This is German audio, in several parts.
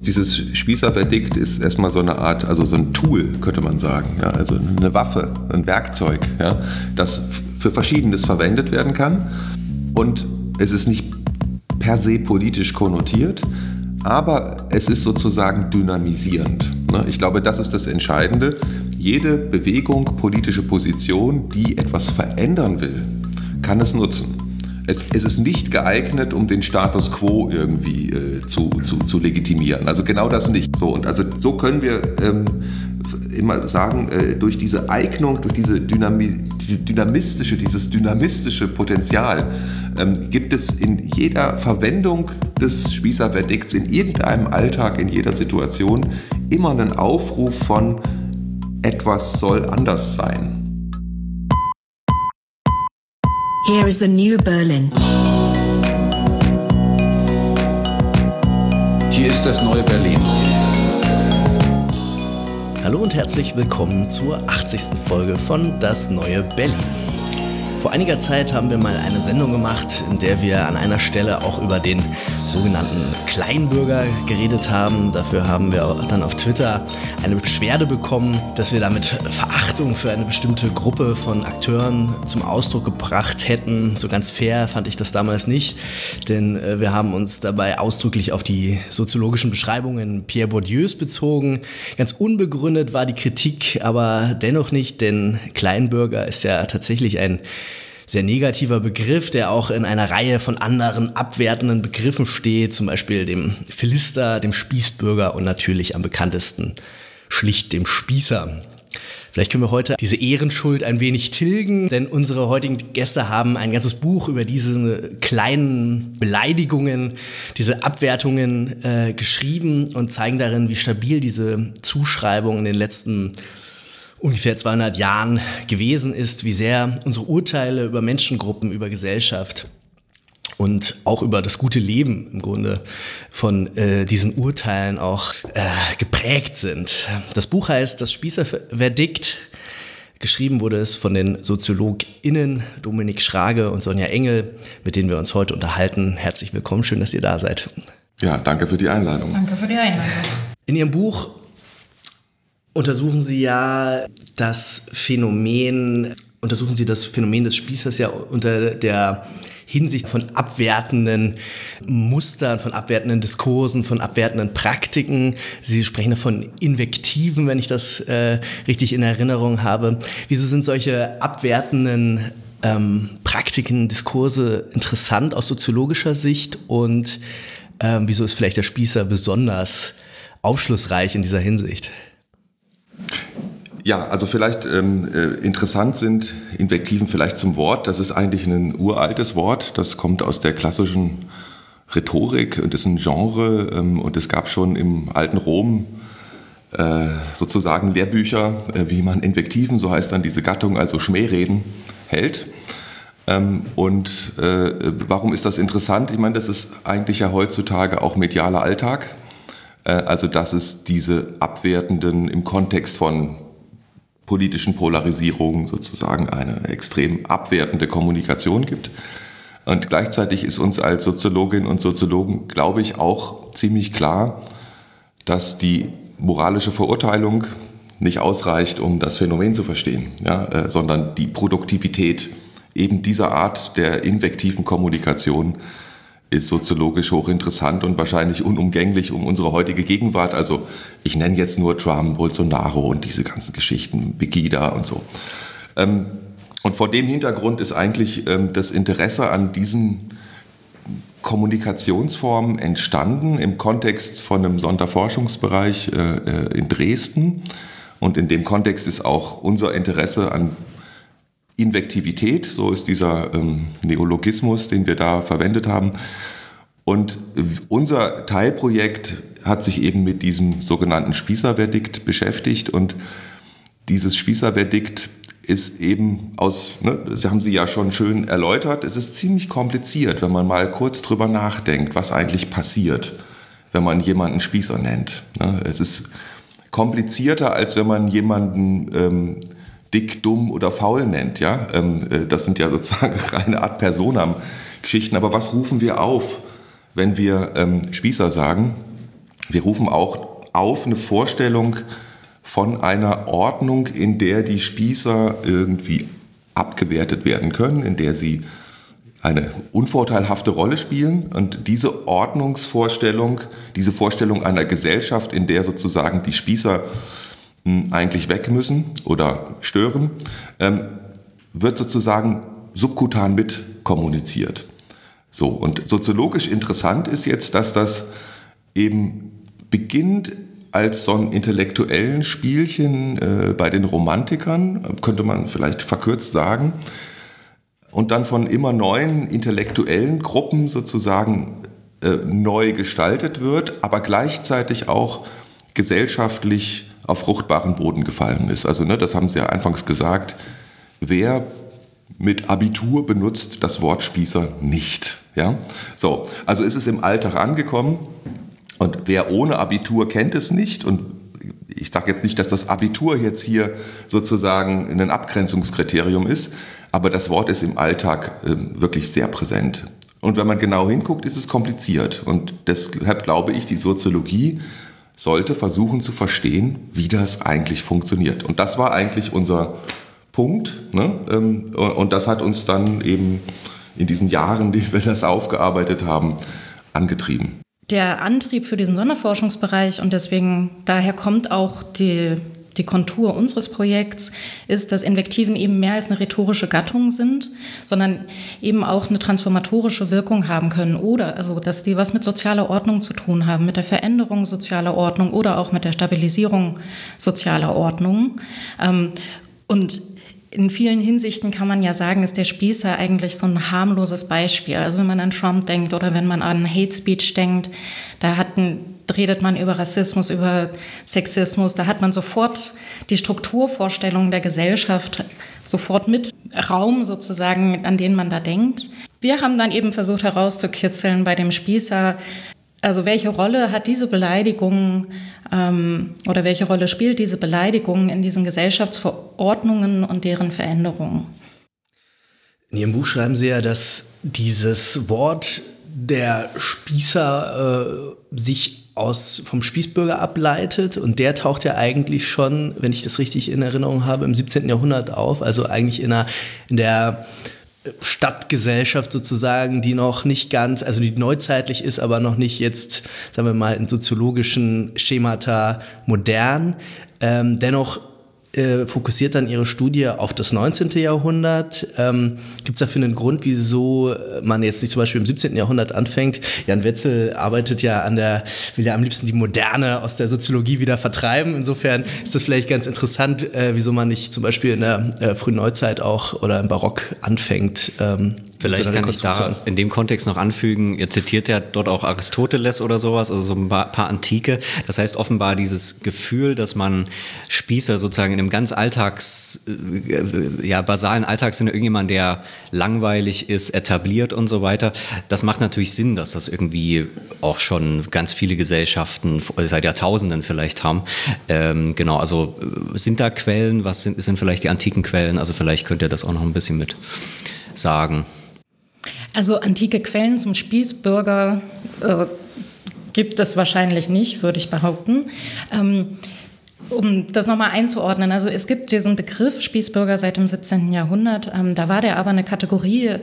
Dieses Spießerverdikt ist erstmal so eine Art, also so ein Tool, könnte man sagen. Ja, also eine Waffe, ein Werkzeug, ja, das für Verschiedenes verwendet werden kann. Und es ist nicht per se politisch konnotiert, aber es ist sozusagen dynamisierend. Ne? Ich glaube, das ist das Entscheidende. Jede Bewegung, politische Position, die etwas verändern will, kann es nutzen es, es ist nicht geeignet, um den Status quo irgendwie äh, zu, zu, zu legitimieren. Also genau das nicht. So, und also so können wir ähm, immer sagen, äh, durch diese Eignung, durch diese Dynami dynamistische, dieses dynamistische Potenzial ähm, gibt es in jeder Verwendung des Spießerverdikts, in irgendeinem Alltag, in jeder Situation immer einen Aufruf von etwas soll anders sein. Here is the new Berlin. Hier ist das neue Berlin. Hallo und herzlich willkommen zur 80. Folge von Das neue Berlin. Vor einiger Zeit haben wir mal eine Sendung gemacht, in der wir an einer Stelle auch über den sogenannten Kleinbürger geredet haben. Dafür haben wir dann auf Twitter eine Beschwerde bekommen, dass wir damit Verachtung für eine bestimmte Gruppe von Akteuren zum Ausdruck gebracht hätten. So ganz fair fand ich das damals nicht, denn äh, wir haben uns dabei ausdrücklich auf die soziologischen Beschreibungen Pierre Bourdieus bezogen. Ganz unbegründet war die Kritik aber dennoch nicht, denn Kleinbürger ist ja tatsächlich ein sehr negativer Begriff, der auch in einer Reihe von anderen abwertenden Begriffen steht, zum Beispiel dem Philister, dem Spießbürger und natürlich am bekanntesten schlicht dem Spießer. Vielleicht können wir heute diese Ehrenschuld ein wenig tilgen, denn unsere heutigen Gäste haben ein ganzes Buch über diese kleinen Beleidigungen, diese Abwertungen äh, geschrieben und zeigen darin, wie stabil diese Zuschreibung in den letzten ungefähr 200 Jahren gewesen ist, wie sehr unsere Urteile über Menschengruppen, über Gesellschaft und auch über das gute Leben im Grunde von äh, diesen Urteilen auch äh, geprägt sind. Das Buch heißt Das Spießerverdikt. Geschrieben wurde es von den SoziologInnen Dominik Schrage und Sonja Engel, mit denen wir uns heute unterhalten. Herzlich willkommen, schön, dass ihr da seid. Ja, danke für die Einladung. Danke für die Einladung. In Ihrem Buch untersuchen Sie ja das Phänomen, untersuchen Sie das Phänomen des Spießers ja unter der Hinsicht von abwertenden Mustern, von abwertenden Diskursen, von abwertenden Praktiken. Sie sprechen von Invektiven, wenn ich das äh, richtig in Erinnerung habe. Wieso sind solche abwertenden ähm, Praktiken, Diskurse interessant aus soziologischer Sicht und ähm, wieso ist vielleicht der Spießer besonders aufschlussreich in dieser Hinsicht? Ja, also vielleicht ähm, äh, interessant sind Invektiven vielleicht zum Wort. Das ist eigentlich ein uraltes Wort. Das kommt aus der klassischen Rhetorik und ist ein Genre. Ähm, und es gab schon im alten Rom äh, sozusagen Lehrbücher, äh, wie man Invektiven, so heißt dann diese Gattung, also Schmähreden, hält. Ähm, und äh, warum ist das interessant? Ich meine, das ist eigentlich ja heutzutage auch medialer Alltag. Äh, also dass es diese abwertenden im Kontext von politischen Polarisierungen sozusagen eine extrem abwertende Kommunikation gibt. Und gleichzeitig ist uns als Soziologinnen und Soziologen, glaube ich, auch ziemlich klar, dass die moralische Verurteilung nicht ausreicht, um das Phänomen zu verstehen, ja, äh, sondern die Produktivität eben dieser Art der invektiven Kommunikation ist soziologisch hochinteressant und wahrscheinlich unumgänglich um unsere heutige Gegenwart. Also ich nenne jetzt nur Trump, Bolsonaro und diese ganzen Geschichten, Begida und so. Ähm, und vor dem Hintergrund ist eigentlich ähm, das Interesse an diesen Kommunikationsformen entstanden im Kontext von einem Sonderforschungsbereich äh, äh, in Dresden. Und in dem Kontext ist auch unser Interesse an Invektivität, so ist dieser ähm, Neologismus, den wir da verwendet haben. Und unser Teilprojekt hat sich eben mit diesem sogenannten Spießerverdikt beschäftigt und dieses Spießerverdikt ist eben aus, ne, das haben Sie ja schon schön erläutert, es ist ziemlich kompliziert, wenn man mal kurz drüber nachdenkt, was eigentlich passiert, wenn man jemanden Spießer nennt. Ne? Es ist komplizierter, als wenn man jemanden ähm, dick, dumm oder faul nennt. Ja? Ähm, äh, das sind ja sozusagen reine Art Personam-Geschichten. Aber was rufen wir auf, wenn wir ähm, Spießer sagen? wir rufen auch auf eine Vorstellung von einer Ordnung, in der die Spießer irgendwie abgewertet werden können, in der sie eine unvorteilhafte Rolle spielen. Und diese Ordnungsvorstellung, diese Vorstellung einer Gesellschaft, in der sozusagen die Spießer eigentlich weg müssen oder stören, ähm, wird sozusagen subkutan mit kommuniziert. So, und soziologisch interessant ist jetzt, dass das eben beginnt als so ein intellektuellen Spielchen äh, bei den Romantikern, könnte man vielleicht verkürzt sagen, und dann von immer neuen intellektuellen Gruppen sozusagen äh, neu gestaltet wird, aber gleichzeitig auch gesellschaftlich auf fruchtbaren Boden gefallen ist. Also, ne, das haben Sie ja anfangs gesagt, wer mit Abitur benutzt das Wort Spießer nicht. Ja? So, also ist es im Alltag angekommen und wer ohne Abitur kennt es nicht und ich sage jetzt nicht, dass das Abitur jetzt hier sozusagen ein Abgrenzungskriterium ist, aber das Wort ist im Alltag äh, wirklich sehr präsent. Und wenn man genau hinguckt, ist es kompliziert. Und deshalb glaube ich, die Soziologie sollte versuchen zu verstehen, wie das eigentlich funktioniert. Und das war eigentlich unser Punkt. Ne? Ähm, und das hat uns dann eben in diesen Jahren, die wir das aufgearbeitet haben, angetrieben. Der Antrieb für diesen Sonderforschungsbereich und deswegen daher kommt auch die, die Kontur unseres Projekts, ist, dass Invektiven eben mehr als eine rhetorische Gattung sind, sondern eben auch eine transformatorische Wirkung haben können oder also, dass die was mit sozialer Ordnung zu tun haben, mit der Veränderung sozialer Ordnung oder auch mit der Stabilisierung sozialer Ordnung. Ähm, und in vielen Hinsichten kann man ja sagen, ist der Spießer eigentlich so ein harmloses Beispiel. Also wenn man an Trump denkt oder wenn man an Hate Speech denkt, da hatten, redet man über Rassismus, über Sexismus, da hat man sofort die Strukturvorstellungen der Gesellschaft sofort mit Raum sozusagen, an den man da denkt. Wir haben dann eben versucht herauszukitzeln bei dem Spießer, also welche Rolle hat diese Beleidigung ähm, oder welche Rolle spielt diese Beleidigung in diesen Gesellschaftsverordnungen und deren Veränderungen? In Ihrem Buch schreiben Sie ja, dass dieses Wort der Spießer äh, sich aus, vom Spießbürger ableitet und der taucht ja eigentlich schon, wenn ich das richtig in Erinnerung habe, im 17. Jahrhundert auf, also eigentlich in, einer, in der Stadtgesellschaft sozusagen, die noch nicht ganz, also die neuzeitlich ist, aber noch nicht jetzt, sagen wir mal, in soziologischen Schemata modern. Ähm, dennoch äh, fokussiert dann ihre Studie auf das 19. Jahrhundert. Ähm, Gibt es dafür einen Grund, wieso man jetzt nicht zum Beispiel im 17. Jahrhundert anfängt? Jan Wetzel arbeitet ja an der, will ja am liebsten die Moderne aus der Soziologie wieder vertreiben. Insofern ist das vielleicht ganz interessant, äh, wieso man nicht zum Beispiel in der äh, frühen Neuzeit auch oder im Barock anfängt. Ähm, Vielleicht kann ich da in dem Kontext noch anfügen, ihr zitiert ja dort auch Aristoteles oder sowas, also so ein paar Antike. Das heißt offenbar dieses Gefühl, dass man Spießer sozusagen in einem ganz alltags, äh, ja, basalen Alltagssinne irgendjemand, der langweilig ist, etabliert und so weiter. Das macht natürlich Sinn, dass das irgendwie auch schon ganz viele Gesellschaften seit Jahrtausenden vielleicht haben. Ähm, genau, also äh, sind da Quellen? Was sind, sind vielleicht die antiken Quellen? Also vielleicht könnt ihr das auch noch ein bisschen mit sagen. Also antike Quellen zum Spießbürger äh, gibt es wahrscheinlich nicht, würde ich behaupten. Ähm, um das nochmal einzuordnen, also es gibt diesen Begriff Spießbürger seit dem 17. Jahrhundert, ähm, da war der aber eine Kategorie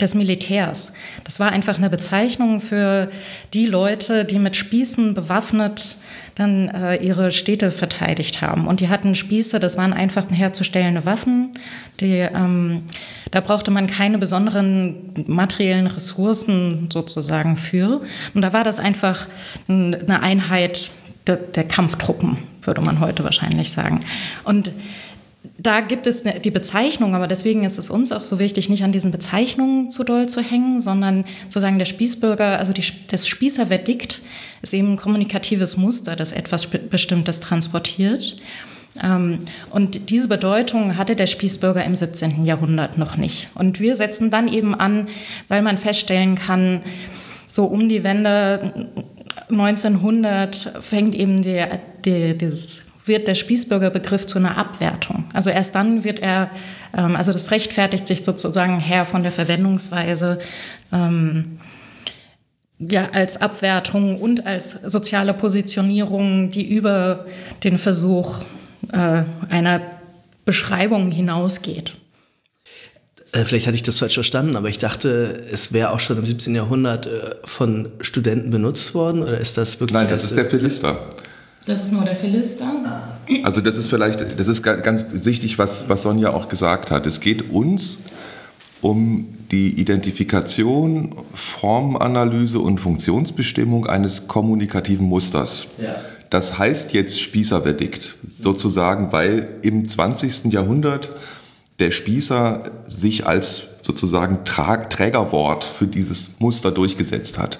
des Militärs. Das war einfach eine Bezeichnung für die Leute, die mit Spießen bewaffnet dann äh, ihre Städte verteidigt haben. Und die hatten Spieße, das waren einfach herzustellen Waffen. Die, ähm, da brauchte man keine besonderen materiellen Ressourcen sozusagen für. Und da war das einfach eine Einheit der, der Kampftruppen, würde man heute wahrscheinlich sagen. Und da gibt es die Bezeichnung, aber deswegen ist es uns auch so wichtig, nicht an diesen Bezeichnungen zu doll zu hängen, sondern sozusagen der Spießbürger, also die, das Spießerverdikt ist eben ein kommunikatives Muster, das etwas Bestimmtes transportiert. Ähm, und diese Bedeutung hatte der Spießbürger im 17. Jahrhundert noch nicht. Und wir setzen dann eben an, weil man feststellen kann, so um die Wende 1900 fängt eben der, der, dieses wird der Spießbürgerbegriff zu einer Abwertung. Also erst dann wird er, ähm, also das rechtfertigt sich sozusagen her von der Verwendungsweise. Ähm, ja, als Abwertung und als soziale Positionierung, die über den Versuch äh, einer Beschreibung hinausgeht. Äh, vielleicht hatte ich das falsch verstanden, aber ich dachte, es wäre auch schon im 17. Jahrhundert äh, von Studenten benutzt worden oder ist das wirklich? Nein, das ist der Philister. Das ist nur der Philister. Also das ist vielleicht, das ist ganz wichtig, was, was Sonja auch gesagt hat. Es geht uns um die Identifikation, Formanalyse und Funktionsbestimmung eines kommunikativen Musters. Ja. Das heißt jetzt Spießerverdikt, sozusagen, weil im 20. Jahrhundert der Spießer sich als sozusagen Trägerwort für dieses Muster durchgesetzt hat.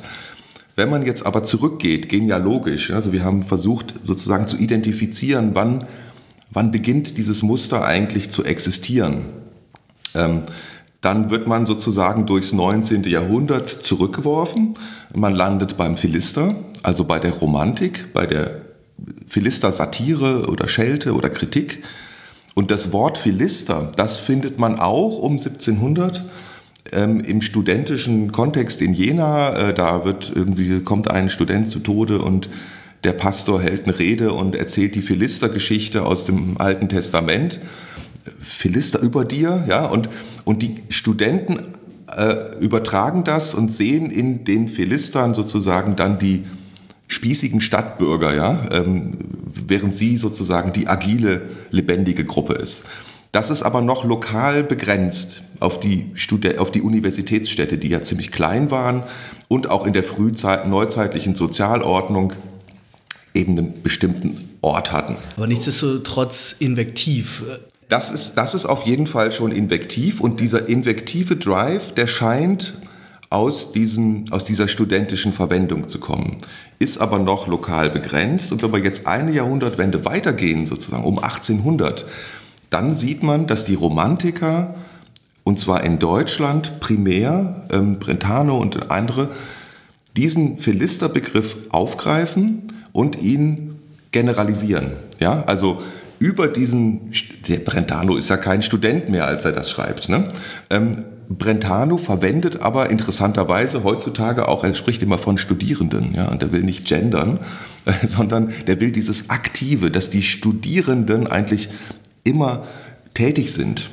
Wenn man jetzt aber zurückgeht, genealogisch, also wir haben versucht sozusagen zu identifizieren, wann, wann beginnt dieses Muster eigentlich zu existieren, ähm, dann wird man sozusagen durchs 19. Jahrhundert zurückgeworfen. Man landet beim Philister, also bei der Romantik, bei der Philister-Satire oder Schelte oder Kritik. Und das Wort Philister, das findet man auch um 1700 ähm, im studentischen Kontext in Jena. Äh, da wird irgendwie kommt ein Student zu Tode und der Pastor hält eine Rede und erzählt die Philister-Geschichte aus dem Alten Testament. Philister über dir, ja, und, und die Studenten äh, übertragen das und sehen in den Philistern sozusagen dann die spießigen Stadtbürger, ja, ähm, während sie sozusagen die agile, lebendige Gruppe ist. Das ist aber noch lokal begrenzt auf die, Stud auf die Universitätsstädte, die ja ziemlich klein waren und auch in der Frühzeit neuzeitlichen Sozialordnung eben einen bestimmten Ort hatten. Aber nichtsdestotrotz invektiv. Das ist, das ist auf jeden Fall schon invektiv und dieser invektive Drive, der scheint aus, diesem, aus dieser studentischen Verwendung zu kommen, ist aber noch lokal begrenzt. Und wenn wir jetzt eine Jahrhundertwende weitergehen, sozusagen um 1800, dann sieht man, dass die Romantiker, und zwar in Deutschland primär, ähm, Brentano und andere, diesen Philisterbegriff aufgreifen und ihn generalisieren. Ja, also über diesen, der Brentano ist ja kein Student mehr, als er das schreibt. Ne? Ähm, Brentano verwendet aber interessanterweise heutzutage auch, er spricht immer von Studierenden, ja, und er will nicht gendern, sondern der will dieses Aktive, dass die Studierenden eigentlich immer tätig sind.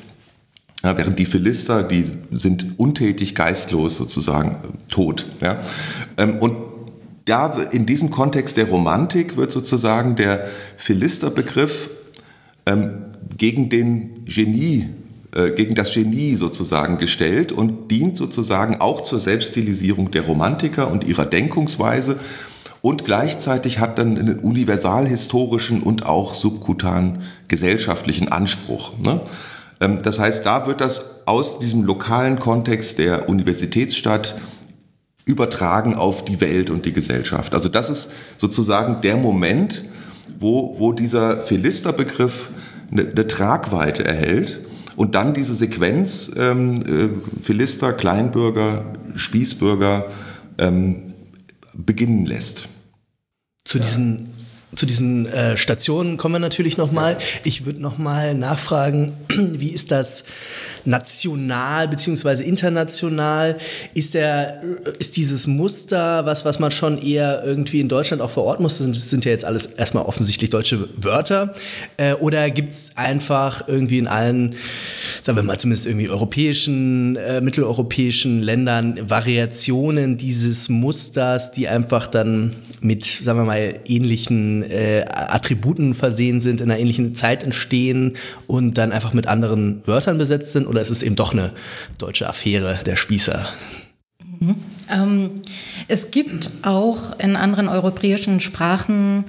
Ja, während die Philister, die sind untätig, geistlos sozusagen, tot. Ja. Ähm, und da in diesem Kontext der Romantik wird sozusagen der Philisterbegriff ähm, gegen den Genie, äh, gegen das Genie sozusagen gestellt und dient sozusagen auch zur Selbststilisierung der Romantiker und ihrer Denkungsweise und gleichzeitig hat dann einen universalhistorischen und auch subkutan gesellschaftlichen Anspruch. Ne? Ähm, das heißt, da wird das aus diesem lokalen Kontext der Universitätsstadt übertragen auf die Welt und die Gesellschaft. Also das ist sozusagen der Moment, wo, wo dieser Philisterbegriff eine, eine Tragweite erhält und dann diese Sequenz ähm, äh, Philister, Kleinbürger, Spießbürger ähm, beginnen lässt. Zu ja. diesen zu diesen äh, Stationen kommen wir natürlich nochmal. Ich würde nochmal nachfragen, wie ist das national beziehungsweise international? Ist, der, ist dieses Muster was, was man schon eher irgendwie in Deutschland auch verorten muss? Das sind ja jetzt alles erstmal offensichtlich deutsche Wörter. Äh, oder gibt es einfach irgendwie in allen, sagen wir mal zumindest irgendwie europäischen, äh, mitteleuropäischen Ländern Variationen dieses Musters, die einfach dann mit, sagen wir mal, ähnlichen äh, Attributen versehen sind, in einer ähnlichen Zeit entstehen und dann einfach mit anderen Wörtern besetzt sind? Oder ist es eben doch eine deutsche Affäre der Spießer? Mhm. Ähm, es gibt auch in anderen europäischen Sprachen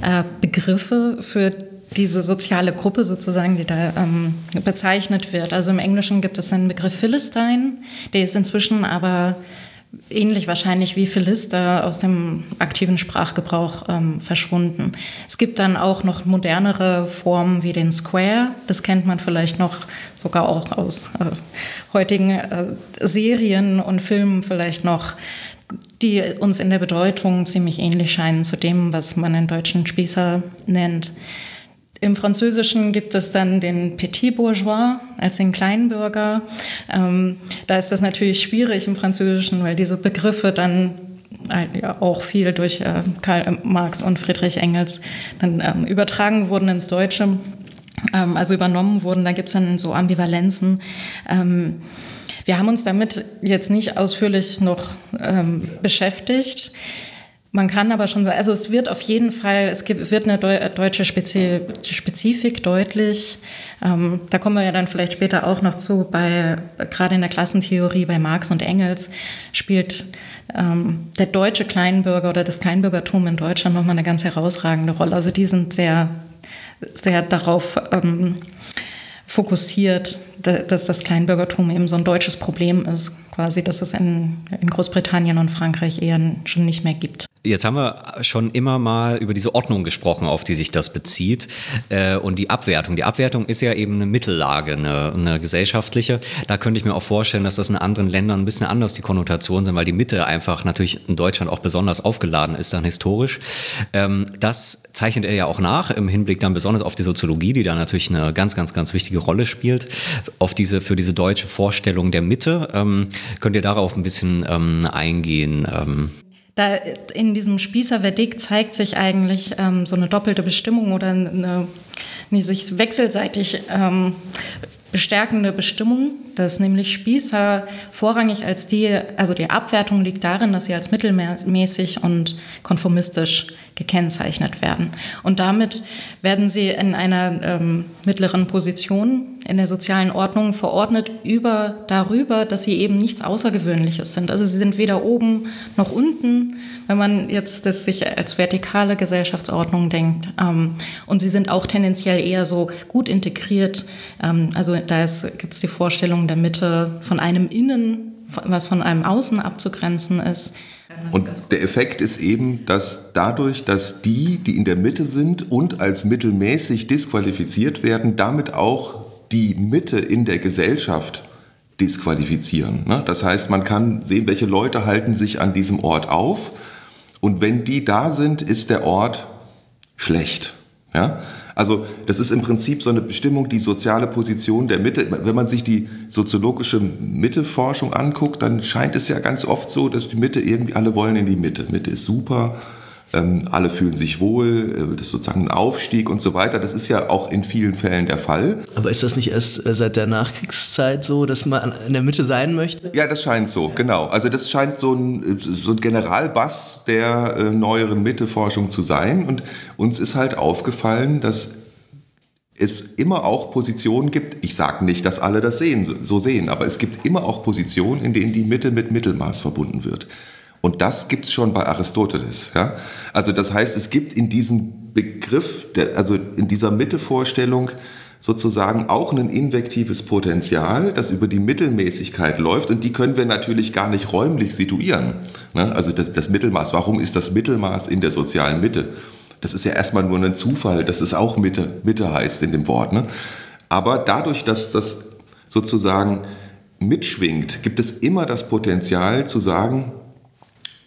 äh, Begriffe für diese soziale Gruppe sozusagen, die da ähm, bezeichnet wird. Also im Englischen gibt es einen Begriff Philistine, der ist inzwischen aber ähnlich wahrscheinlich wie Philister aus dem aktiven Sprachgebrauch ähm, verschwunden. Es gibt dann auch noch modernere Formen wie den Square. Das kennt man vielleicht noch sogar auch aus äh, heutigen äh, Serien und Filmen vielleicht noch, die uns in der Bedeutung ziemlich ähnlich scheinen zu dem, was man in deutschen Spießer nennt. Im Französischen gibt es dann den Petit Bourgeois als den Kleinbürger. Ähm, da ist das natürlich schwierig im Französischen, weil diese Begriffe dann ja auch viel durch äh, Karl Marx und Friedrich Engels dann ähm, übertragen wurden ins Deutsche, ähm, also übernommen wurden. Da gibt es dann so Ambivalenzen. Ähm, wir haben uns damit jetzt nicht ausführlich noch ähm, beschäftigt. Man kann aber schon sagen, also es wird auf jeden Fall, es gibt, wird eine deutsche Spezifik deutlich. Ähm, da kommen wir ja dann vielleicht später auch noch zu. Bei gerade in der Klassentheorie bei Marx und Engels spielt ähm, der deutsche Kleinbürger oder das Kleinbürgertum in Deutschland nochmal eine ganz herausragende Rolle. Also die sind sehr, sehr darauf ähm, fokussiert, dass das Kleinbürgertum eben so ein deutsches Problem ist, quasi, dass es in, in Großbritannien und Frankreich eher schon nicht mehr gibt. Jetzt haben wir schon immer mal über diese Ordnung gesprochen, auf die sich das bezieht äh, und die Abwertung. Die Abwertung ist ja eben eine Mittellage, eine, eine, gesellschaftliche. Da könnte ich mir auch vorstellen, dass das in anderen Ländern ein bisschen anders die Konnotationen sind, weil die Mitte einfach natürlich in Deutschland auch besonders aufgeladen ist, dann historisch. Ähm, das zeichnet er ja auch nach im Hinblick dann besonders auf die Soziologie, die da natürlich eine ganz, ganz, ganz wichtige Rolle spielt, auf diese, für diese deutsche Vorstellung der Mitte. Ähm, könnt ihr darauf ein bisschen ähm, eingehen? Ähm? Da in diesem Spießerverdikt zeigt sich eigentlich ähm, so eine doppelte Bestimmung oder eine, eine sich wechselseitig ähm, bestärkende Bestimmung, dass nämlich Spießer vorrangig als die, also die Abwertung liegt darin, dass sie als mittelmäßig und konformistisch gekennzeichnet werden. Und damit werden sie in einer ähm, mittleren Position in der sozialen Ordnung verordnet über darüber, dass sie eben nichts Außergewöhnliches sind. Also sie sind weder oben noch unten, wenn man jetzt das sich als vertikale Gesellschaftsordnung denkt. Ähm, und sie sind auch tendenziell eher so gut integriert. Ähm, also da gibt es die Vorstellung der Mitte von einem Innen, was von einem Außen abzugrenzen ist. Und der Effekt ist eben, dass dadurch, dass die, die in der Mitte sind und als mittelmäßig disqualifiziert werden, damit auch die Mitte in der Gesellschaft disqualifizieren. Ne? Das heißt, man kann sehen, welche Leute halten sich an diesem Ort auf und wenn die da sind, ist der Ort schlecht. Ja? Also das ist im Prinzip so eine Bestimmung, die soziale Position der Mitte. Wenn man sich die soziologische Mitteforschung anguckt, dann scheint es ja ganz oft so, dass die Mitte irgendwie, alle wollen in die Mitte. Mitte ist super, ähm, alle fühlen sich wohl, äh, das ist sozusagen ein Aufstieg und so weiter. Das ist ja auch in vielen Fällen der Fall. Aber ist das nicht erst äh, seit der Nachkriegszeit so, dass man in der Mitte sein möchte? Ja, das scheint so, genau. Also das scheint so ein, so ein Generalbass der äh, neueren Mitteforschung zu sein. Und uns ist halt aufgefallen, dass es immer auch Positionen gibt, ich sage nicht, dass alle das sehen, so sehen, aber es gibt immer auch Positionen, in denen die Mitte mit Mittelmaß verbunden wird. Und das gibt es schon bei Aristoteles. Ja? Also das heißt, es gibt in diesem Begriff, also in dieser Mittevorstellung sozusagen auch ein invektives Potenzial, das über die Mittelmäßigkeit läuft und die können wir natürlich gar nicht räumlich situieren. Ne? Also das, das Mittelmaß, warum ist das Mittelmaß in der sozialen Mitte? Das ist ja erstmal nur ein Zufall, dass es auch Mitte, Mitte heißt in dem Wort. Ne? Aber dadurch, dass das sozusagen mitschwingt, gibt es immer das Potenzial zu sagen,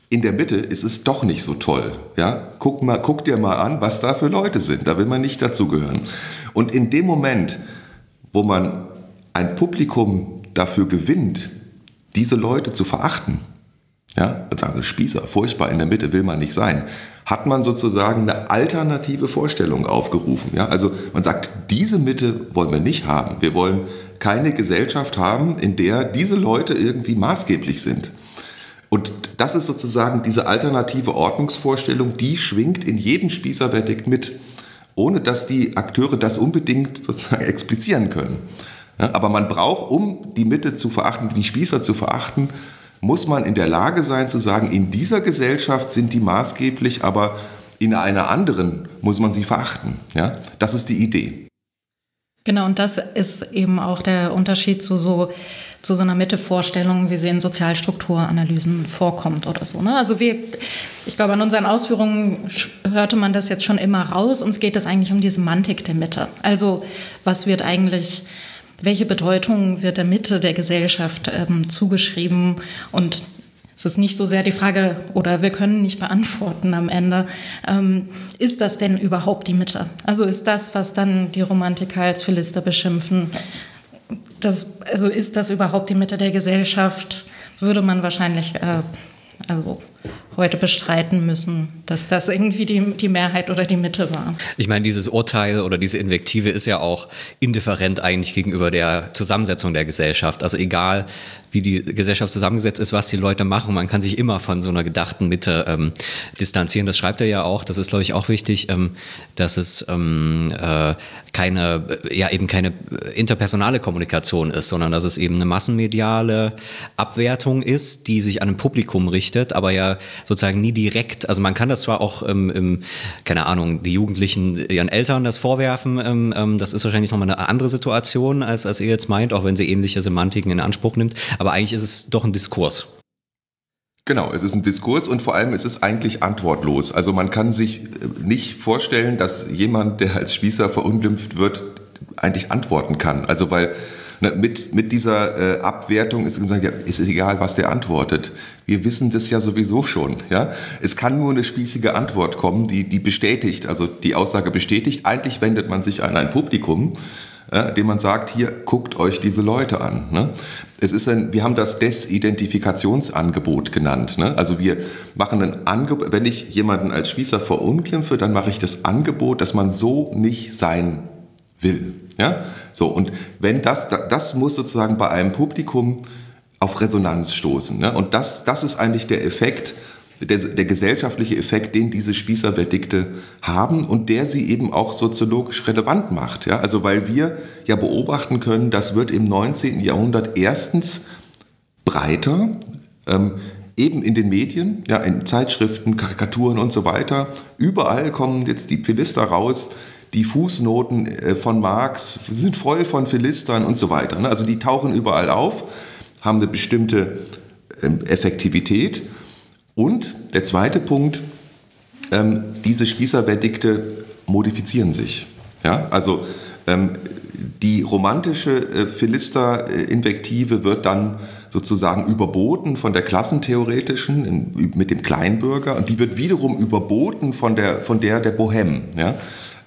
in der Mitte ist es doch nicht so toll. Ja? Guck, mal, guck dir mal an, was da für Leute sind. Da will man nicht dazugehören. Und in dem Moment, wo man ein Publikum dafür gewinnt, diese Leute zu verachten, ja, sagen sie Spießer, furchtbar, in der Mitte will man nicht sein, hat man sozusagen eine alternative Vorstellung aufgerufen. Ja? Also man sagt, diese Mitte wollen wir nicht haben. Wir wollen keine Gesellschaft haben, in der diese Leute irgendwie maßgeblich sind. Und das ist sozusagen diese alternative Ordnungsvorstellung, die schwingt in jedem Spießerverdikt mit, ohne dass die Akteure das unbedingt sozusagen explizieren können. Ja, aber man braucht, um die Mitte zu verachten, die Spießer zu verachten, muss man in der Lage sein zu sagen, in dieser Gesellschaft sind die maßgeblich, aber in einer anderen muss man sie verachten. Ja? Das ist die Idee. Genau, und das ist eben auch der Unterschied zu so zu so einer Mittevorstellung, wie sie in Sozialstrukturanalysen vorkommt oder so. Ne? Also wir, ich glaube, an unseren Ausführungen hörte man das jetzt schon immer raus. Uns geht es eigentlich um die Semantik der Mitte. Also was wird eigentlich, welche Bedeutung wird der Mitte der Gesellschaft ähm, zugeschrieben und es ist nicht so sehr die Frage, oder wir können nicht beantworten am Ende, ähm, ist das denn überhaupt die Mitte? Also ist das, was dann die Romantiker als Philister beschimpfen, das, also ist das überhaupt die Mitte der Gesellschaft? Würde man wahrscheinlich äh, also heute bestreiten müssen, dass das irgendwie die, die Mehrheit oder die Mitte war. Ich meine, dieses Urteil oder diese Invektive ist ja auch indifferent eigentlich gegenüber der Zusammensetzung der Gesellschaft. Also egal, wie die Gesellschaft zusammengesetzt ist, was die Leute machen. Man kann sich immer von so einer gedachten Mitte ähm, distanzieren. Das schreibt er ja auch. Das ist, glaube ich, auch wichtig, ähm, dass es ähm, äh, keine, ja eben keine interpersonale Kommunikation ist, sondern dass es eben eine massenmediale Abwertung ist, die sich an ein Publikum richtet, aber ja sozusagen nie direkt. Also man kann das zwar auch, ähm, im, keine Ahnung, die Jugendlichen ihren Eltern das vorwerfen. Ähm, ähm, das ist wahrscheinlich nochmal eine andere Situation, als, als ihr jetzt meint, auch wenn sie ähnliche Semantiken in Anspruch nimmt. Aber eigentlich ist es doch ein Diskurs. Genau, es ist ein Diskurs und vor allem ist es eigentlich antwortlos. Also man kann sich äh, nicht vorstellen, dass jemand, der als Spießer verunglimpft wird, eigentlich antworten kann. Also weil mit, mit dieser äh, Abwertung ist, ja, ist egal, was der antwortet. Wir wissen das ja sowieso schon. Ja? Es kann nur eine spießige Antwort kommen, die, die bestätigt, also die Aussage bestätigt. Eigentlich wendet man sich an ein Publikum äh, dem man sagt, hier guckt euch diese Leute an. Ne? Es ist ein, wir haben das Desidentifikationsangebot genannt. Ne? Also wir machen ein Angebot, wenn ich jemanden als Spießer verunglimpfe, dann mache ich das Angebot, dass man so nicht sein will. Ja? So, und wenn das, das muss sozusagen bei einem Publikum auf Resonanz stoßen. Ne? Und das, das ist eigentlich der Effekt, der, der gesellschaftliche Effekt, den diese Spießerverdikte haben und der sie eben auch soziologisch relevant macht. Ja? Also weil wir ja beobachten können, das wird im 19. Jahrhundert erstens breiter, ähm, eben in den Medien, ja, in Zeitschriften, Karikaturen und so weiter. Überall kommen jetzt die Philister raus, die Fußnoten äh, von Marx sind voll von Philistern und so weiter. Ne? Also die tauchen überall auf, haben eine bestimmte ähm, Effektivität und der zweite Punkt, ähm, diese Spießerverdikte modifizieren sich. Also ähm, die romantische äh, Philister-Invektive wird dann sozusagen überboten von der klassentheoretischen mit dem Kleinbürger und die wird wiederum überboten von der, von der der Bohème. Ja?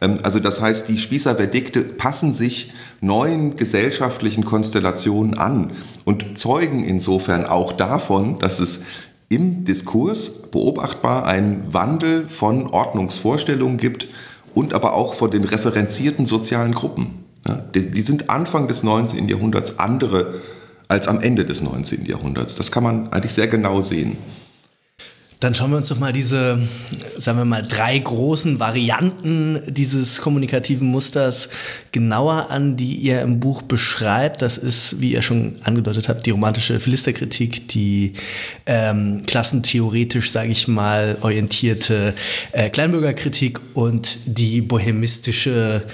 Ähm, also das heißt, die Spießerverdikte passen sich neuen gesellschaftlichen Konstellationen an und zeugen insofern auch davon, dass es im Diskurs beobachtbar einen Wandel von Ordnungsvorstellungen gibt und aber auch von den referenzierten sozialen Gruppen. Die, sind Anfang des 19. Jahrhunderts andere als am Ende des 19. Jahrhunderts. Das kann man eigentlich sehr genau sehen. Dann schauen wir uns doch mal diese, sagen wir mal, drei großen Varianten dieses kommunikativen Musters genauer an, die ihr im Buch beschreibt. Das ist, wie ihr schon angedeutet habt, die romantische Philisterkritik, die ähm, klassentheoretisch, sage ich mal, orientierte äh, Kleinbürgerkritik und die bohemistische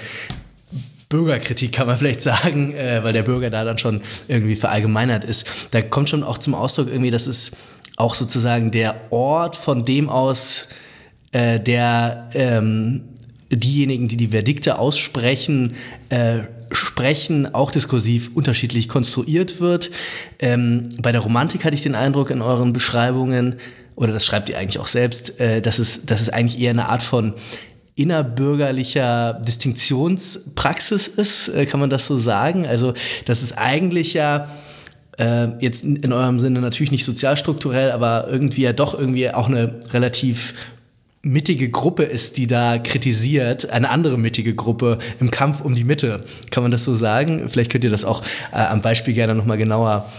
Bürgerkritik kann man vielleicht sagen, äh, weil der Bürger da dann schon irgendwie verallgemeinert ist. Da kommt schon auch zum Ausdruck irgendwie, dass es auch sozusagen der Ort, von dem aus äh, der ähm, diejenigen, die die Verdikte aussprechen, äh, sprechen, auch diskursiv unterschiedlich konstruiert wird. Ähm, bei der Romantik hatte ich den Eindruck in euren Beschreibungen, oder das schreibt ihr eigentlich auch selbst, äh, dass, es, dass es eigentlich eher eine Art von innerbürgerlicher Distinktionspraxis ist, äh, kann man das so sagen? Also, dass es eigentlich ja äh, jetzt in eurem Sinne natürlich nicht sozialstrukturell, aber irgendwie ja doch irgendwie auch eine relativ mittige Gruppe ist, die da kritisiert, eine andere mittige Gruppe im Kampf um die Mitte. Kann man das so sagen? Vielleicht könnt ihr das auch äh, am Beispiel gerne nochmal genauer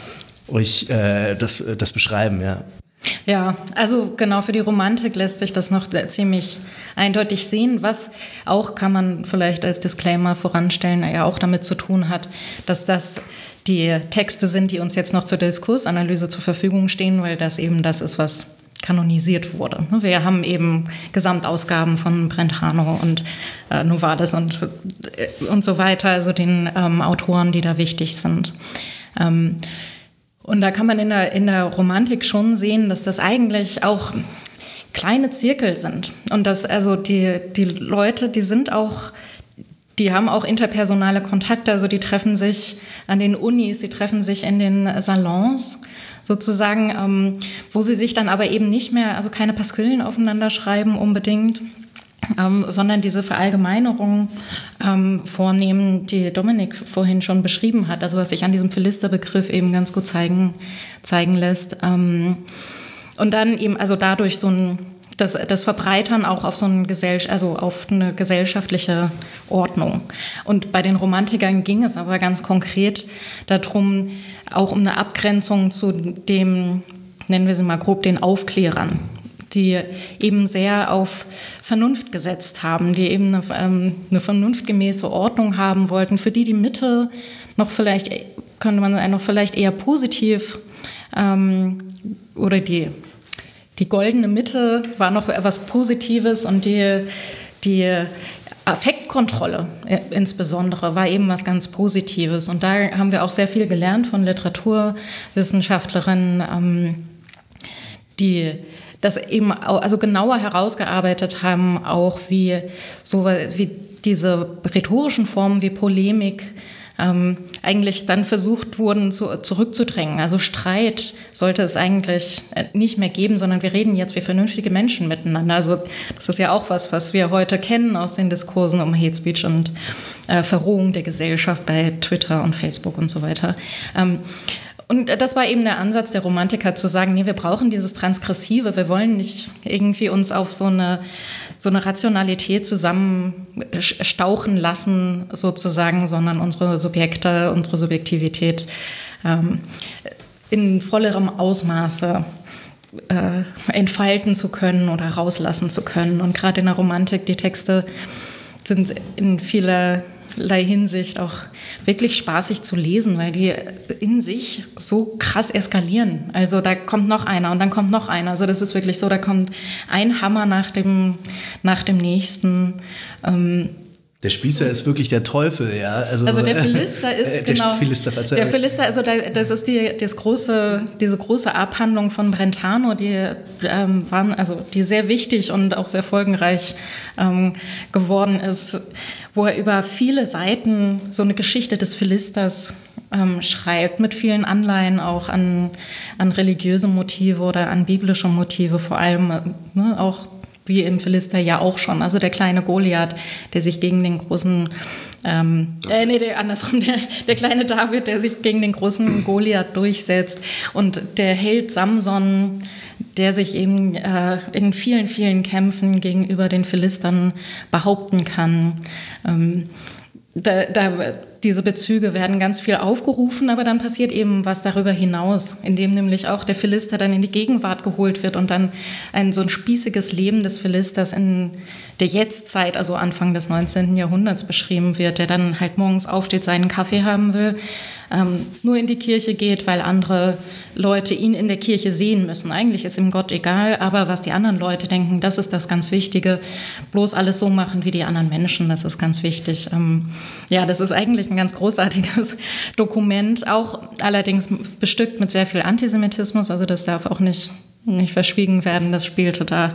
euch äh, das, das beschreiben, ja. Ja, also genau für die Romantik lässt sich das noch ziemlich eindeutig sehen, was auch kann man vielleicht als Disclaimer voranstellen, ja auch damit zu tun hat, dass das die Texte sind, die uns jetzt noch zur Diskursanalyse zur Verfügung stehen, weil das eben das ist, was kanonisiert wurde. Wir haben eben Gesamtausgaben von Brentano und äh, Novalis und, äh, und so weiter, also den ähm, Autoren, die da wichtig sind. Ähm, und da kann man in der, in der Romantik schon sehen, dass das eigentlich auch kleine Zirkel sind. Und dass also die, die Leute, die sind auch die haben auch interpersonale Kontakte, also die treffen sich an den Unis, sie treffen sich in den Salons sozusagen, ähm, wo sie sich dann aber eben nicht mehr, also keine Pasquillen aufeinander schreiben unbedingt, ähm, sondern diese Verallgemeinerung ähm, vornehmen, die Dominik vorhin schon beschrieben hat, also was sich an diesem Philisterbegriff eben ganz gut zeigen, zeigen lässt. Ähm, und dann eben, also dadurch so ein, das, das Verbreitern auch auf so ein Gesell also auf eine gesellschaftliche Ordnung. Und bei den Romantikern ging es aber ganz konkret darum, auch um eine Abgrenzung zu dem, nennen wir sie mal grob, den Aufklärern, die eben sehr auf Vernunft gesetzt haben, die eben eine, ähm, eine vernunftgemäße Ordnung haben wollten, für die die Mitte noch vielleicht, könnte man noch vielleicht eher positiv ähm, oder die die goldene Mitte war noch etwas Positives und die, die Affektkontrolle äh, insbesondere war eben was ganz Positives. Und da haben wir auch sehr viel gelernt von Literaturwissenschaftlerinnen, ähm, die das eben also genauer herausgearbeitet haben, auch wie so wie diese rhetorischen Formen wie Polemik ähm, eigentlich dann versucht wurden zu, zurückzudrängen. Also Streit sollte es eigentlich äh, nicht mehr geben, sondern wir reden jetzt wie vernünftige Menschen miteinander. Also das ist ja auch was, was wir heute kennen aus den Diskursen um Hate Speech und äh, Verrohung der Gesellschaft bei Twitter und Facebook und so weiter. Ähm, und das war eben der Ansatz der Romantiker zu sagen, nee, wir brauchen dieses Transgressive, wir wollen nicht irgendwie uns auf so eine so eine Rationalität zusammenstauchen lassen, sozusagen, sondern unsere Subjekte, unsere Subjektivität ähm, in vollerem Ausmaße äh, entfalten zu können oder rauslassen zu können. Und gerade in der Romantik, die Texte sind in vieler Hinsicht auch wirklich spaßig zu lesen, weil die in sich so krass eskalieren. Also da kommt noch einer und dann kommt noch einer. Also das ist wirklich so, da kommt ein Hammer nach dem, nach dem nächsten. Ähm, der Spießer ist wirklich der Teufel, ja. Also, also der Philister ist äh, der genau. Philister, der Philister, also da, das ist die, das große, diese große Abhandlung von Brentano, die ähm, waren, also die sehr wichtig und auch sehr folgenreich ähm, geworden ist, wo er über viele Seiten so eine Geschichte des Philisters ähm, schreibt, mit vielen Anleihen auch an, an religiöse Motive oder an biblische Motive, vor allem ne, auch wie im Philister ja auch schon. Also der kleine Goliath, der sich gegen den großen, ähm, äh, nee, der, andersrum, der, der kleine David, der sich gegen den großen Goliath durchsetzt und der Held Samson, der sich eben äh, in vielen, vielen Kämpfen gegenüber den Philistern behaupten kann. Ähm, da, da, diese Bezüge werden ganz viel aufgerufen, aber dann passiert eben was darüber hinaus, indem nämlich auch der Philister dann in die Gegenwart geholt wird und dann ein so ein spießiges Leben des Philisters in der Jetztzeit, also Anfang des 19. Jahrhunderts beschrieben wird, der dann halt morgens aufsteht, seinen Kaffee haben will, ähm, nur in die Kirche geht, weil andere Leute ihn in der Kirche sehen müssen. Eigentlich ist ihm Gott egal, aber was die anderen Leute denken, das ist das ganz Wichtige. Bloß alles so machen wie die anderen Menschen, das ist ganz wichtig. Ähm, ja, das ist eigentlich ein ganz großartiges Dokument, auch allerdings bestückt mit sehr viel Antisemitismus, also das darf auch nicht, nicht verschwiegen werden, das spielte da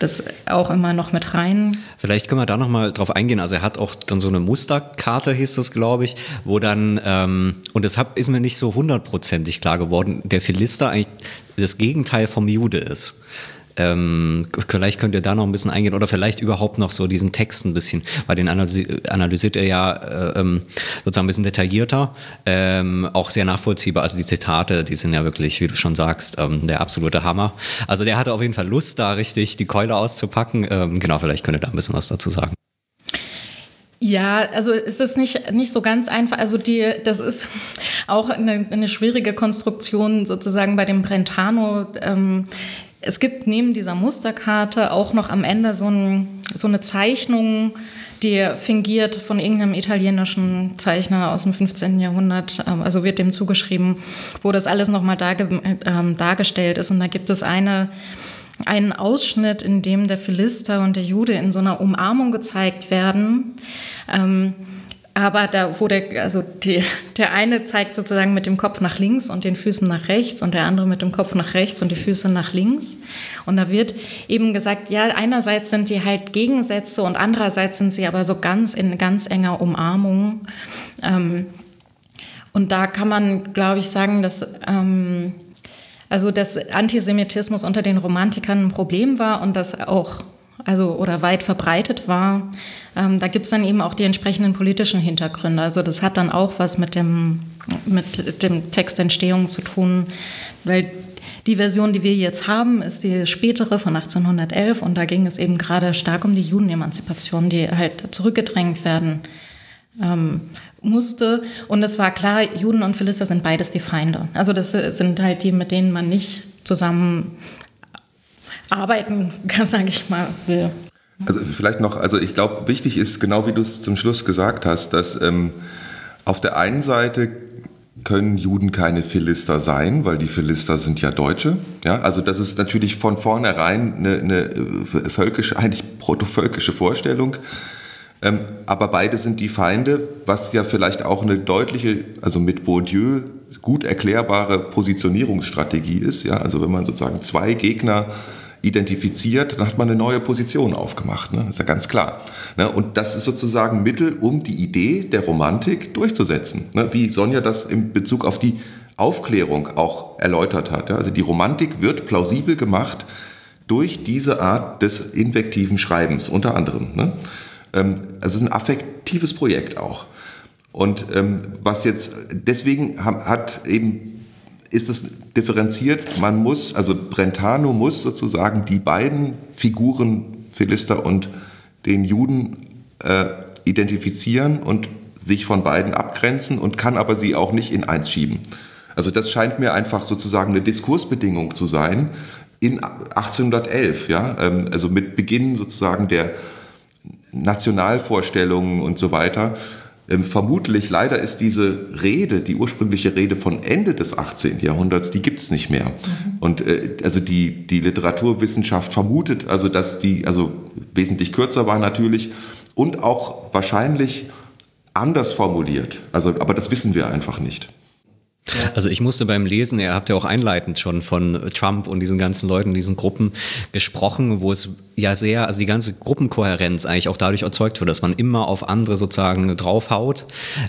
das auch immer noch mit rein. Vielleicht können wir da nochmal drauf eingehen. Also er hat auch dann so eine Musterkarte, hieß das, glaube ich, wo dann, ähm, und deshalb ist mir nicht so hundertprozentig klar geworden, der Philister eigentlich das Gegenteil vom Jude ist. Ähm, vielleicht könnt ihr da noch ein bisschen eingehen oder vielleicht überhaupt noch so diesen Text ein bisschen, weil den analysiert er ja äh, ähm, sozusagen ein bisschen detaillierter, ähm, auch sehr nachvollziehbar. Also die Zitate, die sind ja wirklich, wie du schon sagst, ähm, der absolute Hammer. Also der hatte auf jeden Fall Lust, da richtig die Keule auszupacken. Ähm, genau, vielleicht könnt ihr da ein bisschen was dazu sagen. Ja, also es ist nicht, nicht so ganz einfach. Also die, das ist auch eine, eine schwierige Konstruktion sozusagen bei dem Brentano. Ähm, es gibt neben dieser Musterkarte auch noch am Ende so, ein, so eine Zeichnung, die fingiert von irgendeinem italienischen Zeichner aus dem 15. Jahrhundert, ähm, also wird dem zugeschrieben, wo das alles nochmal darge, äh, dargestellt ist. Und da gibt es eine, einen Ausschnitt, in dem der Philister und der Jude in so einer Umarmung gezeigt werden. Ähm, aber da, der, also die, der eine zeigt sozusagen mit dem Kopf nach links und den Füßen nach rechts und der andere mit dem Kopf nach rechts und die Füße nach links. Und da wird eben gesagt, ja, einerseits sind die halt Gegensätze und andererseits sind sie aber so ganz in ganz enger Umarmung. Ähm, und da kann man, glaube ich, sagen, dass, ähm, also, dass Antisemitismus unter den Romantikern ein Problem war und dass auch also oder weit verbreitet war. Ähm, da gibt es dann eben auch die entsprechenden politischen Hintergründe. Also das hat dann auch was mit dem, mit dem Textentstehung zu tun, weil die Version, die wir jetzt haben, ist die spätere von 1811 und da ging es eben gerade stark um die Judenemanzipation, die halt zurückgedrängt werden ähm, musste. Und es war klar, Juden und Philister sind beides die Feinde. Also das sind halt die, mit denen man nicht zusammen arbeiten kann, sage ich mal, will. Also vielleicht noch, also ich glaube, wichtig ist, genau wie du es zum Schluss gesagt hast, dass ähm, auf der einen Seite können Juden keine Philister sein, weil die Philister sind ja Deutsche. Ja, also das ist natürlich von vornherein eine, eine äh, völkische, eigentlich protovölkische Vorstellung. Ähm, aber beide sind die Feinde, was ja vielleicht auch eine deutliche, also mit Bourdieu gut erklärbare Positionierungsstrategie ist. Ja, also wenn man sozusagen zwei Gegner identifiziert, dann hat man eine neue Position aufgemacht. Ne? Das ist ja ganz klar. Ne? Und das ist sozusagen Mittel, um die Idee der Romantik durchzusetzen. Ne? Wie Sonja das in Bezug auf die Aufklärung auch erläutert hat. Ja? Also die Romantik wird plausibel gemacht durch diese Art des invektiven Schreibens, unter anderem. Ne? Ähm, also es ist ein affektives Projekt auch. Und ähm, was jetzt, deswegen hat eben ist es differenziert. Man muss, also Brentano muss sozusagen die beiden Figuren, Philister und den Juden, äh, identifizieren und sich von beiden abgrenzen und kann aber sie auch nicht in eins schieben. Also das scheint mir einfach sozusagen eine Diskursbedingung zu sein in 1811, ja, ähm, also mit Beginn sozusagen der Nationalvorstellungen und so weiter ähm, vermutlich, leider ist diese Rede, die ursprüngliche Rede von Ende des 18. Jahrhunderts, die gibt es nicht mehr. Mhm. Und äh, also die, die Literaturwissenschaft vermutet, also dass die also wesentlich kürzer war natürlich und auch wahrscheinlich anders formuliert. Also, aber das wissen wir einfach nicht. Also ich musste beim Lesen, ihr habt ja auch einleitend schon von Trump und diesen ganzen Leuten, diesen Gruppen gesprochen, wo es ja sehr, also die ganze Gruppenkohärenz eigentlich auch dadurch erzeugt wird, dass man immer auf andere sozusagen draufhaut.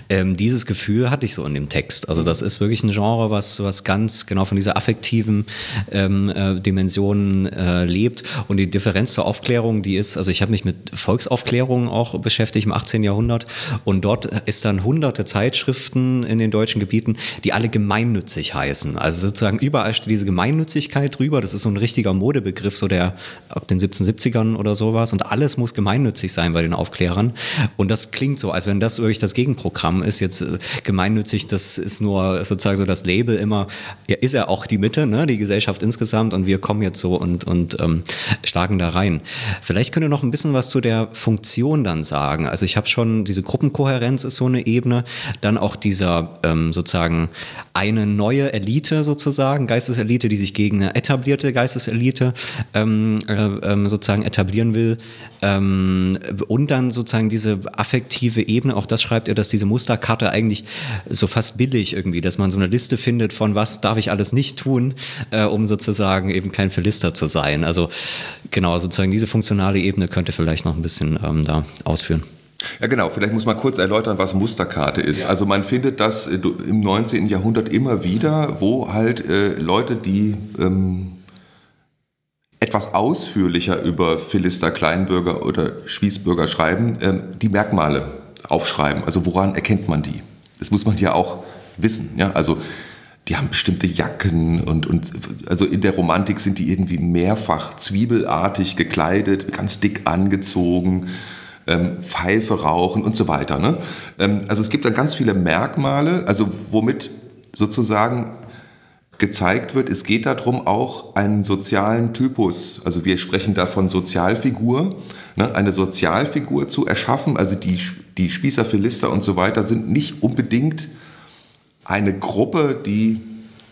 Ähm, dieses Gefühl hatte ich so in dem Text. Also das ist wirklich ein Genre, was, was ganz genau von dieser affektiven ähm, äh, Dimension äh, lebt. Und die Differenz zur Aufklärung, die ist, also ich habe mich mit Volksaufklärung auch beschäftigt im 18. Jahrhundert und dort ist dann hunderte Zeitschriften in den deutschen Gebieten, die alle gemeinnützig heißen. Also sozusagen überall steht diese Gemeinnützigkeit drüber. Das ist so ein richtiger Modebegriff, so der ab den 17, 70ern oder sowas. Und alles muss gemeinnützig sein bei den Aufklärern. Und das klingt so, als wenn das wirklich das Gegenprogramm ist. Jetzt äh, gemeinnützig, das ist nur sozusagen so das Label immer, ja, ist ja auch die Mitte, ne, die Gesellschaft insgesamt. Und wir kommen jetzt so und, und ähm, schlagen da rein. Vielleicht könnt ihr noch ein bisschen was zu der Funktion dann sagen. Also ich habe schon, diese Gruppenkohärenz ist so eine Ebene. Dann auch dieser ähm, sozusagen eine neue Elite sozusagen, Geisteselite, die sich gegen eine etablierte Geisteselite ähm, äh, ähm, sozusagen etablieren will. Ähm, und dann sozusagen diese affektive Ebene, auch das schreibt er, dass diese Musterkarte eigentlich so fast billig irgendwie, dass man so eine Liste findet von was darf ich alles nicht tun, äh, um sozusagen eben kein Verlister zu sein. Also genau, sozusagen diese funktionale Ebene könnte vielleicht noch ein bisschen ähm, da ausführen. Ja, genau. Vielleicht muss man kurz erläutern, was Musterkarte ist. Ja. Also man findet das äh, im 19. Jahrhundert immer wieder, wo halt äh, Leute, die ähm, etwas ausführlicher über Philister, Kleinbürger oder Spießbürger schreiben, ähm, die Merkmale aufschreiben. Also woran erkennt man die? Das muss man ja auch wissen. Ja? Also die haben bestimmte Jacken und, und also in der Romantik sind die irgendwie mehrfach zwiebelartig gekleidet, ganz dick angezogen ähm, Pfeife rauchen und so weiter. Ne? Ähm, also es gibt dann ganz viele Merkmale, also womit sozusagen gezeigt wird, es geht darum, auch einen sozialen Typus, also wir sprechen da von Sozialfigur, ne, eine Sozialfigur zu erschaffen. Also die, die Spießer, Philister und so weiter sind nicht unbedingt eine Gruppe, die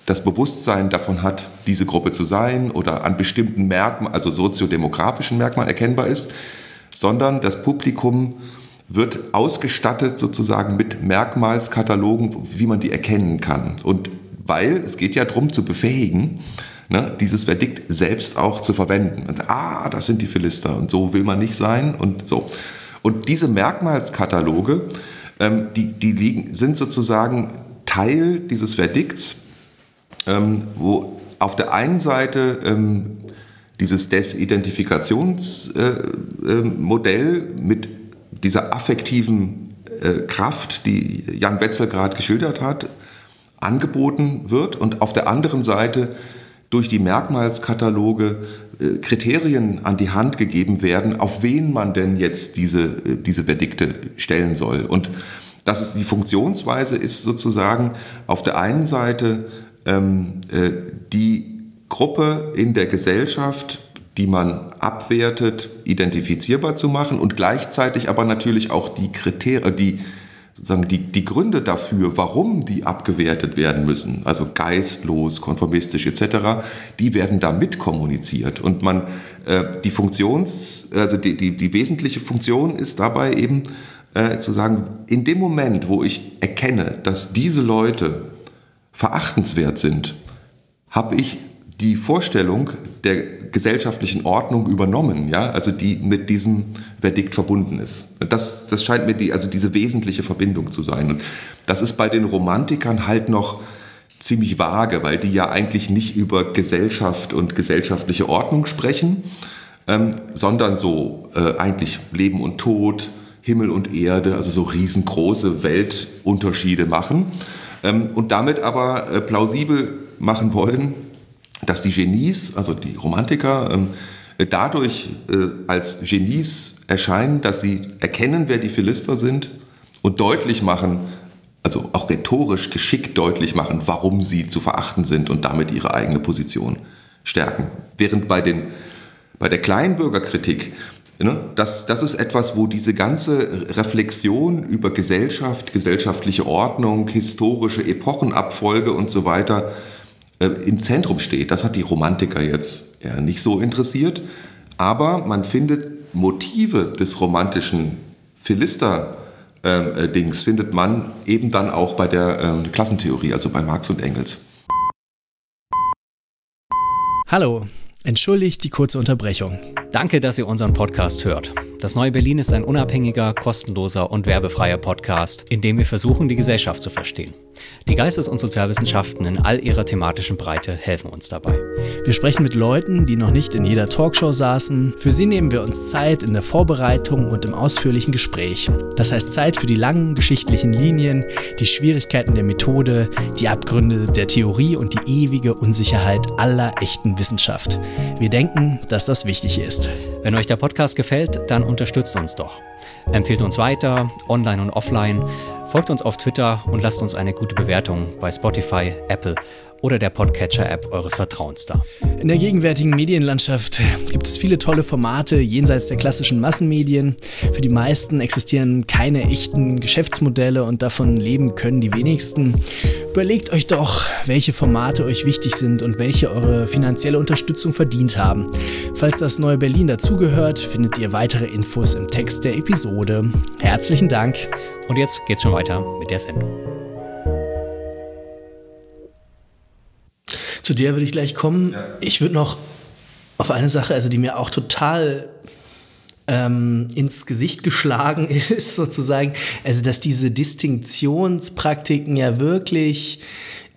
das Bewusstsein davon hat, diese Gruppe zu sein oder an bestimmten Merkmalen, also soziodemografischen Merkmalen erkennbar ist, sondern das Publikum wird ausgestattet sozusagen mit Merkmalskatalogen, wie man die erkennen kann. Und weil es geht ja darum zu befähigen, ne, dieses Verdikt selbst auch zu verwenden. Und, ah, das sind die Philister und so will man nicht sein und so. Und diese Merkmalskataloge, ähm, die, die liegen, sind sozusagen Teil dieses Verdikts, ähm, wo auf der einen Seite ähm, dieses Desidentifikationsmodell mit dieser affektiven äh, Kraft, die Jan Wetzel gerade geschildert hat, angeboten wird und auf der anderen Seite durch die Merkmalskataloge äh, Kriterien an die Hand gegeben werden, auf wen man denn jetzt diese, äh, diese Verdikte stellen soll. Und das ist die Funktionsweise ist sozusagen auf der einen Seite ähm, äh, die Gruppe in der Gesellschaft, die man abwertet, identifizierbar zu machen und gleichzeitig aber natürlich auch die Kriterien, die sozusagen die, die Gründe dafür, warum die abgewertet werden müssen, also geistlos, konformistisch etc., die werden da mitkommuniziert. Und man, äh, die Funktions, also die, die, die wesentliche Funktion ist dabei eben äh, zu sagen, in dem Moment, wo ich erkenne, dass diese Leute verachtenswert sind, habe ich die Vorstellung der gesellschaftlichen Ordnung übernommen, ja, also die mit diesem Verdikt verbunden ist. Das, das scheint mir die, also diese wesentliche Verbindung zu sein. Und das ist bei den Romantikern halt noch ziemlich vage, weil die ja eigentlich nicht über Gesellschaft und gesellschaftliche Ordnung sprechen, ähm, sondern so äh, eigentlich Leben und Tod, Himmel und Erde, also so riesengroße Weltunterschiede machen ähm, und damit aber äh, plausibel machen wollen, dass die Genies, also die Romantiker, ähm, dadurch äh, als Genies erscheinen, dass sie erkennen, wer die Philister sind und deutlich machen, also auch rhetorisch geschickt deutlich machen, warum sie zu verachten sind und damit ihre eigene Position stärken. Während bei, den, bei der Kleinbürgerkritik, ne, das, das ist etwas, wo diese ganze Reflexion über Gesellschaft, gesellschaftliche Ordnung, historische Epochenabfolge und so weiter äh, im Zentrum steht. Das hat die Romantiker jetzt ja nicht so interessiert. Aber man findet Motive des romantischen Philister. Äh, Dings findet man eben dann auch bei der ähm, Klassentheorie, also bei Marx und Engels. Hallo, entschuldigt die kurze Unterbrechung. Danke, dass ihr unseren Podcast hört. Das Neue Berlin ist ein unabhängiger, kostenloser und werbefreier Podcast, in dem wir versuchen, die Gesellschaft zu verstehen. Die Geistes- und Sozialwissenschaften in all ihrer thematischen Breite helfen uns dabei. Wir sprechen mit Leuten, die noch nicht in jeder Talkshow saßen. Für sie nehmen wir uns Zeit in der Vorbereitung und im ausführlichen Gespräch. Das heißt Zeit für die langen geschichtlichen Linien, die Schwierigkeiten der Methode, die Abgründe der Theorie und die ewige Unsicherheit aller echten Wissenschaft. Wir denken, dass das wichtig ist. Wenn euch der Podcast gefällt, dann unterstützt uns doch. Empfehlt uns weiter, online und offline. Folgt uns auf Twitter und lasst uns eine gute Bewertung bei Spotify, Apple oder der Podcatcher-App eures Vertrauens da. In der gegenwärtigen Medienlandschaft gibt es viele tolle Formate jenseits der klassischen Massenmedien. Für die meisten existieren keine echten Geschäftsmodelle und davon leben können die wenigsten. Überlegt euch doch, welche Formate euch wichtig sind und welche eure finanzielle Unterstützung verdient haben. Falls das neue Berlin dazugehört, findet ihr weitere Infos im Text der Episode. Herzlichen Dank. Und jetzt geht's schon weiter mit der Sendung. Zu der würde ich gleich kommen. Ja. Ich würde noch auf eine Sache, also die mir auch total ähm, ins Gesicht geschlagen ist, sozusagen, also dass diese Distinktionspraktiken ja wirklich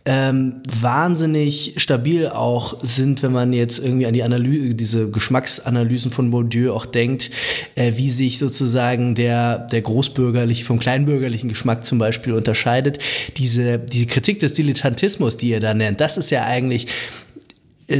ähm, wahnsinnig stabil auch sind, wenn man jetzt irgendwie an die Analyse, diese Geschmacksanalysen von Bourdieu auch denkt, äh, wie sich sozusagen der, der großbürgerliche vom kleinbürgerlichen Geschmack zum Beispiel unterscheidet. Diese, diese Kritik des Dilettantismus, die er da nennt, das ist ja eigentlich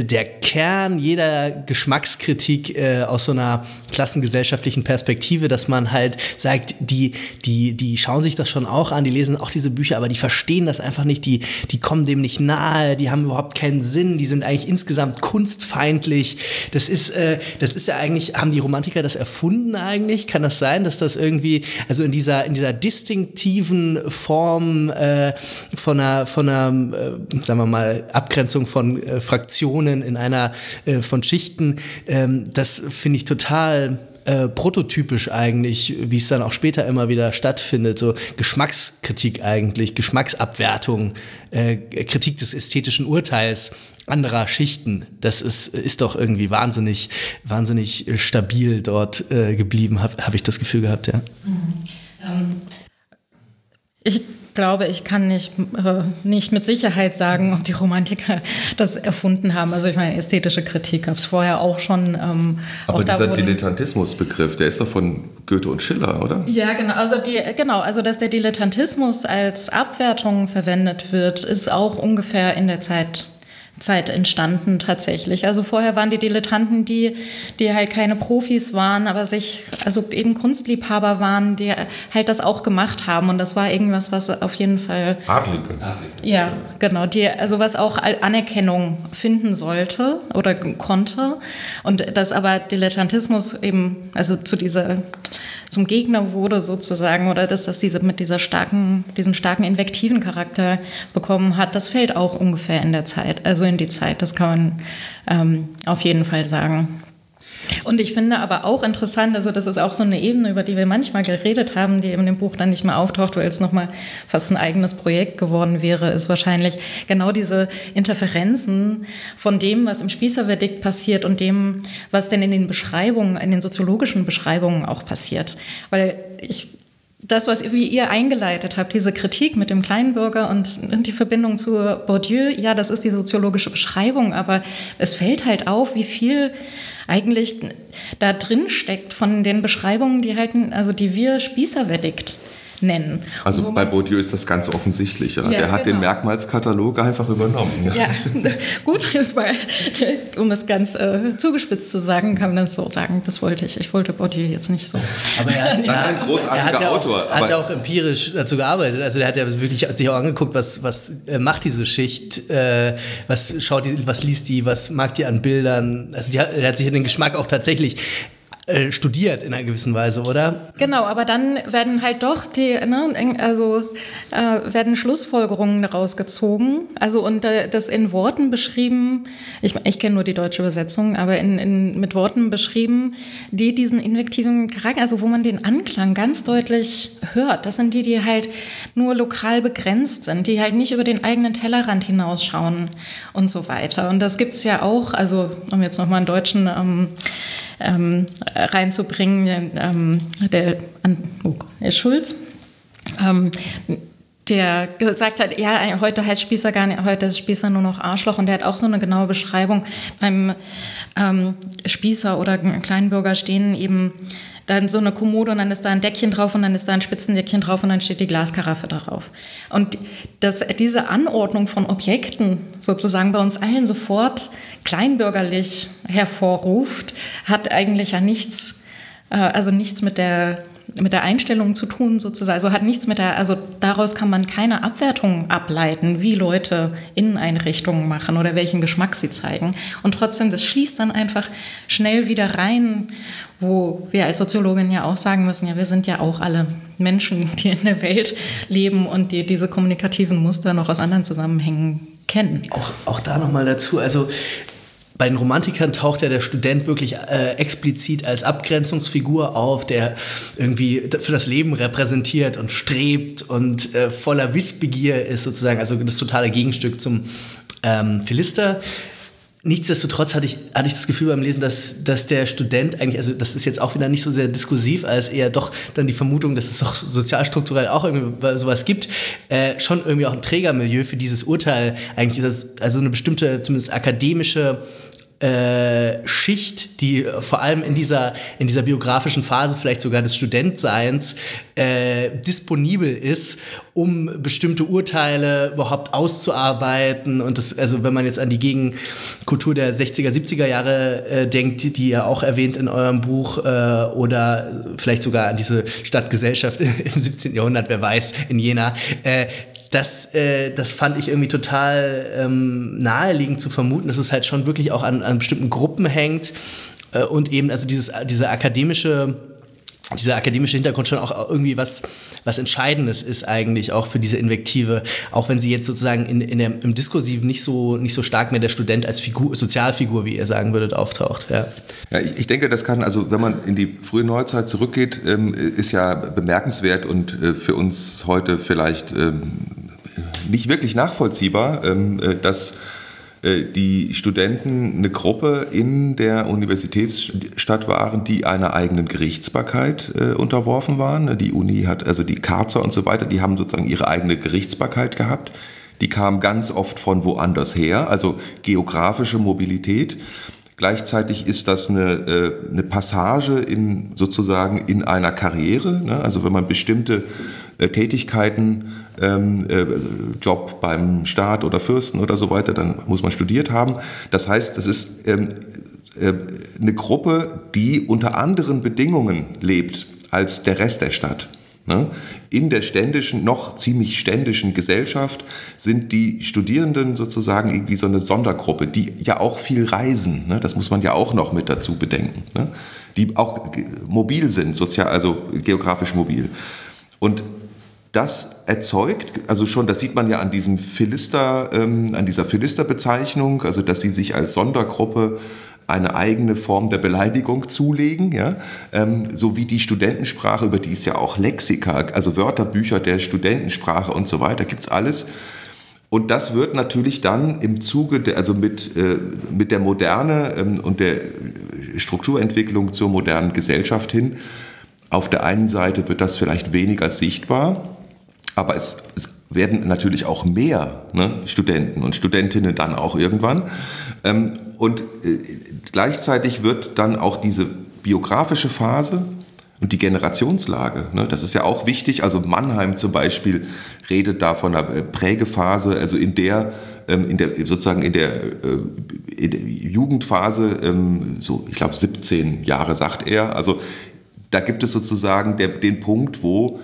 der Kern jeder Geschmackskritik äh, aus so einer klassengesellschaftlichen Perspektive, dass man halt sagt, die, die, die schauen sich das schon auch an, die lesen auch diese Bücher, aber die verstehen das einfach nicht, die, die kommen dem nicht nahe, die haben überhaupt keinen Sinn, die sind eigentlich insgesamt kunstfeindlich. Das ist, äh, das ist ja eigentlich, haben die Romantiker das erfunden eigentlich? Kann das sein, dass das irgendwie, also in dieser, in dieser distinktiven Form äh, von einer, von einer, äh, sagen wir mal, Abgrenzung von äh, Fraktionen Dimensionen, in einer äh, von Schichten. Ähm, das finde ich total äh, prototypisch eigentlich, wie es dann auch später immer wieder stattfindet, so Geschmackskritik eigentlich, Geschmacksabwertung, äh, Kritik des ästhetischen Urteils anderer Schichten. Das ist, ist doch irgendwie wahnsinnig, wahnsinnig stabil dort äh, geblieben, habe hab ich das Gefühl gehabt, ja. Mhm. Ähm, ich glaube, ich kann nicht, äh, nicht mit Sicherheit sagen, ob die Romantiker das erfunden haben. Also ich meine, ästhetische Kritik gab es vorher auch schon. Ähm, Aber auch dieser Dilettantismusbegriff, der ist doch von Goethe und Schiller, oder? Ja, genau. Also, die, genau, also dass der Dilettantismus als Abwertung verwendet wird, ist auch ungefähr in der Zeit Zeit entstanden tatsächlich. Also vorher waren die Dilettanten die, die halt keine Profis waren, aber sich, also eben Kunstliebhaber waren, die halt das auch gemacht haben. Und das war irgendwas, was auf jeden Fall. Adlige. Ja, genau. Die, also was auch Anerkennung finden sollte oder konnte. Und das aber Dilettantismus eben, also zu dieser zum Gegner wurde sozusagen oder dass das diese mit dieser starken, diesen starken invektiven Charakter bekommen hat, das fällt auch ungefähr in der Zeit, also in die Zeit, das kann man ähm, auf jeden Fall sagen. Und ich finde aber auch interessant, also das ist auch so eine Ebene, über die wir manchmal geredet haben, die in dem Buch dann nicht mehr auftaucht, weil es nochmal fast ein eigenes Projekt geworden wäre, ist wahrscheinlich genau diese Interferenzen von dem, was im Spießerverdikt passiert und dem, was denn in den Beschreibungen, in den soziologischen Beschreibungen auch passiert. Weil ich das, was wie ihr eingeleitet habt, diese Kritik mit dem Kleinbürger und die Verbindung zu Bourdieu, ja, das ist die soziologische Beschreibung, aber es fällt halt auf, wie viel eigentlich da drin steckt von den Beschreibungen, die halten, also die wir Spießerverdikt nennen. Also bei Bourdieu ist das ganz offensichtlich. Ja. Ja, Der hat genau. den Merkmalskatalog einfach übernommen. Ja, ja gut, um es ganz äh, zugespitzt zu sagen, kann man das so sagen. Das wollte ich. Ich wollte Bourdieu jetzt nicht so. Aber er, hat, er, ein großartiger er hat ja Autor. Er hat ja auch empirisch dazu gearbeitet. Also er hat ja wirklich sich auch angeguckt, was, was äh, macht diese Schicht, äh, was schaut die, was liest die, was mag die an Bildern. Also die, er hat sich den Geschmack auch tatsächlich äh, studiert in einer gewissen Weise, oder? Genau, aber dann werden halt doch die, ne, also äh, werden Schlussfolgerungen daraus gezogen. Also und äh, das in Worten beschrieben, ich, ich kenne nur die deutsche Übersetzung, aber in, in, mit Worten beschrieben, die diesen invektiven Charakter, also wo man den Anklang ganz deutlich hört. Das sind die, die halt nur lokal begrenzt sind, die halt nicht über den eigenen Tellerrand hinausschauen und so weiter. Und das gibt's ja auch, also um jetzt nochmal einen deutschen ähm, ähm, reinzubringen. Ähm, der, oh, der Schulz, ähm, der gesagt hat, ja, heute heißt Spießer gar nicht, heute ist Spießer nur noch Arschloch und der hat auch so eine genaue Beschreibung. Beim ähm, Spießer oder Kleinbürger stehen eben dann so eine Kommode und dann ist da ein Deckchen drauf und dann ist da ein Spitzendeckchen drauf und dann steht die Glaskaraffe darauf. Und das, diese Anordnung von Objekten sozusagen bei uns allen sofort kleinbürgerlich hervorruft, hat eigentlich ja nichts, äh, also nichts mit der mit der Einstellung zu tun, sozusagen. Also hat nichts mit der, also daraus kann man keine Abwertung ableiten, wie Leute Inneneinrichtungen machen oder welchen Geschmack sie zeigen. Und trotzdem, das schließt dann einfach schnell wieder rein, wo wir als Soziologin ja auch sagen müssen, ja, wir sind ja auch alle Menschen, die in der Welt leben und die diese kommunikativen Muster noch aus anderen Zusammenhängen kennen. Auch, auch da nochmal dazu, also bei den Romantikern taucht ja der Student wirklich äh, explizit als Abgrenzungsfigur auf, der irgendwie für das Leben repräsentiert und strebt und äh, voller Wissbegier ist sozusagen, also das totale Gegenstück zum ähm, Philister. Nichtsdestotrotz hatte ich, hatte ich das Gefühl beim Lesen, dass, dass der Student eigentlich, also das ist jetzt auch wieder nicht so sehr diskursiv, als eher doch dann die Vermutung, dass es doch sozialstrukturell auch irgendwie sowas gibt, äh, schon irgendwie auch ein Trägermilieu für dieses Urteil eigentlich ist. Also eine bestimmte, zumindest akademische äh, Schicht, die vor allem in dieser, in dieser biografischen Phase vielleicht sogar des Studentseins äh, disponibel ist, um bestimmte Urteile überhaupt auszuarbeiten. Und das, also wenn man jetzt an die Gegenkultur der 60er, 70er Jahre äh, denkt, die ihr auch erwähnt in eurem Buch, äh, oder vielleicht sogar an diese Stadtgesellschaft im 17. Jahrhundert, wer weiß, in Jena, äh, das, äh, das fand ich irgendwie total ähm, naheliegend zu vermuten, dass es halt schon wirklich auch an, an bestimmten Gruppen hängt äh, und eben also dieses, diese akademische dieser akademische Hintergrund schon auch irgendwie was, was Entscheidendes ist eigentlich auch für diese Invektive, auch wenn sie jetzt sozusagen in, in der, im Diskursiven nicht so, nicht so stark mehr der Student als Figur, Sozialfigur, wie ihr sagen würdet, auftaucht. Ja. ja ich, ich denke, das kann, also wenn man in die frühe Neuzeit zurückgeht, ähm, ist ja bemerkenswert und äh, für uns heute vielleicht ähm, nicht wirklich nachvollziehbar, ähm, äh, dass äh, die Studenten eine Gruppe in der Universitätsstadt waren, die einer eigenen Gerichtsbarkeit äh, unterworfen waren. Die Uni hat, also die Karzer und so weiter, die haben sozusagen ihre eigene Gerichtsbarkeit gehabt. Die kam ganz oft von woanders her, also geografische Mobilität. Gleichzeitig ist das eine, eine Passage in sozusagen in einer Karriere. Ne? Also wenn man bestimmte äh, Tätigkeiten, ähm, äh, Job beim Staat oder Fürsten oder so weiter, dann muss man studiert haben. Das heißt, das ist ähm, äh, eine Gruppe, die unter anderen Bedingungen lebt als der Rest der Stadt. Ne? In der ständischen, noch ziemlich ständischen Gesellschaft sind die Studierenden sozusagen irgendwie so eine Sondergruppe, die ja auch viel reisen. Ne? Das muss man ja auch noch mit dazu bedenken. Ne? Die auch mobil sind, sozial, also geografisch mobil. Und das erzeugt, also schon, das sieht man ja an diesem Philister, ähm, an dieser Philister-Bezeichnung, also dass sie sich als Sondergruppe eine eigene Form der Beleidigung zulegen, ja, ähm, so wie die Studentensprache, über die es ja auch Lexika, also Wörterbücher der Studentensprache und so weiter, gibt's alles. Und das wird natürlich dann im Zuge, der, also mit, äh, mit der Moderne ähm, und der Strukturentwicklung zur modernen Gesellschaft hin, auf der einen Seite wird das vielleicht weniger sichtbar, aber es, es werden natürlich auch mehr ne, Studenten und Studentinnen dann auch irgendwann. Ähm, und äh, gleichzeitig wird dann auch diese biografische Phase und die Generationslage, ne, das ist ja auch wichtig. Also Mannheim zum Beispiel redet da von einer äh, Prägephase, also in der ähm, in der sozusagen in der, äh, in der Jugendphase, ähm, so ich glaube 17 Jahre sagt er. Also da gibt es sozusagen der, den Punkt, wo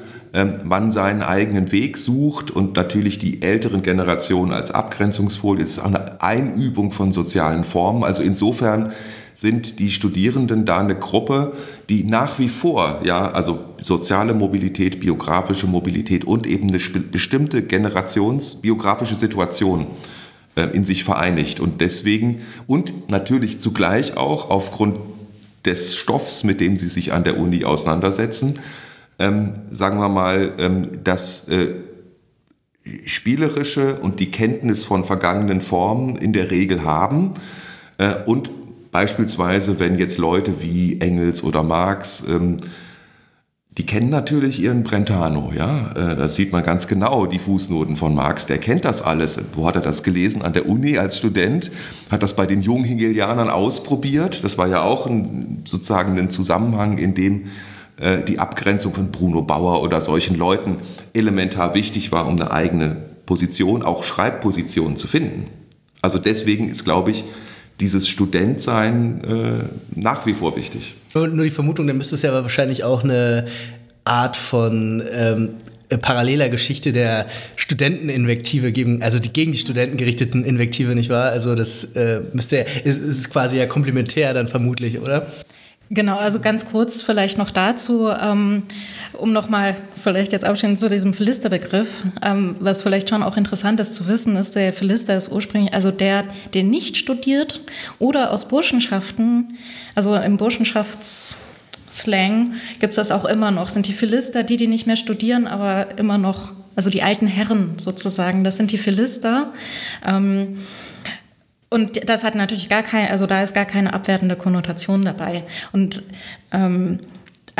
man seinen eigenen Weg sucht und natürlich die älteren Generationen als Abgrenzungsfolie. Das ist auch eine Einübung von sozialen Formen. Also insofern sind die Studierenden da eine Gruppe, die nach wie vor, ja, also soziale Mobilität, biografische Mobilität und eben eine bestimmte generationsbiografische Situation äh, in sich vereinigt. Und deswegen und natürlich zugleich auch aufgrund des Stoffs, mit dem sie sich an der Uni auseinandersetzen, ähm, sagen wir mal, ähm, das äh, Spielerische und die Kenntnis von vergangenen Formen in der Regel haben äh, und beispielsweise, wenn jetzt Leute wie Engels oder Marx ähm, die kennen natürlich ihren Brentano, ja. Äh, das sieht man ganz genau, die Fußnoten von Marx. Der kennt das alles. Wo hat er das gelesen? An der Uni als Student, hat das bei den jungen Hegelianern ausprobiert. Das war ja auch ein, sozusagen ein Zusammenhang, in dem äh, die Abgrenzung von Bruno Bauer oder solchen Leuten elementar wichtig war, um eine eigene Position, auch Schreibposition zu finden. Also deswegen ist, glaube ich, dieses Studentsein äh, nach wie vor wichtig. Nur, die Vermutung, dann müsste es ja wahrscheinlich auch eine Art von ähm, paralleler Geschichte der Studenteninvektive geben, also die gegen die Studenten gerichteten Invektive, nicht wahr? Also das äh, müsste ja, ist, ist quasi ja komplementär dann vermutlich, oder? Genau, also ganz kurz vielleicht noch dazu, ähm, um nochmal vielleicht jetzt abschließend zu diesem Philisterbegriff, ähm, was vielleicht schon auch interessant ist zu wissen, ist, der Philister ist ursprünglich, also der, der nicht studiert oder aus Burschenschaften, also im Burschenschaftsslang gibt es das auch immer noch, sind die Philister, die, die nicht mehr studieren, aber immer noch, also die alten Herren sozusagen, das sind die Philister. Ähm, und das hat natürlich gar kein, also da ist gar keine abwertende Konnotation dabei. Und ähm,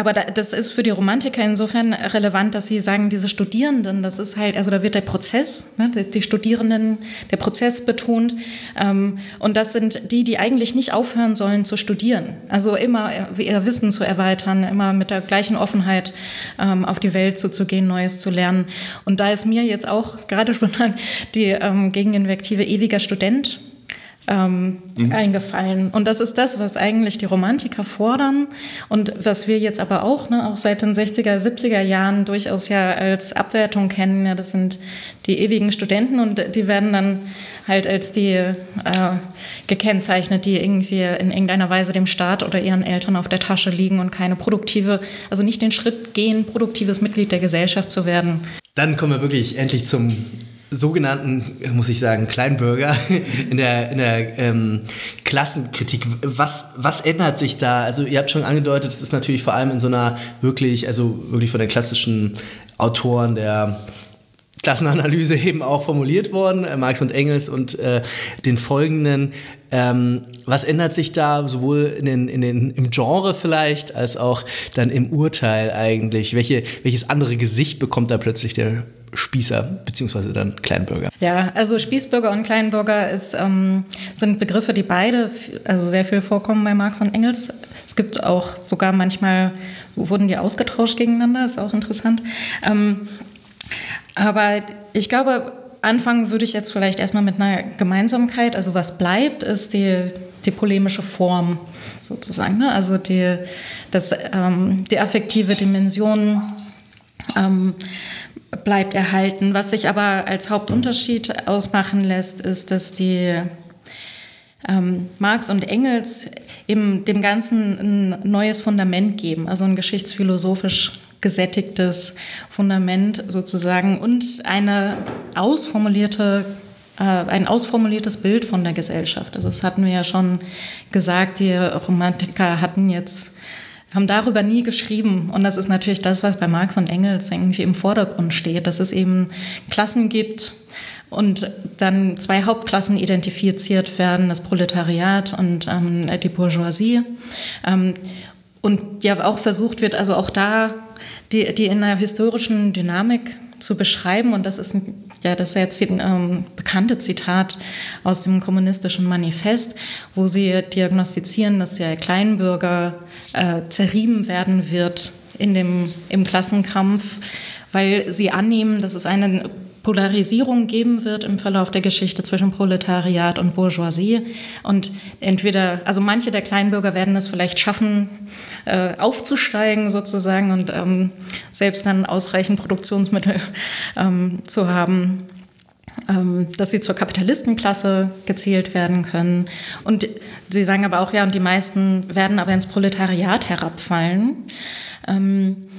aber da, das ist für die Romantiker insofern relevant, dass sie sagen, diese Studierenden, das ist halt, also da wird der Prozess, ne, die, die, Studierenden, der Prozess betont. Ähm, und das sind die, die eigentlich nicht aufhören sollen zu studieren. Also immer ihr Wissen zu erweitern, immer mit der gleichen Offenheit ähm, auf die Welt zuzugehen, Neues zu lernen. Und da ist mir jetzt auch gerade schon die ähm, Gegeninvektive ewiger Student ähm, mhm. eingefallen. Und das ist das, was eigentlich die Romantiker fordern und was wir jetzt aber auch, ne, auch seit den 60er, 70er Jahren durchaus ja als Abwertung kennen. Ja, das sind die ewigen Studenten und die werden dann halt als die äh, gekennzeichnet, die irgendwie in irgendeiner Weise dem Staat oder ihren Eltern auf der Tasche liegen und keine produktive, also nicht den Schritt gehen, produktives Mitglied der Gesellschaft zu werden. Dann kommen wir wirklich endlich zum sogenannten, muss ich sagen, Kleinbürger in der, in der ähm, Klassenkritik. Was, was ändert sich da? Also ihr habt schon angedeutet, es ist natürlich vor allem in so einer wirklich, also wirklich von den klassischen Autoren der Klassenanalyse eben auch formuliert worden, äh, Marx und Engels und äh, den folgenden. Ähm, was ändert sich da sowohl in den, in den, im Genre vielleicht als auch dann im Urteil eigentlich? Welche, welches andere Gesicht bekommt da plötzlich der Spießer beziehungsweise dann Kleinbürger? Ja, also Spießbürger und Kleinbürger ist, ähm, sind Begriffe, die beide also sehr viel vorkommen bei Marx und Engels. Es gibt auch sogar manchmal wurden die ausgetauscht gegeneinander, ist auch interessant. Ähm, aber ich glaube, anfangen würde ich jetzt vielleicht erstmal mit einer Gemeinsamkeit. Also was bleibt, ist die, die polemische Form sozusagen. Ne? Also die, das, ähm, die affektive Dimension ähm, bleibt erhalten. Was sich aber als Hauptunterschied ausmachen lässt, ist, dass die ähm, Marx und Engels eben dem Ganzen ein neues Fundament geben, also ein geschichtsphilosophisch gesättigtes Fundament sozusagen und eine ausformulierte äh, ein ausformuliertes Bild von der Gesellschaft. Also das hatten wir ja schon gesagt, die Romantiker hatten jetzt haben darüber nie geschrieben. Und das ist natürlich das, was bei Marx und Engels irgendwie im Vordergrund steht, dass es eben Klassen gibt und dann zwei Hauptklassen identifiziert werden, das Proletariat und ähm, die Bourgeoisie. Ähm, und ja auch versucht wird, also auch da die, die in einer historischen Dynamik zu beschreiben. Und das ist, ja, das ist jetzt ein ähm, bekannte Zitat aus dem kommunistischen Manifest, wo sie diagnostizieren, dass der Kleinbürger äh, zerrieben werden wird in dem, im Klassenkampf, weil sie annehmen, dass es eine Polarisierung geben wird im Verlauf der Geschichte zwischen Proletariat und Bourgeoisie. Und entweder, also manche der Kleinbürger werden es vielleicht schaffen, äh, aufzusteigen sozusagen und ähm, selbst dann ausreichend Produktionsmittel ähm, zu haben, ähm, dass sie zur Kapitalistenklasse gezählt werden können. Und sie sagen aber auch, ja, und die meisten werden aber ins Proletariat herabfallen. Ähm,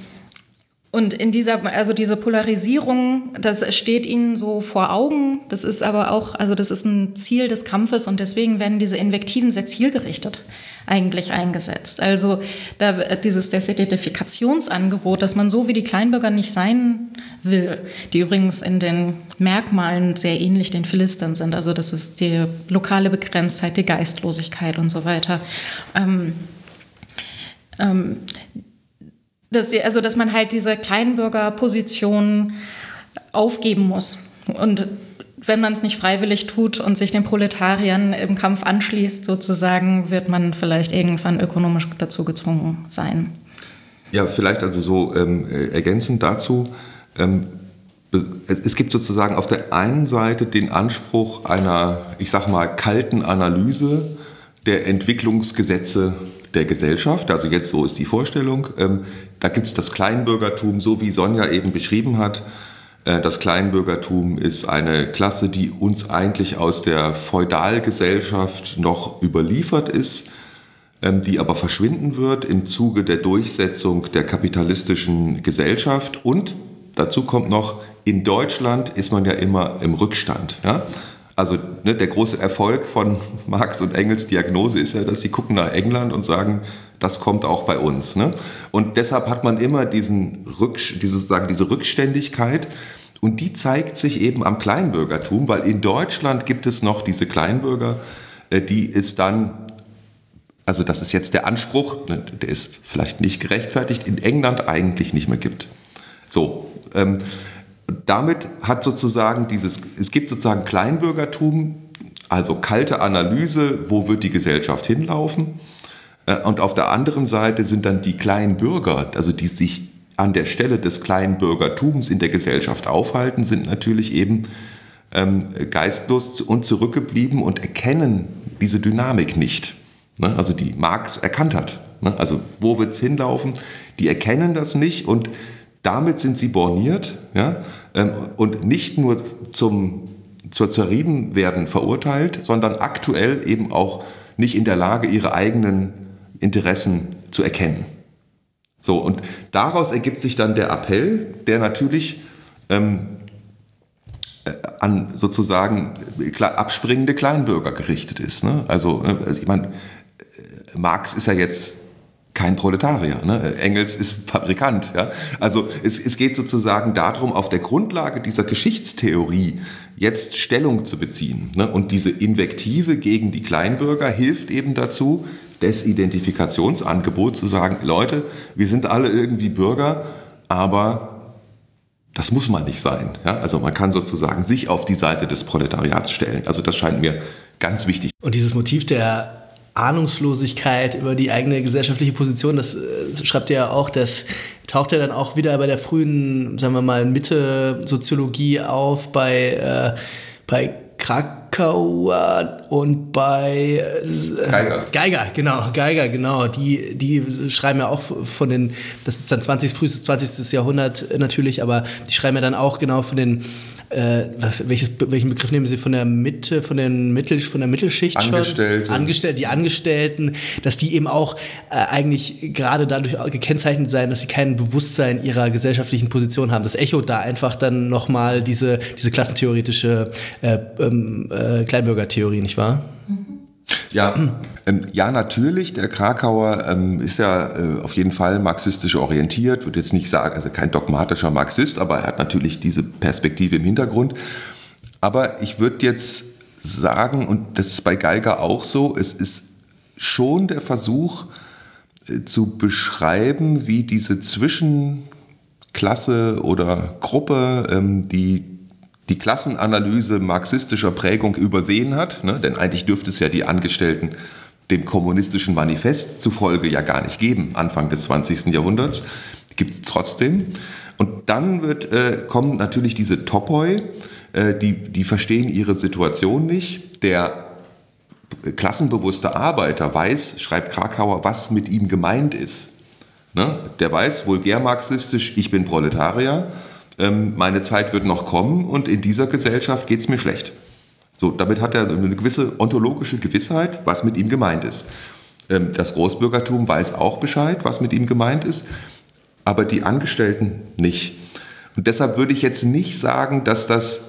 und in dieser, also diese Polarisierung, das steht ihnen so vor Augen. Das ist aber auch, also das ist ein Ziel des Kampfes und deswegen werden diese Invektiven sehr zielgerichtet eigentlich eingesetzt. Also da, dieses Desidentifikationsangebot, dass man so wie die Kleinbürger nicht sein will, die übrigens in den Merkmalen sehr ähnlich den Philistern sind. Also das ist die lokale Begrenztheit, die Geistlosigkeit und so weiter. Ähm, ähm, dass, also, dass man halt diese Kleinbürgerposition aufgeben muss. Und wenn man es nicht freiwillig tut und sich den Proletariern im Kampf anschließt, sozusagen, wird man vielleicht irgendwann ökonomisch dazu gezwungen sein. Ja, vielleicht also so ähm, äh, ergänzend dazu. Ähm, es gibt sozusagen auf der einen Seite den Anspruch einer, ich sag mal, kalten Analyse der Entwicklungsgesetze der Gesellschaft. Also jetzt so ist die Vorstellung. Ähm, da gibt es das Kleinbürgertum, so wie Sonja eben beschrieben hat. Äh, das Kleinbürgertum ist eine Klasse, die uns eigentlich aus der Feudalgesellschaft noch überliefert ist, ähm, die aber verschwinden wird im Zuge der Durchsetzung der kapitalistischen Gesellschaft. Und dazu kommt noch, in Deutschland ist man ja immer im Rückstand. Ja? Also ne, der große Erfolg von Marx und Engels Diagnose ist ja, dass sie gucken nach England und sagen, das kommt auch bei uns. Ne? Und deshalb hat man immer diesen Rück, diese, sozusagen diese Rückständigkeit. Und die zeigt sich eben am Kleinbürgertum, weil in Deutschland gibt es noch diese Kleinbürger, äh, die es dann, also das ist jetzt der Anspruch, ne, der ist vielleicht nicht gerechtfertigt, in England eigentlich nicht mehr gibt. So, ähm, damit hat sozusagen dieses, es gibt sozusagen Kleinbürgertum, also kalte Analyse, wo wird die Gesellschaft hinlaufen? Äh, und auf der anderen Seite sind dann die Kleinbürger, also die sich an der Stelle des Kleinbürgertums in der Gesellschaft aufhalten, sind natürlich eben ähm, geistlos und zurückgeblieben und erkennen diese Dynamik nicht. Ne? Also die Marx erkannt hat. Ne? Also wo wird es hinlaufen? Die erkennen das nicht und damit sind sie borniert ja? Ähm, und nicht nur zum, zur Zerriebenwerden verurteilt, sondern aktuell eben auch nicht in der Lage, ihre eigenen Interessen zu erkennen. So, und daraus ergibt sich dann der Appell, der natürlich ähm, äh, an sozusagen abspringende Kleinbürger gerichtet ist. Ne? Also, ne, also, ich meine, äh, Marx ist ja jetzt kein Proletarier. Ne? Engels ist Fabrikant. Ja? Also es, es geht sozusagen darum, auf der Grundlage dieser Geschichtstheorie jetzt Stellung zu beziehen. Ne? Und diese Invektive gegen die Kleinbürger hilft eben dazu, des Identifikationsangebot zu sagen, Leute, wir sind alle irgendwie Bürger, aber das muss man nicht sein. Ja? Also man kann sozusagen sich auf die Seite des Proletariats stellen. Also das scheint mir ganz wichtig. Und dieses Motiv der Ahnungslosigkeit über die eigene gesellschaftliche Position. Das äh, schreibt er ja auch, das taucht ja dann auch wieder bei der frühen, sagen wir mal, Mitte-Soziologie auf, bei, äh, bei Krakauer und bei äh, Geiger. Geiger, genau, Geiger, genau. Die, die schreiben ja auch von den, das ist dann 20, frühestes 20. Jahrhundert natürlich, aber die schreiben ja dann auch genau von den äh, was, welches, welchen Begriff nehmen Sie von der Mitte, von, den Mittel, von der Mittelschicht Angestellte. schon? Angestellte. Die Angestellten, dass die eben auch äh, eigentlich gerade dadurch gekennzeichnet sein, dass sie kein Bewusstsein ihrer gesellschaftlichen Position haben. Das Echo da einfach dann nochmal diese, diese klassentheoretische äh, ähm, äh, Kleinbürgertheorie, nicht wahr? Mhm. Ja, ähm, ja, natürlich. Der Krakauer ähm, ist ja äh, auf jeden Fall marxistisch orientiert, würde jetzt nicht sagen, also kein dogmatischer Marxist, aber er hat natürlich diese Perspektive im Hintergrund. Aber ich würde jetzt sagen, und das ist bei Geiger auch so, es ist schon der Versuch äh, zu beschreiben, wie diese Zwischenklasse oder Gruppe, ähm, die die Klassenanalyse marxistischer Prägung übersehen hat, ne? denn eigentlich dürfte es ja die Angestellten dem kommunistischen Manifest zufolge ja gar nicht geben, Anfang des 20. Jahrhunderts, gibt es trotzdem. Und dann wird, äh, kommen natürlich diese Topoi, äh, die, die verstehen ihre Situation nicht. Der klassenbewusste Arbeiter weiß, schreibt Krakauer, was mit ihm gemeint ist. Ne? Der weiß vulgär marxistisch, ich bin Proletarier ähm, meine Zeit wird noch kommen und in dieser Gesellschaft geht es mir schlecht. So, damit hat er eine gewisse ontologische Gewissheit, was mit ihm gemeint ist. Ähm, das Großbürgertum weiß auch Bescheid, was mit ihm gemeint ist, aber die Angestellten nicht. Und deshalb würde ich jetzt nicht sagen, dass das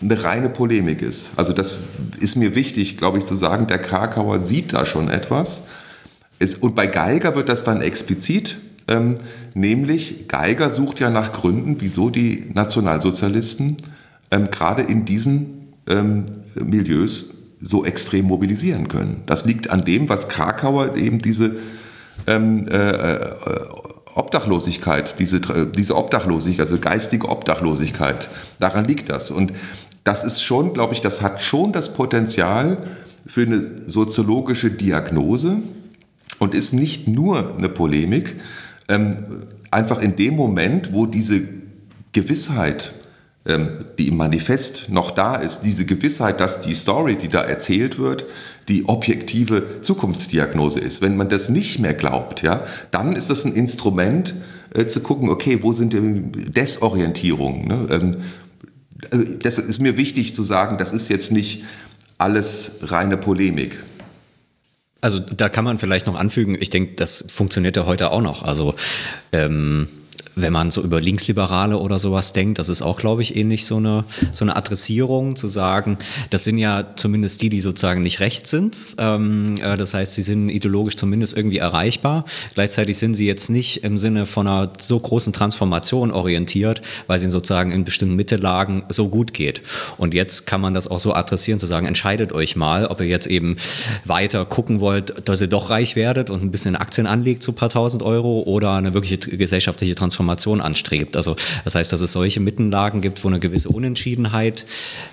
eine reine Polemik ist. Also das ist mir wichtig, glaube ich, zu sagen, der Krakauer sieht da schon etwas. und bei Geiger wird das dann explizit ähm, nämlich Geiger sucht ja nach Gründen, wieso die Nationalsozialisten ähm, gerade in diesen ähm, Milieus so extrem mobilisieren können. Das liegt an dem, was Krakauer eben diese ähm, äh, äh, Obdachlosigkeit, diese, diese Obdachlosigkeit, also geistige Obdachlosigkeit, daran liegt das. Und das ist schon, glaube ich, das hat schon das Potenzial für eine soziologische Diagnose und ist nicht nur eine Polemik, ähm, einfach in dem Moment, wo diese Gewissheit, ähm, die im Manifest noch da ist, diese Gewissheit, dass die Story, die da erzählt wird, die objektive Zukunftsdiagnose ist. Wenn man das nicht mehr glaubt, ja, dann ist das ein Instrument äh, zu gucken, okay, wo sind die Desorientierungen? Ne? Ähm, also das ist mir wichtig zu sagen, das ist jetzt nicht alles reine Polemik. Also da kann man vielleicht noch anfügen, ich denke, das funktioniert ja heute auch noch. Also ähm, wenn man so über Linksliberale oder sowas denkt, das ist auch, glaube ich, ähnlich so eine, so eine Adressierung, zu sagen, das sind ja zumindest die, die sozusagen nicht rechts sind. Ähm, äh, das heißt, sie sind ideologisch zumindest irgendwie erreichbar. Gleichzeitig sind sie jetzt nicht im Sinne von einer so großen Transformation orientiert, weil sie sozusagen in bestimmten Mittellagen so gut geht. Und jetzt kann man das auch so adressieren, zu sagen, entscheidet euch mal, ob ihr jetzt eben weiter gucken wollt, dass ihr doch reich werdet und ein bisschen Aktien anlegt, so ein paar tausend Euro, oder eine wirkliche gesellschaftliche Transformation Transformation anstrebt. Also das heißt, dass es solche Mittenlagen gibt, wo eine gewisse Unentschiedenheit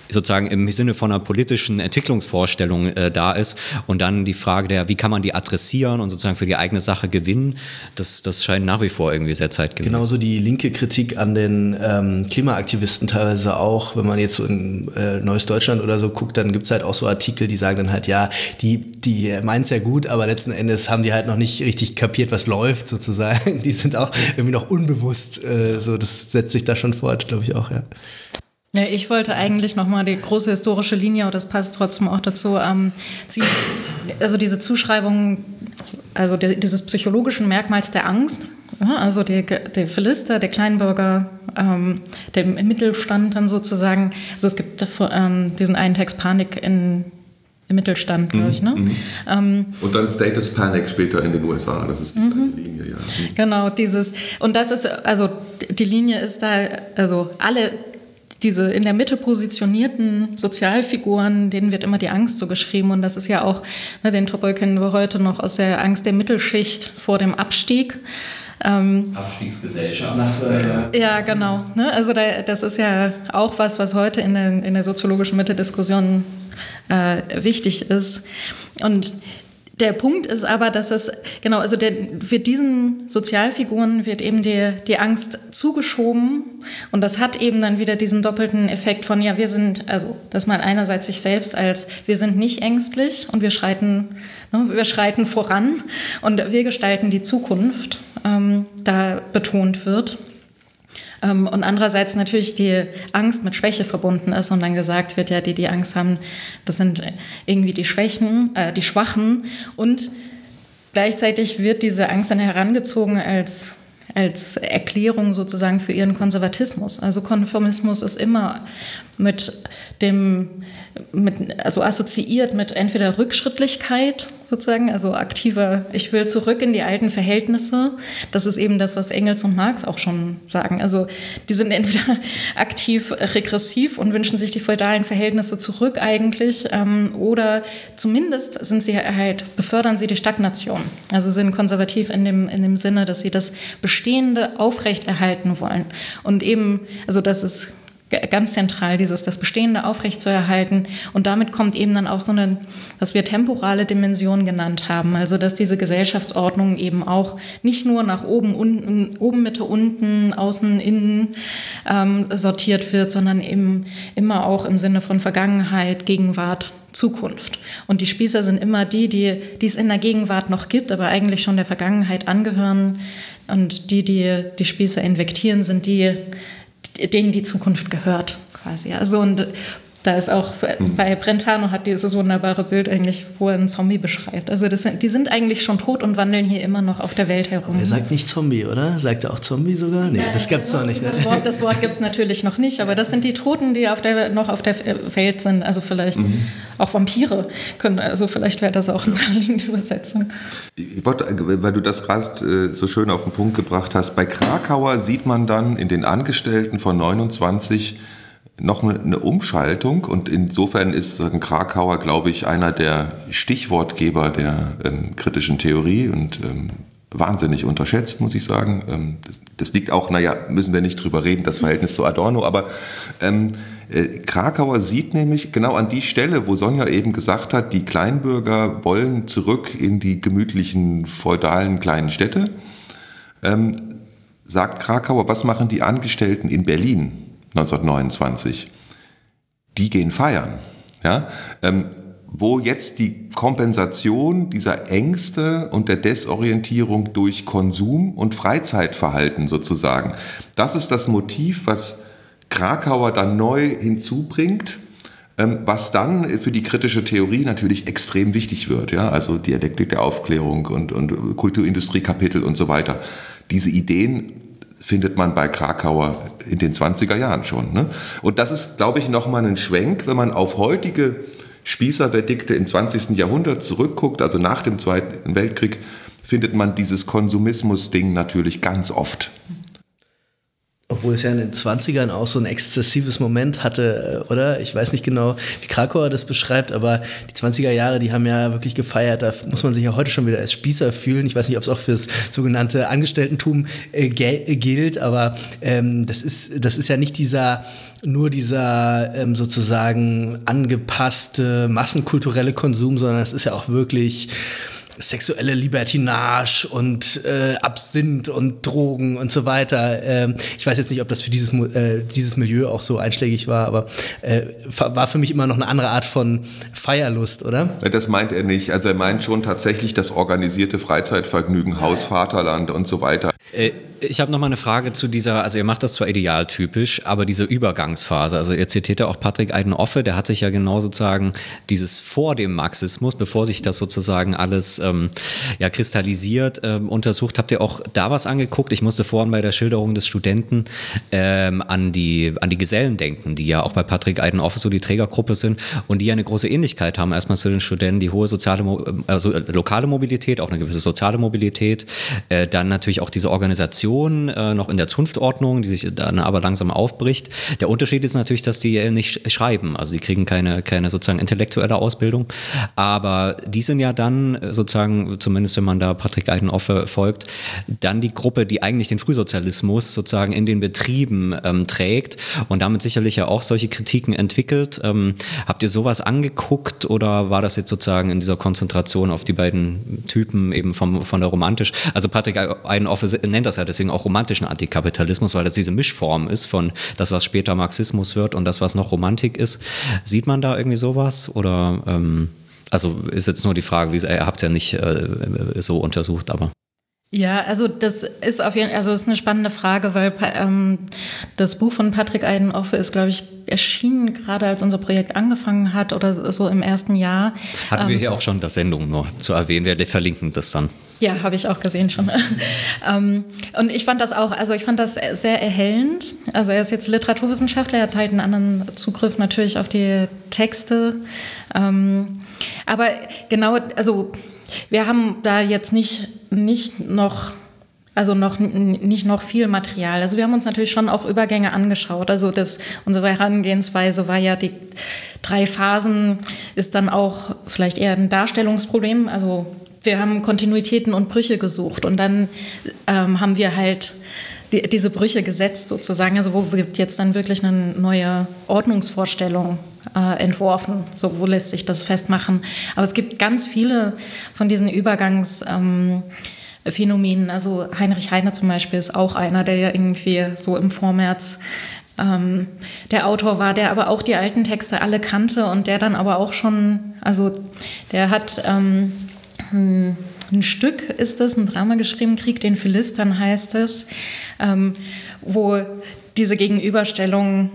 sozusagen im Sinne von einer politischen Entwicklungsvorstellung äh, da ist und dann die Frage der, wie kann man die adressieren und sozusagen für die eigene Sache gewinnen, das, das scheint nach wie vor irgendwie sehr zeitgemäß. Genauso die linke Kritik an den ähm, Klimaaktivisten teilweise auch, wenn man jetzt so in äh, Neues Deutschland oder so guckt, dann gibt es halt auch so Artikel, die sagen dann halt, ja, die, die meinen es ja gut, aber letzten Endes haben die halt noch nicht richtig kapiert, was läuft sozusagen. Die sind auch irgendwie noch unbewusst, äh, so das setzt sich da schon fort, glaube ich auch, ja. Ja, ich wollte eigentlich nochmal die große historische Linie, und das passt trotzdem auch dazu, ähm, ziehen. Also diese Zuschreibung, also der, dieses psychologischen Merkmals der Angst, ja, also der, der Philister, der Kleinbürger, ähm, der Mittelstand dann sozusagen. Also es gibt ähm, diesen einen Text Panik in im Mittelstand, glaube ich. Ne? Mhm. Ähm, und dann Status Panic später in den USA, das ist die mhm. Linie, ja. Mhm. Genau, dieses, und das ist, also die Linie ist da, also alle diese in der Mitte positionierten Sozialfiguren, denen wird immer die Angst so geschrieben. Und das ist ja auch, ne, den Topoi kennen wir heute noch aus der Angst der Mittelschicht vor dem Abstieg. Ähm, Abstiegsgesellschaft. Ja, genau. Ne? Also da, das ist ja auch was, was heute in der, in der soziologischen Mitte-Diskussion äh, wichtig ist. Und der Punkt ist aber, dass es, genau, also der, wird diesen Sozialfiguren wird eben die, die Angst zugeschoben und das hat eben dann wieder diesen doppelten Effekt von, ja, wir sind, also, dass man einerseits sich selbst als, wir sind nicht ängstlich und wir schreiten, ne, wir schreiten voran und wir gestalten die Zukunft, ähm, da betont wird. Ähm, und andererseits natürlich die Angst mit Schwäche verbunden ist und dann gesagt wird, ja, die, die Angst haben, das sind irgendwie die Schwächen, äh, die Schwachen. Und gleichzeitig wird diese Angst dann herangezogen als als Erklärung sozusagen für ihren Konservatismus. Also Konformismus ist immer mit dem mit, also assoziiert mit entweder Rückschrittlichkeit sozusagen, also aktiver, ich will zurück in die alten Verhältnisse. Das ist eben das, was Engels und Marx auch schon sagen. Also die sind entweder aktiv regressiv und wünschen sich die feudalen Verhältnisse zurück eigentlich, ähm, oder zumindest sind sie halt, befördern sie die Stagnation. Also sind konservativ in dem, in dem Sinne, dass sie das Bestehende aufrechterhalten wollen. Und eben, also das ist ganz zentral, dieses das Bestehende aufrechtzuerhalten. Und damit kommt eben dann auch so eine, was wir temporale Dimension genannt haben, also dass diese Gesellschaftsordnung eben auch nicht nur nach oben, unten, oben, Mitte, unten, außen, innen ähm, sortiert wird, sondern eben immer auch im Sinne von Vergangenheit, Gegenwart, Zukunft. Und die Spießer sind immer die, die, die es in der Gegenwart noch gibt, aber eigentlich schon der Vergangenheit angehören. Und die, die die Spießer invektieren, sind die, denen die Zukunft gehört, quasi. Also und da ist auch mhm. bei Brentano hat dieses wunderbare Bild eigentlich, wo er einen Zombie beschreibt. Also das sind, die sind eigentlich schon tot und wandeln hier immer noch auf der Welt herum. Er sagt nicht Zombie, oder? Sagt er auch Zombie sogar? Nee, Nein, das gibt es noch nicht. Ne? Das Wort, das Wort gibt es natürlich noch nicht, aber das sind die Toten, die auf der, noch auf der Welt sind. Also vielleicht mhm. auch Vampire können, also vielleicht wäre das auch eine naheliegende Übersetzung. Ich wollte, weil du das gerade äh, so schön auf den Punkt gebracht hast, bei Krakauer sieht man dann in den Angestellten von 29 noch eine Umschaltung und insofern ist Krakauer, glaube ich, einer der Stichwortgeber der ähm, kritischen Theorie und ähm, wahnsinnig unterschätzt, muss ich sagen. Ähm, das liegt auch, naja, müssen wir nicht drüber reden, das Verhältnis zu Adorno, aber ähm, äh, Krakauer sieht nämlich genau an die Stelle, wo Sonja eben gesagt hat, die Kleinbürger wollen zurück in die gemütlichen feudalen kleinen Städte, ähm, sagt Krakauer, was machen die Angestellten in Berlin? 1929, die gehen feiern. Ja? Ähm, wo jetzt die Kompensation dieser Ängste und der Desorientierung durch Konsum und Freizeitverhalten sozusagen, das ist das Motiv, was Krakauer dann neu hinzubringt, ähm, was dann für die kritische Theorie natürlich extrem wichtig wird. Ja? Also Dialektik der Aufklärung und, und Kulturindustriekapitel und so weiter. Diese Ideen findet man bei Krakauer in den 20er Jahren schon. Ne? Und das ist, glaube ich, nochmal ein Schwenk, wenn man auf heutige Spießerverdikte im 20. Jahrhundert zurückguckt, also nach dem Zweiten Weltkrieg, findet man dieses Konsumismus-Ding natürlich ganz oft. Obwohl es ja in den 20ern auch so ein exzessives Moment hatte, äh, oder? Ich weiß nicht genau, wie Krakauer das beschreibt, aber die 20er Jahre, die haben ja wirklich gefeiert. Da muss man sich ja heute schon wieder als Spießer fühlen. Ich weiß nicht, ob es auch fürs sogenannte Angestelltentum äh, gilt, aber ähm, das, ist, das ist ja nicht dieser nur dieser ähm, sozusagen angepasste massenkulturelle Konsum, sondern es ist ja auch wirklich sexuelle Libertinage und äh, Absinth und Drogen und so weiter. Ähm, ich weiß jetzt nicht, ob das für dieses, äh, dieses Milieu auch so einschlägig war, aber äh, war für mich immer noch eine andere Art von Feierlust, oder? Das meint er nicht. Also er meint schon tatsächlich das organisierte Freizeitvergnügen, Haus, Vaterland und so weiter. Äh, ich habe noch mal eine Frage zu dieser, also ihr macht das zwar idealtypisch, aber diese Übergangsphase, also ihr zitiert ja auch Patrick Eidenoffe, der hat sich ja genau sozusagen dieses vor dem Marxismus, bevor sich das sozusagen alles ähm, ja, kristallisiert, ähm, untersucht. Habt ihr auch da was angeguckt? Ich musste vorhin bei der Schilderung des Studenten ähm, an, die, an die Gesellen denken, die ja auch bei Patrick Eidenoffe so die Trägergruppe sind und die ja eine große Ähnlichkeit haben. Erstmal zu den Studenten die hohe soziale, also lokale Mobilität, auch eine gewisse soziale Mobilität, äh, dann natürlich auch diese Organisation Tradition äh, noch in der Zunftordnung, die sich dann aber langsam aufbricht. Der Unterschied ist natürlich, dass die nicht schreiben, also die kriegen keine, keine sozusagen intellektuelle Ausbildung, aber die sind ja dann sozusagen, zumindest wenn man da Patrick Eidenoffe folgt, dann die Gruppe, die eigentlich den Frühsozialismus sozusagen in den Betrieben ähm, trägt und damit sicherlich ja auch solche Kritiken entwickelt. Ähm, habt ihr sowas angeguckt oder war das jetzt sozusagen in dieser Konzentration auf die beiden Typen eben vom, von der romantisch? Also Patrick Eidenoffe nennt das ja deswegen auch romantischen Antikapitalismus, weil das diese Mischform ist von das, was später Marxismus wird und das, was noch Romantik ist. Sieht man da irgendwie sowas oder ähm, also ist jetzt nur die Frage, wie ihr habt ja nicht äh, so untersucht, aber. Ja, also das ist auf jeden Fall, also ist eine spannende Frage, weil ähm, das Buch von Patrick Eidenoffe ist, glaube ich, erschienen gerade als unser Projekt angefangen hat oder so im ersten Jahr. Hatten ähm, wir hier auch schon das Sendung noch zu erwähnen, wir verlinken das dann. Ja, habe ich auch gesehen schon. ähm, und ich fand das auch, also ich fand das sehr erhellend. Also er ist jetzt Literaturwissenschaftler, er hat halt einen anderen Zugriff natürlich auf die Texte. Ähm, aber genau, also wir haben da jetzt nicht, nicht noch also noch nicht noch viel Material. Also wir haben uns natürlich schon auch Übergänge angeschaut. Also das, unsere Herangehensweise war ja die drei Phasen ist dann auch vielleicht eher ein Darstellungsproblem. Also wir haben Kontinuitäten und Brüche gesucht und dann ähm, haben wir halt die, diese Brüche gesetzt sozusagen. Also wo wird jetzt dann wirklich eine neue Ordnungsvorstellung äh, entworfen. So, wo lässt sich das festmachen? Aber es gibt ganz viele von diesen Übergangsphänomenen. Ähm, also Heinrich Heine zum Beispiel ist auch einer, der ja irgendwie so im Vormärz ähm, der Autor war, der aber auch die alten Texte alle kannte und der dann aber auch schon, also der hat ähm, ein, ein Stück ist das, ein Drama geschrieben, Krieg den Philistern heißt es, ähm, wo diese Gegenüberstellung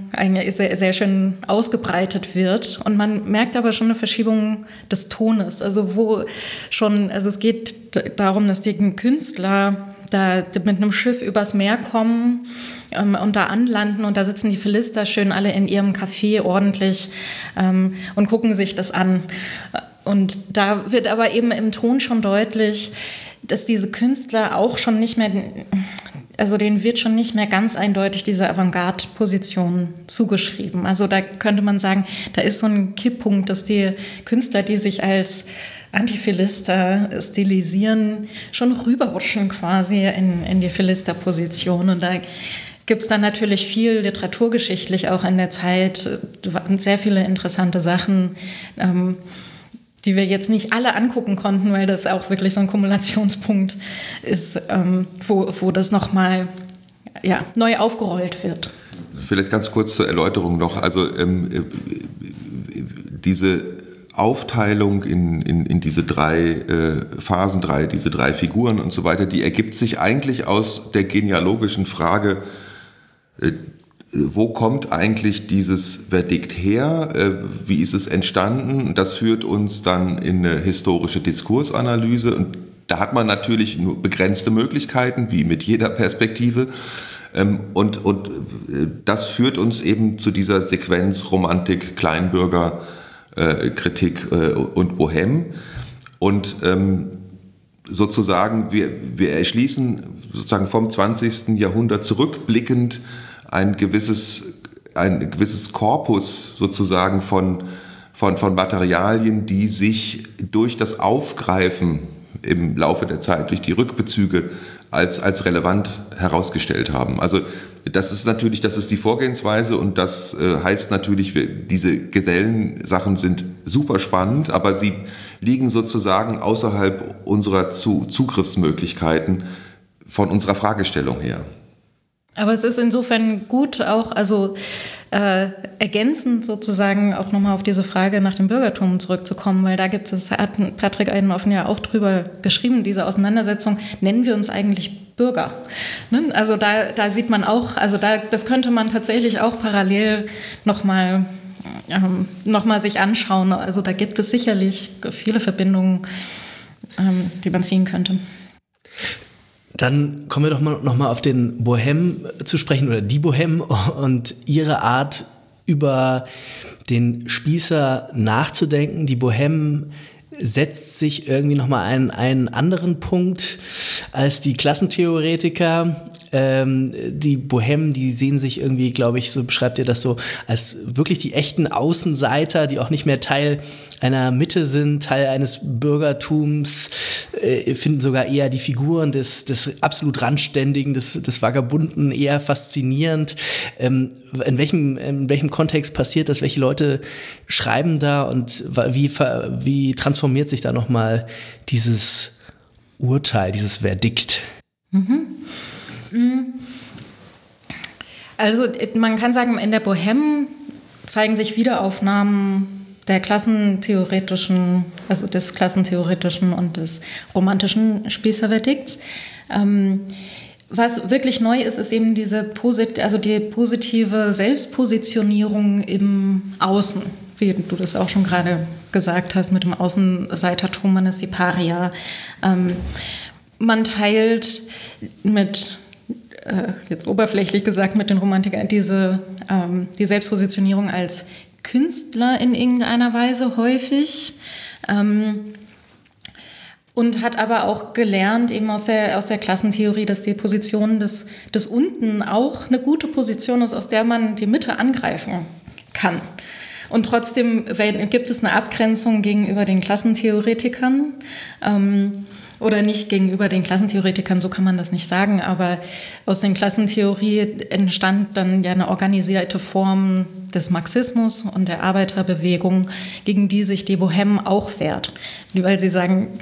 sehr, sehr schön ausgebreitet wird. Und man merkt aber schon eine Verschiebung des Tones. Also wo schon, also es geht darum, dass die Künstler da mit einem Schiff übers Meer kommen ähm, und da anlanden und da sitzen die Philister schön alle in ihrem Café ordentlich ähm, und gucken sich das an. Und da wird aber eben im Ton schon deutlich, dass diese Künstler auch schon nicht mehr also denen wird schon nicht mehr ganz eindeutig diese Avantgarde-Position zugeschrieben. Also da könnte man sagen, da ist so ein Kipppunkt, dass die Künstler, die sich als Antiphilister stilisieren, schon rüberrutschen quasi in, in die Philister-Position. Und da gibt es dann natürlich viel literaturgeschichtlich auch in der Zeit, sehr viele interessante Sachen. Ähm, die wir jetzt nicht alle angucken konnten, weil das auch wirklich so ein Kumulationspunkt ist, ähm, wo, wo das nochmal ja, neu aufgerollt wird. Vielleicht ganz kurz zur Erläuterung noch. Also ähm, äh, diese Aufteilung in, in, in diese drei äh, Phasen, drei, diese drei Figuren und so weiter, die ergibt sich eigentlich aus der genealogischen Frage, äh, wo kommt eigentlich dieses Verdikt her? Äh, wie ist es entstanden? Das führt uns dann in eine historische Diskursanalyse. Und da hat man natürlich nur begrenzte Möglichkeiten, wie mit jeder Perspektive. Ähm, und, und äh, das führt uns eben zu dieser Sequenz Romantik, Kleinbürger, äh, Kritik und Bohem. Und ähm, sozusagen, wir, wir erschließen sozusagen vom 20. Jahrhundert zurückblickend ein gewisses, ein gewisses Korpus sozusagen von, von, von Materialien, die sich durch das Aufgreifen im Laufe der Zeit, durch die Rückbezüge als, als relevant herausgestellt haben. Also das ist natürlich, das ist die Vorgehensweise und das äh, heißt natürlich, wir, diese Gesellensachen sind super spannend, aber sie liegen sozusagen außerhalb unserer Zu Zugriffsmöglichkeiten von unserer Fragestellung her. Aber es ist insofern gut auch, also äh, ergänzend sozusagen auch nochmal auf diese Frage nach dem Bürgertum zurückzukommen, weil da gibt es, hat Patrick Eidenhoffen ja auch drüber geschrieben, diese Auseinandersetzung, nennen wir uns eigentlich Bürger? Ne? Also da, da sieht man auch, also da, das könnte man tatsächlich auch parallel nochmal ähm, noch sich anschauen. Also da gibt es sicherlich viele Verbindungen, ähm, die man ziehen könnte. Dann kommen wir doch mal noch mal auf den Bohem zu sprechen oder die Bohem und ihre Art über den Spießer nachzudenken. Die Bohem setzt sich irgendwie noch mal einen, einen anderen Punkt als die Klassentheoretiker ähm, die Bohemen, die sehen sich irgendwie, glaube ich, so beschreibt ihr das so, als wirklich die echten Außenseiter, die auch nicht mehr Teil einer Mitte sind, Teil eines Bürgertums, äh, finden sogar eher die Figuren des, des absolut Randständigen, des, des Vagabunden eher faszinierend. Ähm, in, welchem, in welchem Kontext passiert das? Welche Leute schreiben da und wie, wie transformiert sich da nochmal dieses Urteil, dieses Verdikt? Mhm. Mhm. Also man kann sagen, in der Bohème zeigen sich Wiederaufnahmen der klassentheoretischen, also des klassentheoretischen und des romantischen Spießerverdikts. Ähm, was wirklich neu ist, ist eben diese Posit also die positive Selbstpositionierung im Außen, wie du das auch schon gerade gesagt hast, mit dem Außenseitertum, man ist die Paria. Ähm, man teilt mit, äh, jetzt oberflächlich gesagt, mit den Romantikern diese, ähm, die Selbstpositionierung als Künstler in irgendeiner Weise häufig. Ähm, und hat aber auch gelernt, eben aus der, aus der Klassentheorie, dass die Position des, des Unten auch eine gute Position ist, aus der man die Mitte angreifen kann. Und trotzdem gibt es eine Abgrenzung gegenüber den Klassentheoretikern. Ähm, oder nicht gegenüber den Klassentheoretikern, so kann man das nicht sagen, aber aus den Klassentheorie entstand dann ja eine organisierte Form des Marxismus und der Arbeiterbewegung, gegen die sich die Bohème auch wehrt. Weil sie sagen,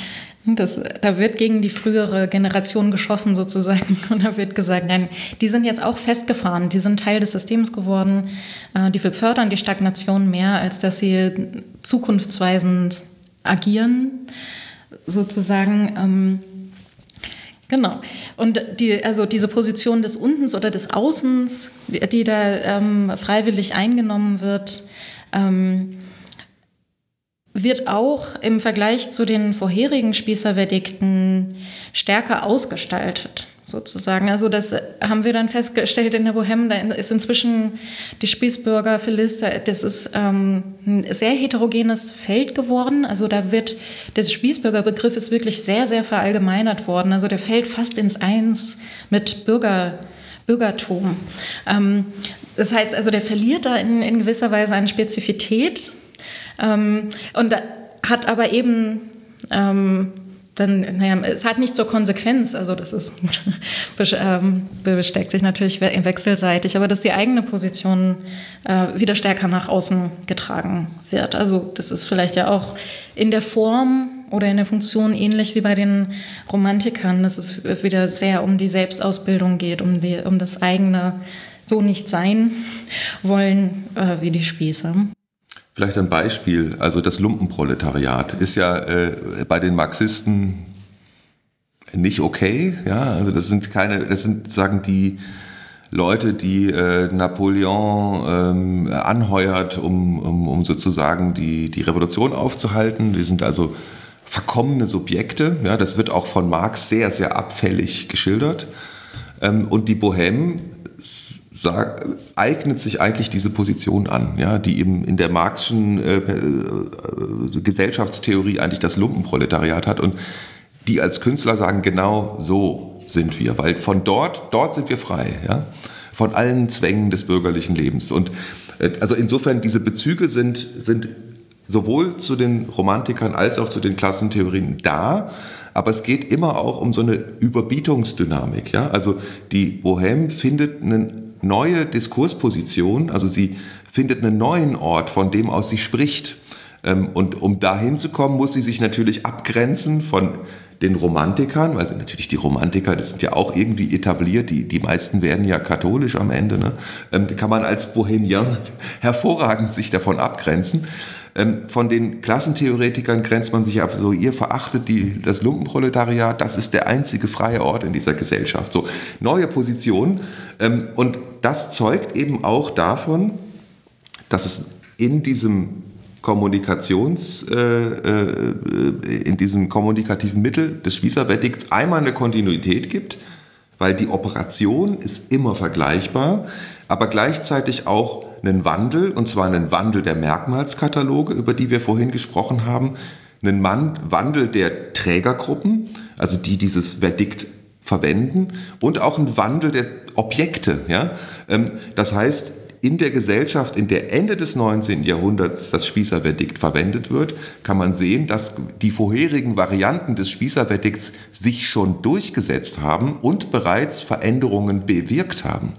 das, da wird gegen die frühere Generation geschossen sozusagen. Und da wird gesagt, nein, die sind jetzt auch festgefahren, die sind Teil des Systems geworden, äh, die fördern die Stagnation mehr, als dass sie zukunftsweisend agieren sozusagen. Ähm, genau. Und die, also diese Position des Untens oder des Außens, die da ähm, freiwillig eingenommen wird, ähm, wird auch im Vergleich zu den vorherigen Spießerverdikten stärker ausgestaltet sozusagen. Also das haben wir dann festgestellt in der Bohème, da ist inzwischen die Spießbürger, Philister, das ist ähm, ein sehr heterogenes Feld geworden. Also da wird, der Spießbürgerbegriff ist wirklich sehr, sehr verallgemeinert worden. Also der fällt fast ins Eins mit Bürger, Bürgertum. Ähm, das heißt also, der verliert da in, in gewisser Weise eine Spezifität ähm, und hat aber eben ähm, dann, naja, es hat nicht zur Konsequenz, also das ist, ähm, besteckt sich natürlich wechselseitig, aber dass die eigene Position äh, wieder stärker nach außen getragen wird. Also das ist vielleicht ja auch in der Form oder in der Funktion ähnlich wie bei den Romantikern, dass es wieder sehr um die Selbstausbildung geht, um, die, um das eigene so nicht sein wollen äh, wie die Spieße. Vielleicht ein Beispiel, also das Lumpenproletariat ist ja äh, bei den Marxisten nicht okay, ja, also das sind keine, das sind sagen die Leute, die äh, Napoleon ähm, anheuert, um, um, um sozusagen die, die Revolution aufzuhalten. Die sind also verkommene Subjekte. Ja, das wird auch von Marx sehr, sehr abfällig geschildert. Ähm, und die Bohème sag, eignet sich eigentlich diese Position an, ja, die eben in der Marxischen äh, äh, Gesellschaftstheorie eigentlich das Lumpenproletariat hat und die als Künstler sagen, genau so sind wir, weil von dort, dort sind wir frei, ja, von allen Zwängen des bürgerlichen Lebens. Und äh, also insofern, diese Bezüge sind, sind sowohl zu den Romantikern als auch zu den Klassentheorien da, aber es geht immer auch um so eine Überbietungsdynamik. Ja? Also die Bohème findet einen neue Diskursposition, also sie findet einen neuen Ort, von dem aus sie spricht. Ähm, und um dahin zu kommen, muss sie sich natürlich abgrenzen von den Romantikern, weil natürlich die Romantiker, das sind ja auch irgendwie etabliert, die, die meisten werden ja katholisch am Ende. Ne? Ähm, kann man als Bohemian hervorragend sich davon abgrenzen. Ähm, von den Klassentheoretikern grenzt man sich ab, so ihr verachtet die, das Lumpenproletariat, das ist der einzige freie Ort in dieser Gesellschaft. So neue Positionen ähm, und das zeugt eben auch davon, dass es in diesem Kommunikations, äh, äh, in diesem kommunikativen Mittel des Spießerwettigts einmal eine Kontinuität gibt, weil die Operation ist immer vergleichbar, aber gleichzeitig auch einen Wandel, und zwar einen Wandel der Merkmalskataloge, über die wir vorhin gesprochen haben, einen Wandel der Trägergruppen, also die dieses Verdikt verwenden und auch ein Wandel der Objekte. Ja? Ähm, das heißt, in der Gesellschaft, in der Ende des 19. Jahrhunderts das Spießerverdikt verwendet wird, kann man sehen, dass die vorherigen Varianten des Spießerverdikts sich schon durchgesetzt haben und bereits Veränderungen bewirkt haben.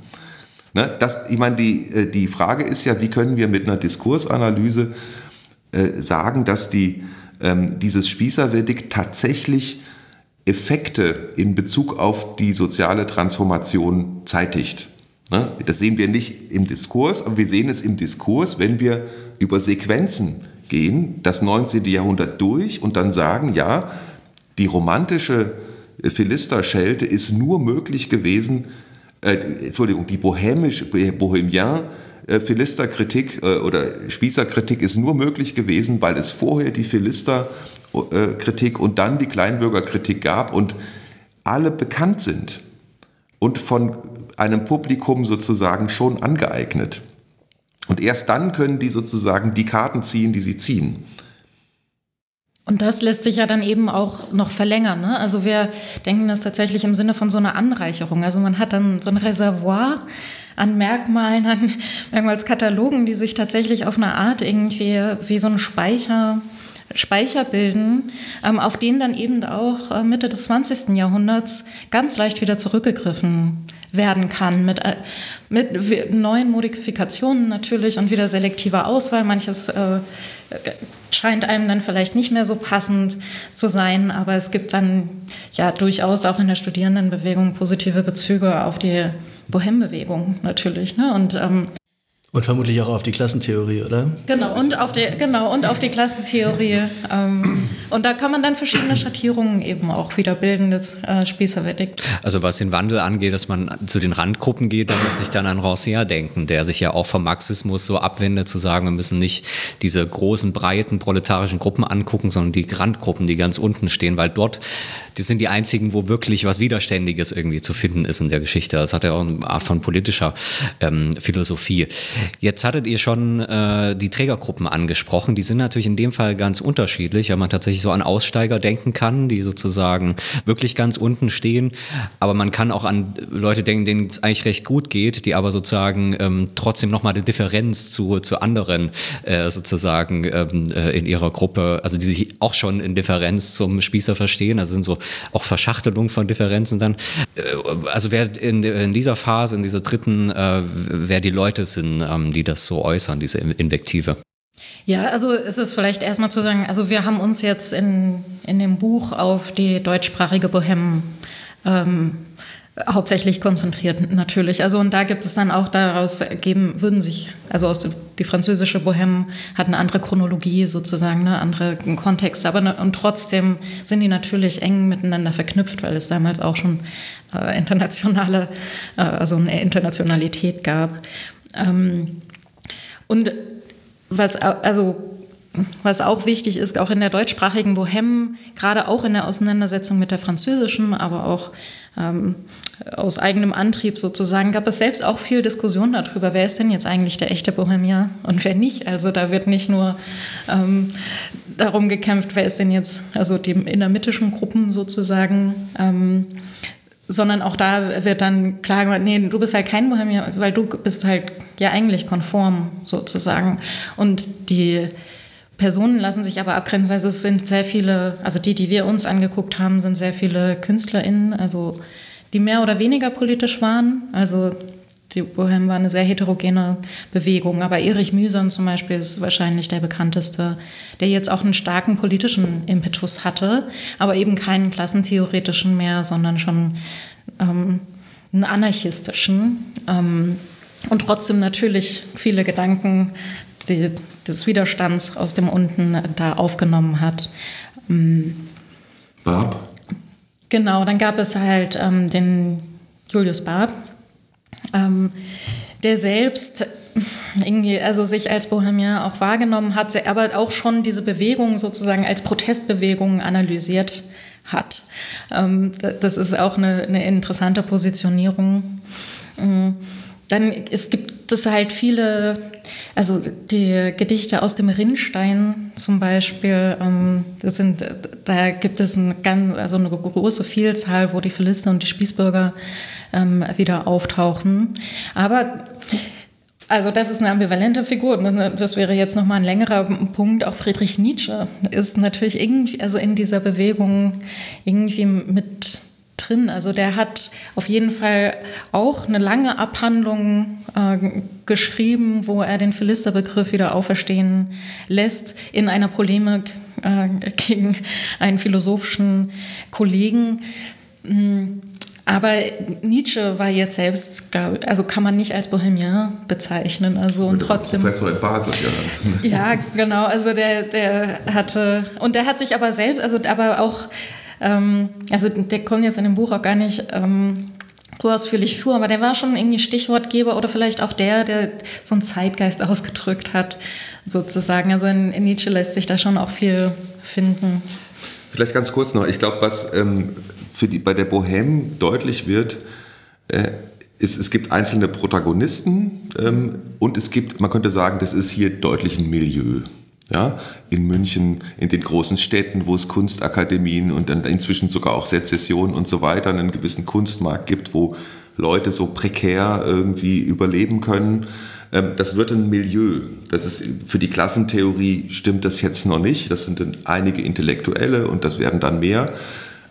Ne, das, ich meine, die, äh, die Frage ist ja, wie können wir mit einer Diskursanalyse äh, sagen, dass die, ähm, dieses Spießerverdikt tatsächlich Effekte in Bezug auf die soziale Transformation zeitigt. Ne? Das sehen wir nicht im Diskurs, aber wir sehen es im Diskurs, wenn wir über Sequenzen gehen, das 19. Jahrhundert durch und dann sagen, ja, die romantische Philisterschelte ist nur möglich gewesen, äh, Entschuldigung, die bohemisch, Bohemian äh, Philisterkritik äh, oder Spießerkritik ist nur möglich gewesen, weil es vorher die Philisterkritik und dann die Kleinbürgerkritik gab und alle bekannt sind und von einem Publikum sozusagen schon angeeignet. Und erst dann können die sozusagen die Karten ziehen, die sie ziehen. Und das lässt sich ja dann eben auch noch verlängern. Ne? Also wir denken das tatsächlich im Sinne von so einer Anreicherung. Also man hat dann so ein Reservoir an Merkmalen, an Merkmalskatalogen, die sich tatsächlich auf eine Art irgendwie wie so ein Speicher Speicher bilden, ähm, auf den dann eben auch äh, Mitte des 20. Jahrhunderts ganz leicht wieder zurückgegriffen werden kann mit, äh, mit neuen Modifikationen natürlich und wieder selektiver Auswahl. Manches äh, scheint einem dann vielleicht nicht mehr so passend zu sein, aber es gibt dann ja durchaus auch in der Studierendenbewegung positive Bezüge auf die Bohem-Bewegung natürlich. Ne? Und ähm, und vermutlich auch auf die Klassentheorie, oder? Genau, und auf die, genau, und auf die Klassentheorie. Ähm, und da kann man dann verschiedene Schattierungen eben auch wieder bilden, das äh, Spießerverdikt. Also was den Wandel angeht, dass man zu den Randgruppen geht, da muss ich dann an Rancière denken, der sich ja auch vom Marxismus so abwendet, zu sagen, wir müssen nicht diese großen, breiten proletarischen Gruppen angucken, sondern die Randgruppen, die ganz unten stehen, weil dort die sind die einzigen, wo wirklich was Widerständiges irgendwie zu finden ist in der Geschichte. Das hat ja auch eine Art von politischer ähm, Philosophie. Jetzt hattet ihr schon äh, die Trägergruppen angesprochen. Die sind natürlich in dem Fall ganz unterschiedlich, weil man tatsächlich so an Aussteiger denken kann, die sozusagen wirklich ganz unten stehen. Aber man kann auch an Leute denken, denen es eigentlich recht gut geht, die aber sozusagen ähm, trotzdem nochmal eine Differenz zu, zu anderen äh, sozusagen ähm, äh, in ihrer Gruppe, also die sich auch schon in Differenz zum Spießer verstehen. Also sind so auch Verschachtelung von Differenzen dann. Äh, also wer in, in dieser Phase, in dieser dritten, äh, wer die Leute sind, ähm, die das so äußern, diese Invektive. Ja, also es ist vielleicht erstmal zu sagen, also wir haben uns jetzt in, in dem Buch auf die deutschsprachige Bohem ähm, hauptsächlich konzentriert natürlich. Also und da gibt es dann auch daraus ergeben, würden sich, also aus die französische Bohème hat eine andere Chronologie sozusagen, eine andere Kontext, aber ne, und trotzdem sind die natürlich eng miteinander verknüpft, weil es damals auch schon äh, internationale, äh, also eine Internationalität gab. Ähm, und was also was auch wichtig ist, auch in der deutschsprachigen Bohème, gerade auch in der Auseinandersetzung mit der französischen, aber auch ähm, aus eigenem Antrieb sozusagen, gab es selbst auch viel Diskussion darüber, wer ist denn jetzt eigentlich der echte Bohemier und wer nicht. Also da wird nicht nur ähm, darum gekämpft, wer ist denn jetzt, also die innermittischen Gruppen sozusagen, ähm, sondern auch da wird dann klar gemacht, nee, du bist halt kein Bohemier, weil du bist halt ja eigentlich konform sozusagen. Und die Personen lassen sich aber abgrenzen. Also es sind sehr viele, also die, die wir uns angeguckt haben, sind sehr viele KünstlerInnen, also die mehr oder weniger politisch waren. Also die Bohem war eine sehr heterogene Bewegung, aber Erich Mühsam zum Beispiel ist wahrscheinlich der bekannteste, der jetzt auch einen starken politischen Impetus hatte, aber eben keinen klassentheoretischen mehr, sondern schon ähm, einen anarchistischen. Ähm, und trotzdem natürlich viele Gedanken die, des Widerstands aus dem Unten da aufgenommen hat. Ähm, Barb? Genau, dann gab es halt ähm, den Julius Barb, ähm, der selbst irgendwie, also sich als Bohemian auch wahrgenommen hat, aber auch schon diese Bewegung sozusagen als Protestbewegung analysiert hat. Ähm, das ist auch eine, eine interessante Positionierung. Ähm, dann, es gibt es halt viele, also die Gedichte aus dem Rinnstein zum Beispiel, ähm, sind, da gibt es ein ganz, also eine große Vielzahl, wo die Philister und die Spießbürger ähm, wieder auftauchen. Aber also das ist eine ambivalente Figur. Das wäre jetzt nochmal ein längerer Punkt. Auch Friedrich Nietzsche ist natürlich irgendwie, also in dieser Bewegung irgendwie mit drin. Also der hat auf jeden Fall auch eine lange Abhandlung äh, geschrieben, wo er den Philisterbegriff wieder auferstehen lässt in einer Polemik äh, gegen einen philosophischen Kollegen. Mm, aber Nietzsche war jetzt selbst, also kann man nicht als Bohemian bezeichnen. Also und trotzdem. Professor in Basel, ja. ja, genau. Also der, der hatte und der hat sich aber selbst, also aber auch ähm, also der kommt jetzt in dem Buch auch gar nicht ähm, so ausführlich vor, aber der war schon irgendwie Stichwortgeber oder vielleicht auch der, der so einen Zeitgeist ausgedrückt hat, sozusagen. Also in, in Nietzsche lässt sich da schon auch viel finden. Vielleicht ganz kurz noch, ich glaube, was ähm, für die, bei der Bohème deutlich wird, äh, ist, es gibt einzelne Protagonisten ähm, und es gibt, man könnte sagen, das ist hier deutlich ein Milieu. Ja, in München, in den großen Städten, wo es Kunstakademien und dann inzwischen sogar auch Sezession und so weiter, einen gewissen Kunstmarkt gibt, wo Leute so prekär irgendwie überleben können. Ähm, das wird ein Milieu. Das ist für die Klassentheorie stimmt das jetzt noch nicht. Das sind dann einige Intellektuelle und das werden dann mehr.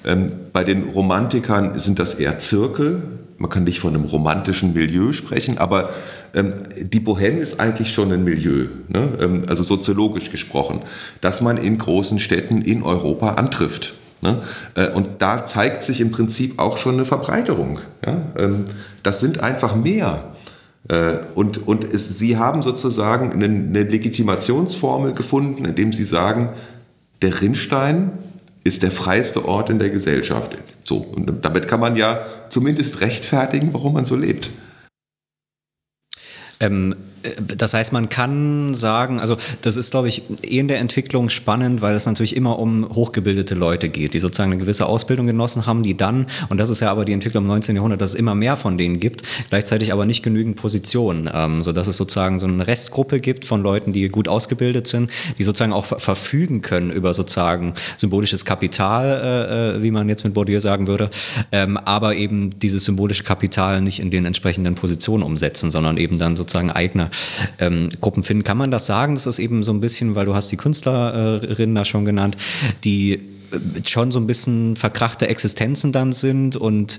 Ähm, bei den Romantikern sind das eher Zirkel. Man kann nicht von einem romantischen Milieu sprechen, aber die Bohème ist eigentlich schon ein Milieu, ne? ähm, also soziologisch gesprochen, das man in großen Städten in Europa antrifft. Ne? Äh, und da zeigt sich im Prinzip auch schon eine Verbreiterung. Ja? Ähm, das sind einfach mehr. Äh, und und es, sie haben sozusagen eine, eine Legitimationsformel gefunden, indem sie sagen, der Rinnstein ist der freiste Ort in der Gesellschaft. So, und damit kann man ja zumindest rechtfertigen, warum man so lebt. Ähm, äh, das heißt, man kann sagen, also das ist, glaube ich, in der Entwicklung spannend, weil es natürlich immer um hochgebildete Leute geht, die sozusagen eine gewisse Ausbildung genossen haben, die dann, und das ist ja aber die Entwicklung im 19. Jahrhundert, dass es immer mehr von denen gibt, gleichzeitig aber nicht genügend Positionen, ähm, sodass es sozusagen so eine Restgruppe gibt von Leuten, die gut ausgebildet sind, die sozusagen auch verfügen können über sozusagen symbolisches Kapital, äh, äh, wie man jetzt mit Bourdieu sagen würde, ähm, aber eben dieses symbolische Kapital nicht in den entsprechenden Positionen umsetzen, sondern eben dann sozusagen eigene ähm, Gruppen finden. Kann man das sagen? Das ist eben so ein bisschen, weil du hast die Künstlerinnen da schon genannt, die schon so ein bisschen verkrachte Existenzen dann sind und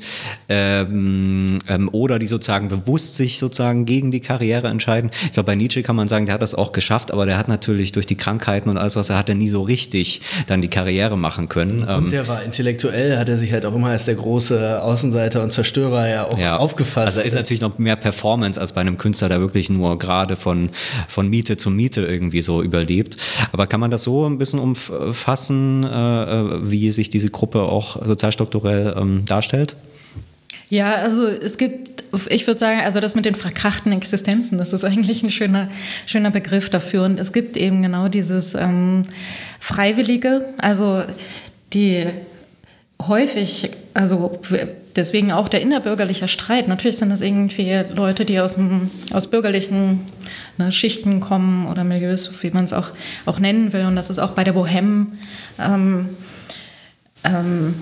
ähm, ähm, oder die sozusagen bewusst sich sozusagen gegen die Karriere entscheiden. Ich glaube, bei Nietzsche kann man sagen, der hat das auch geschafft, aber der hat natürlich durch die Krankheiten und alles, was er hatte, nie so richtig dann die Karriere machen können. Und ähm, der war intellektuell, hat er sich halt auch immer als der große Außenseiter und Zerstörer ja auch ja, aufgefasst. Also ist natürlich noch mehr Performance als bei einem Künstler, der wirklich nur gerade von, von Miete zu Miete irgendwie so überlebt. Aber kann man das so ein bisschen umfassen? Äh, wie sich diese Gruppe auch sozialstrukturell ähm, darstellt? Ja, also es gibt, ich würde sagen, also das mit den verkrachten Existenzen, das ist eigentlich ein schöner, schöner Begriff dafür. Und es gibt eben genau dieses ähm, Freiwillige, also die häufig, also deswegen auch der innerbürgerliche Streit. Natürlich sind das irgendwie Leute, die aus, dem, aus bürgerlichen ne, Schichten kommen oder Milieus, wie man es auch, auch nennen will. Und das ist auch bei der Bohème ähm, ähm,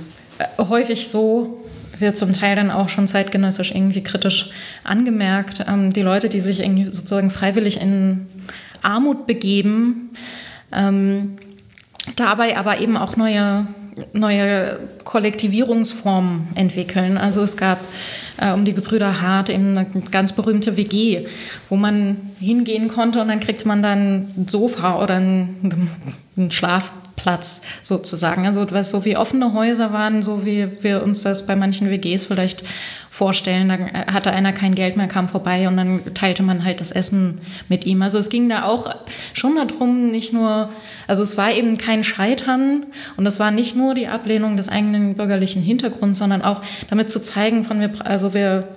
häufig so, wird zum Teil dann auch schon zeitgenössisch irgendwie kritisch angemerkt. Ähm, die Leute, die sich irgendwie sozusagen freiwillig in Armut begeben, ähm, dabei aber eben auch neue, neue Kollektivierungsformen entwickeln. Also es gab äh, um die Gebrüder Hart eben eine ganz berühmte WG, wo man hingehen konnte und dann kriegte man dann ein Sofa oder einen, einen Schlaf Platz sozusagen. Also was so wie offene Häuser waren, so wie wir uns das bei manchen WGs vielleicht vorstellen. Da hatte einer kein Geld mehr, kam vorbei und dann teilte man halt das Essen mit ihm. Also es ging da auch schon darum, nicht nur, also es war eben kein Scheitern und es war nicht nur die Ablehnung des eigenen bürgerlichen Hintergrunds, sondern auch damit zu zeigen, von wir, also wir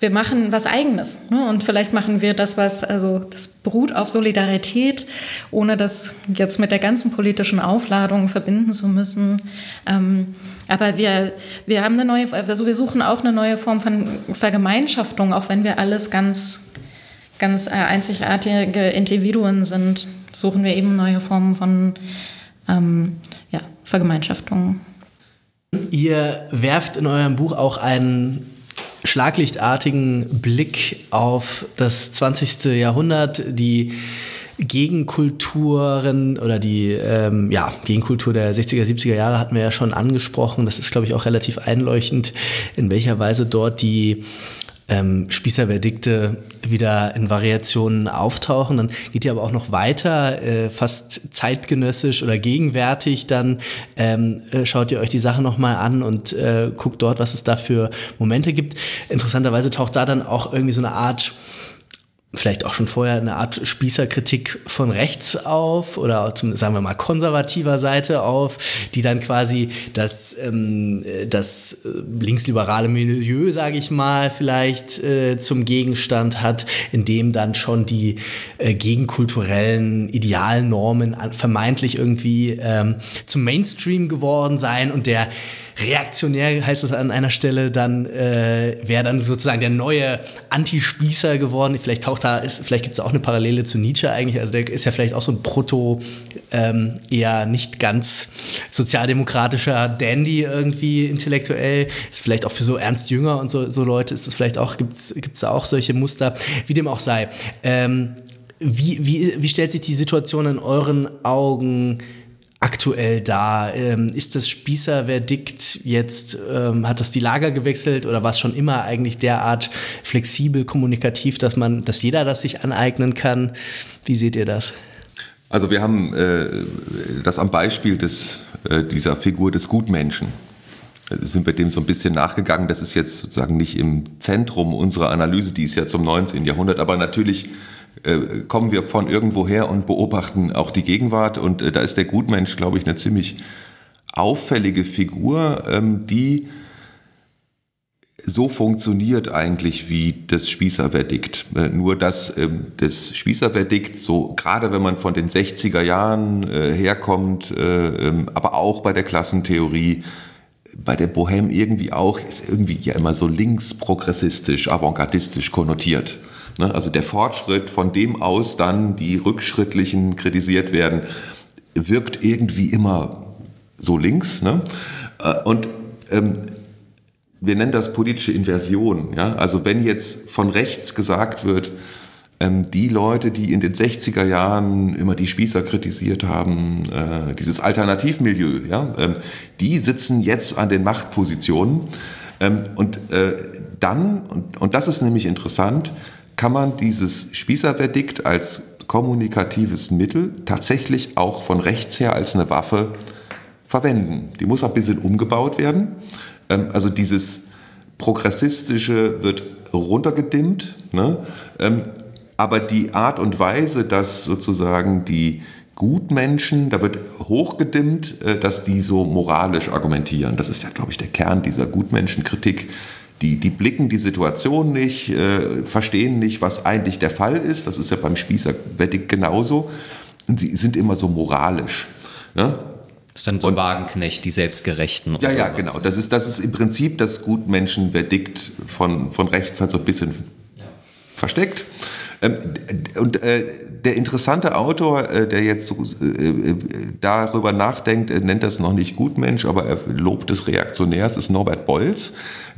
wir machen was Eigenes. Ne? Und vielleicht machen wir das, was, also das beruht auf Solidarität, ohne das jetzt mit der ganzen politischen Aufladung verbinden zu müssen. Ähm, aber wir, wir haben eine neue, also wir suchen auch eine neue Form von Vergemeinschaftung, auch wenn wir alles ganz ganz äh, einzigartige Individuen sind, suchen wir eben neue Formen von ähm, ja, Vergemeinschaftung. Ihr werft in eurem Buch auch einen schlaglichtartigen Blick auf das 20. Jahrhundert, die Gegenkulturen oder die ähm, ja, Gegenkultur der 60er, 70er Jahre hatten wir ja schon angesprochen. Das ist, glaube ich, auch relativ einleuchtend, in welcher Weise dort die ähm, Spießerverdikte wieder in Variationen auftauchen. Dann geht ihr aber auch noch weiter, äh, fast zeitgenössisch oder gegenwärtig. Dann ähm, äh, schaut ihr euch die Sache nochmal an und äh, guckt dort, was es da für Momente gibt. Interessanterweise taucht da dann auch irgendwie so eine Art vielleicht auch schon vorher eine Art Spießerkritik von rechts auf oder zum, sagen wir mal, konservativer Seite auf, die dann quasi das, ähm, das äh, linksliberale Milieu, sage ich mal, vielleicht äh, zum Gegenstand hat, in dem dann schon die äh, gegenkulturellen Idealnormen vermeintlich irgendwie ähm, zum Mainstream geworden sein und der reaktionär heißt es an einer Stelle, dann äh, wäre dann sozusagen der neue Anti-Spießer geworden. Vielleicht taucht da, ist, vielleicht gibt es auch eine Parallele zu Nietzsche eigentlich. Also der ist ja vielleicht auch so ein Proto, ähm, eher nicht ganz sozialdemokratischer Dandy irgendwie intellektuell. Ist vielleicht auch für so Ernst Jünger und so, so Leute ist das vielleicht auch, gibt es da auch solche Muster, wie dem auch sei. Ähm, wie, wie, wie stellt sich die Situation in euren Augen aktuell da? Ähm, ist das Spießerverdikt jetzt, ähm, hat das die Lager gewechselt oder war es schon immer eigentlich derart flexibel, kommunikativ, dass man, dass jeder das sich aneignen kann? Wie seht ihr das? Also wir haben äh, das am Beispiel des, äh, dieser Figur des Gutmenschen äh, sind wir dem so ein bisschen nachgegangen. Das ist jetzt sozusagen nicht im Zentrum unserer Analyse, die ist ja zum 19. Jahrhundert, aber natürlich äh, kommen wir von irgendwoher und beobachten auch die Gegenwart. Und äh, da ist der Gutmensch, glaube ich, eine ziemlich auffällige Figur, ähm, die so funktioniert eigentlich wie das Spießerverdikt. Äh, nur dass ähm, das Spießerverdikt, so gerade wenn man von den 60er Jahren äh, herkommt, äh, ähm, aber auch bei der Klassentheorie, bei der Bohème irgendwie auch, ist irgendwie ja immer so links progressistisch, avantgardistisch konnotiert. Ne? Also der Fortschritt, von dem aus dann die Rückschrittlichen kritisiert werden, wirkt irgendwie immer so links. Ne? Äh, und ähm, wir nennen das politische Inversion. Ja? Also wenn jetzt von rechts gesagt wird, ähm, die Leute, die in den 60er Jahren immer die Spießer kritisiert haben, äh, dieses Alternativmilieu, ja, ähm, die sitzen jetzt an den Machtpositionen. Ähm, und äh, dann, und, und das ist nämlich interessant, kann man dieses Spießerverdikt als kommunikatives Mittel tatsächlich auch von rechts her als eine Waffe verwenden. Die muss ein bisschen umgebaut werden. Ähm, also dieses Progressistische wird runtergedimmt, ne? Ähm, aber die Art und Weise, dass sozusagen die Gutmenschen, da wird hochgedimmt, äh, dass die so moralisch argumentieren. Das ist ja, glaube ich, der Kern dieser Gutmenschenkritik, die, die blicken die Situation nicht, äh, verstehen nicht, was eigentlich der Fall ist. Das ist ja beim Spießerwettig genauso. Und sie sind immer so moralisch. Ne? Das ist dann so ein Wagenknecht, die Selbstgerechten. ja, ja, genau. Das ist, das ist im Prinzip das Gutmenschenverdikt von, von rechts halt so ein bisschen ja. versteckt. Ähm, und äh, der interessante Autor, äh, der jetzt äh, darüber nachdenkt, nennt das noch nicht Gutmensch, aber er lobt des Reaktionärs, ist Norbert Bolz.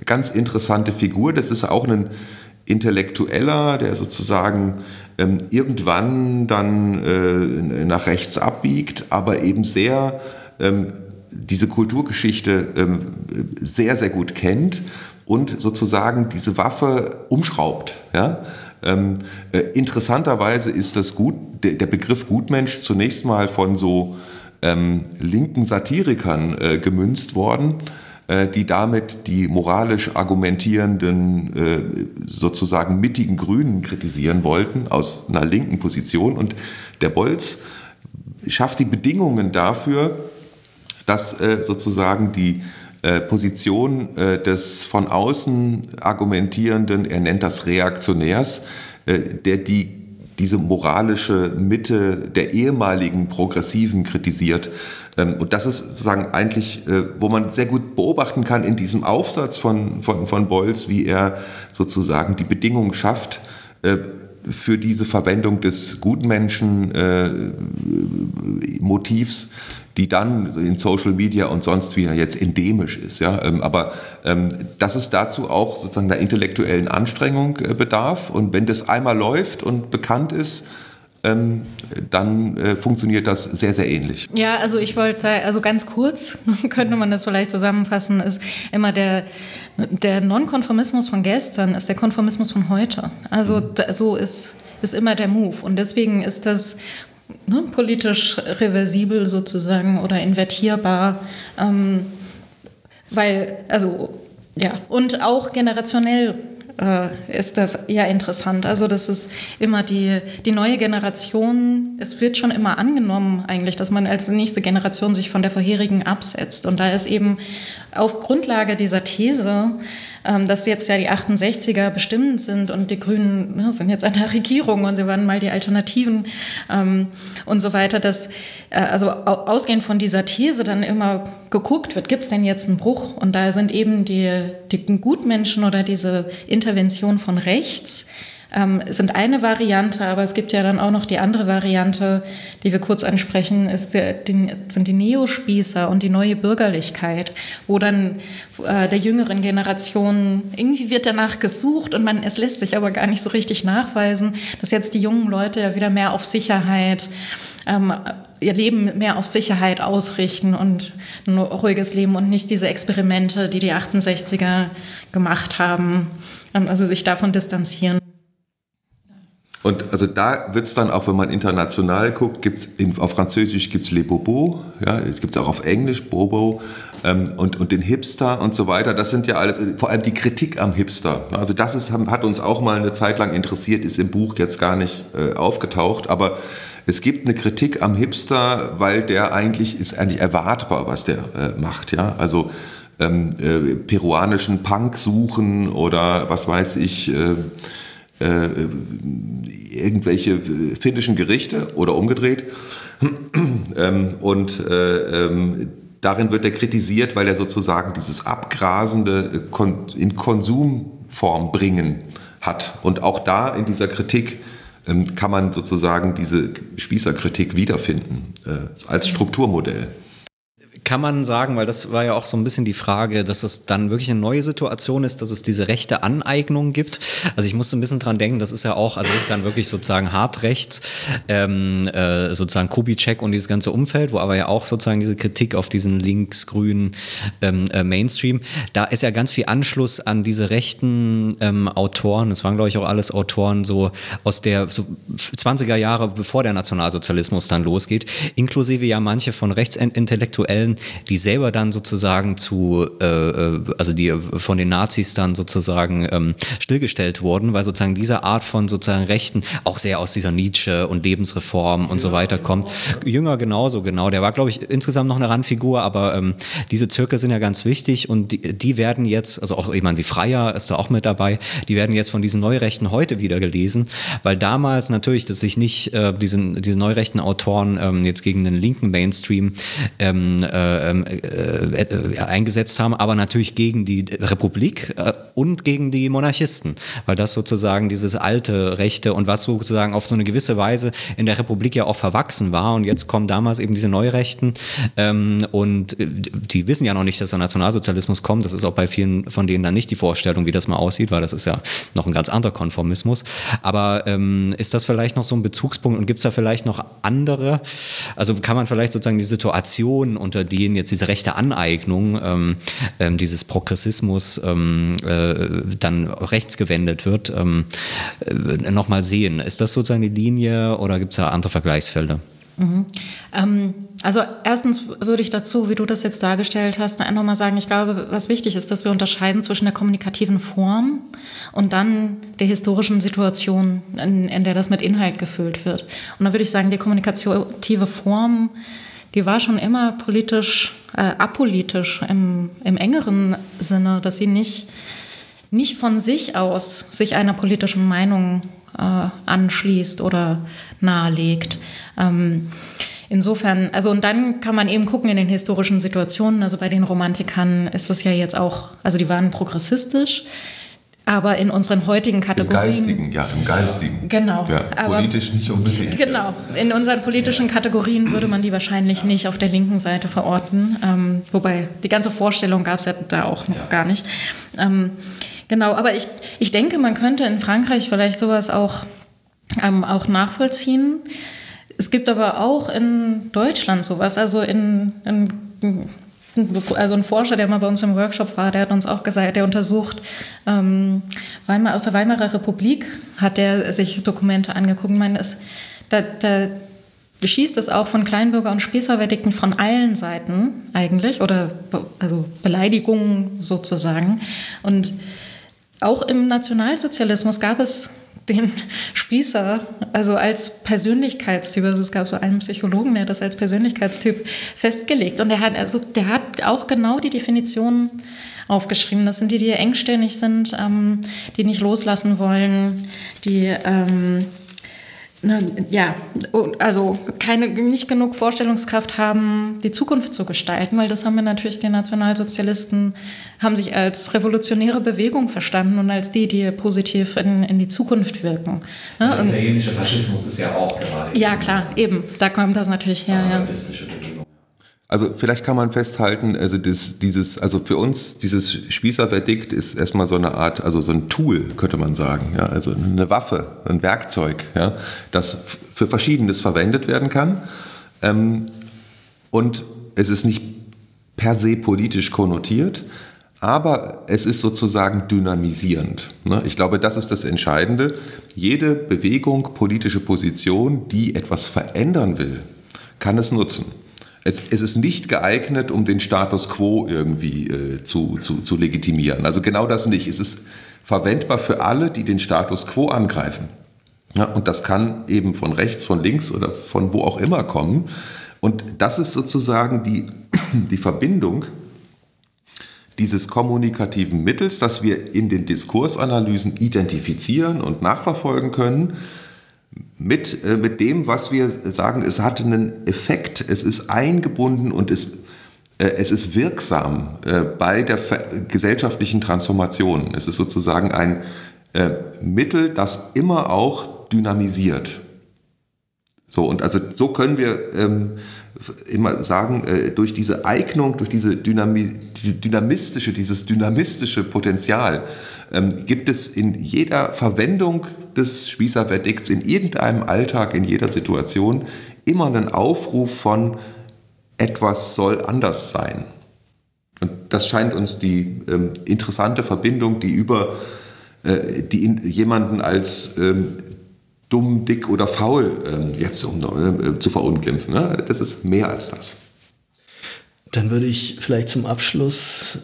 Ganz interessante Figur. Das ist auch ein Intellektueller, der sozusagen ähm, irgendwann dann nach rechts abbiegt, aber eben sehr ähm, diese Kulturgeschichte sehr, sehr gut kennt und sozusagen diese Waffe umschraubt. Ja? Ähm, äh, interessanterweise ist das gut, der, der, Begriff Gutmensch zunächst mal von so ähm, linken Satirikern äh, gemünzt worden, äh, die damit die moralisch argumentierenden, äh, sozusagen mittigen Grünen kritisieren wollten, aus einer linken Position. Und der Bolz schafft die Bedingungen dafür, dass äh, sozusagen die Position äh, des von außen argumentierenden, er nennt das Reaktionärs, äh, der die diese moralische Mitte der ehemaligen Progressiven kritisiert. Ähm, und das ist sozusagen eigentlich, wo man sehr gut beobachten kann in diesem Aufsatz von, von, von Bolz, wie er sozusagen die Bedingungen schafft, für diese Verwendung des Gutmenschen äh, Motivs die dann in Social Media und sonst wieder jetzt endemisch ist. Ja? Ähm, aber ähm, dass es dazu auch sozusagen der intellektuellen Anstrengung äh, bedarf. Und wenn das einmal läuft und bekannt ist, ähm, dann äh, funktioniert das sehr, sehr ähnlich. Ja, also ich wollte, also ganz kurz könnte man das vielleicht zusammenfassen, ist immer der, der Nonkonformismus von gestern ist der Konformismus von heute. Also mhm. so ist, ist immer der Move. Und deswegen ist das ne, politisch reversibel sozusagen oder invertierbar, ähm, weil, also ja, und auch generationell äh, ist das ja interessant. Also das ist immer die, die neue Generation, es wird schon immer angenommen eigentlich, dass man als nächste Generation sich von der vorherigen absetzt. Und da ist eben auf Grundlage dieser These, dass jetzt ja die 68er bestimmend sind und die Grünen ne, sind jetzt an der Regierung und sie waren mal die Alternativen ähm, und so weiter, dass äh, also ausgehend von dieser These dann immer geguckt wird, gibt es denn jetzt einen Bruch? Und da sind eben die, die Gutmenschen oder diese Intervention von rechts, ähm, sind eine Variante, aber es gibt ja dann auch noch die andere Variante, die wir kurz ansprechen, ist der, die, sind die Neospießer und die neue Bürgerlichkeit, wo dann äh, der jüngeren Generation irgendwie wird danach gesucht und man, es lässt sich aber gar nicht so richtig nachweisen, dass jetzt die jungen Leute ja wieder mehr auf Sicherheit ähm, ihr Leben mehr auf Sicherheit ausrichten und ein ruhiges Leben und nicht diese Experimente, die die 68er gemacht haben, ähm, also sich davon distanzieren. Und also da wird es dann auch, wenn man international guckt, gibt's in, auf Französisch gibt es Les Bobos, ja, es gibt auch auf Englisch Bobo ähm, und, und den Hipster und so weiter. Das sind ja alles, vor allem die Kritik am Hipster. Also das ist, hat uns auch mal eine Zeit lang interessiert, ist im Buch jetzt gar nicht äh, aufgetaucht, aber es gibt eine Kritik am Hipster, weil der eigentlich ist eigentlich erwartbar, was der äh, macht. Ja, also ähm, äh, peruanischen Punk suchen oder was weiß ich. Äh, äh, irgendwelche finnischen Gerichte oder umgedreht. ähm, und äh, ähm, darin wird er kritisiert, weil er sozusagen dieses abgrasende in Konsumform bringen hat. Und auch da in dieser Kritik ähm, kann man sozusagen diese Spießerkritik wiederfinden äh, als Strukturmodell kann man sagen, weil das war ja auch so ein bisschen die Frage, dass es dann wirklich eine neue Situation ist, dass es diese rechte Aneignung gibt. Also ich musste ein bisschen dran denken, das ist ja auch, also das ist dann wirklich sozusagen Hartrechts, ähm, äh, sozusagen Kubitschek und dieses ganze Umfeld, wo aber ja auch sozusagen diese Kritik auf diesen links-grünen ähm, äh, Mainstream, da ist ja ganz viel Anschluss an diese rechten ähm, Autoren, das waren glaube ich auch alles Autoren so aus der so 20er Jahre, bevor der Nationalsozialismus dann losgeht, inklusive ja manche von Rechtsintellektuellen, die selber dann sozusagen zu, äh, äh, also die von den Nazis dann sozusagen ähm, stillgestellt wurden, weil sozusagen diese Art von sozusagen Rechten auch sehr aus dieser Nietzsche und Lebensreform und ja, so weiter kommt. Jünger genauso, genau. Der war, glaube ich, insgesamt noch eine Randfigur, aber ähm, diese Zirkel sind ja ganz wichtig und die, die werden jetzt, also auch jemand wie Freier ist da auch mit dabei, die werden jetzt von diesen Neurechten heute wieder gelesen, weil damals natürlich, dass sich nicht äh, diese, diese neurechten Autoren ähm, jetzt gegen den linken Mainstream ähm, äh, äh, ähm, äh, äh, eingesetzt haben, aber natürlich gegen die Republik äh, und gegen die Monarchisten, weil das sozusagen dieses alte Rechte und was sozusagen auf so eine gewisse Weise in der Republik ja auch verwachsen war. Und jetzt kommen damals eben diese Neurechten ähm, und äh, die wissen ja noch nicht, dass der Nationalsozialismus kommt, das ist auch bei vielen von denen dann nicht die Vorstellung, wie das mal aussieht, weil das ist ja noch ein ganz anderer Konformismus, aber ähm, ist das vielleicht noch so ein Bezugspunkt und gibt es da vielleicht noch andere, also kann man vielleicht sozusagen die Situation unter denen jetzt diese rechte Aneignung ähm, ähm, dieses Progressismus ähm, äh, dann rechts gewendet wird, ähm, äh, nochmal sehen. Ist das sozusagen die Linie oder gibt es da andere Vergleichsfelder? Mhm. Ähm, also erstens würde ich dazu, wie du das jetzt dargestellt hast, einfach mal sagen, ich glaube, was wichtig ist, dass wir unterscheiden zwischen der kommunikativen Form und dann der historischen Situation, in, in der das mit Inhalt gefüllt wird. Und da würde ich sagen, die kommunikative Form die war schon immer politisch, äh, apolitisch im, im engeren Sinne, dass sie nicht, nicht von sich aus sich einer politischen Meinung äh, anschließt oder nahelegt. Ähm, insofern, also und dann kann man eben gucken in den historischen Situationen, also bei den Romantikern ist das ja jetzt auch, also die waren progressistisch, aber in unseren heutigen Kategorien. Im Geistigen, ja, im Geistigen. Genau. Ja, politisch nicht unbedingt. Genau. In unseren politischen Kategorien würde man die wahrscheinlich nicht auf der linken Seite verorten. Ähm, wobei die ganze Vorstellung gab es ja da auch noch ja. gar nicht. Ähm, genau, aber ich, ich denke, man könnte in Frankreich vielleicht sowas auch, ähm, auch nachvollziehen. Es gibt aber auch in Deutschland sowas, also in, in also ein Forscher, der mal bei uns im Workshop war, der hat uns auch gesagt, der untersucht ähm, Weimar, aus der Weimarer Republik, hat der sich Dokumente angeguckt. Ich meine, es, da, da schießt es auch von Kleinbürger und Spießerwerdikten von allen Seiten eigentlich oder also Beleidigungen sozusagen. Und auch im Nationalsozialismus gab es den Spießer, also als Persönlichkeitstyp, also es gab so einen Psychologen, der das als Persönlichkeitstyp festgelegt und der hat, also der hat auch genau die Definition aufgeschrieben. Das sind die, die engstirnig sind, ähm, die nicht loslassen wollen, die ähm, ja, also keine, nicht genug Vorstellungskraft haben, die Zukunft zu gestalten, weil das haben wir natürlich, die Nationalsozialisten haben sich als revolutionäre Bewegung verstanden und als die, die positiv in, in die Zukunft wirken. Ne? Der italienische Faschismus ist ja auch gerade. Ja, klar, eben, da kommt das natürlich her. Ja. Also vielleicht kann man festhalten, also das, dieses, also für uns dieses Spießerverdikt ist erstmal so eine Art, also so ein Tool, könnte man sagen, ja, also eine Waffe, ein Werkzeug, ja, das für Verschiedenes verwendet werden kann. Ähm, und es ist nicht per se politisch konnotiert, aber es ist sozusagen dynamisierend. Ne? Ich glaube, das ist das Entscheidende. Jede Bewegung, politische Position, die etwas verändern will, kann es nutzen. Es, es, ist nicht geeignet, um den Status quo irgendwie äh, zu, zu, zu legitimieren. Also genau das nicht. Es ist verwendbar für alle, die den Status quo angreifen. Ja, und das kann eben von rechts, von links oder von wo auch immer kommen. Und das ist sozusagen die, die Verbindung dieses kommunikativen Mittels, das wir in den Diskursanalysen identifizieren und nachverfolgen können mit, äh, mit dem, was wir sagen, es hat einen Effekt, es ist eingebunden und es, äh, es ist wirksam äh, bei der gesellschaftlichen Transformation. Es ist sozusagen ein Mittel, das immer auch dynamisiert. So, und also so können wir ähm, immer sagen, durch diese Eignung, durch diese Dynami dynamistische, dieses dynamistische Potenzial ähm, gibt es in jeder Verwendung des Spießerverdikts, in irgendeinem Alltag, in jeder Situation immer einen Aufruf von etwas soll anders sein. Und das scheint uns die ähm, interessante Verbindung, die über äh, die in, jemanden als ähm, dumm, dick oder faul ähm, jetzt um, äh, zu verunglimpfen. Ne? Das ist mehr als das. Dann würde ich vielleicht zum Abschluss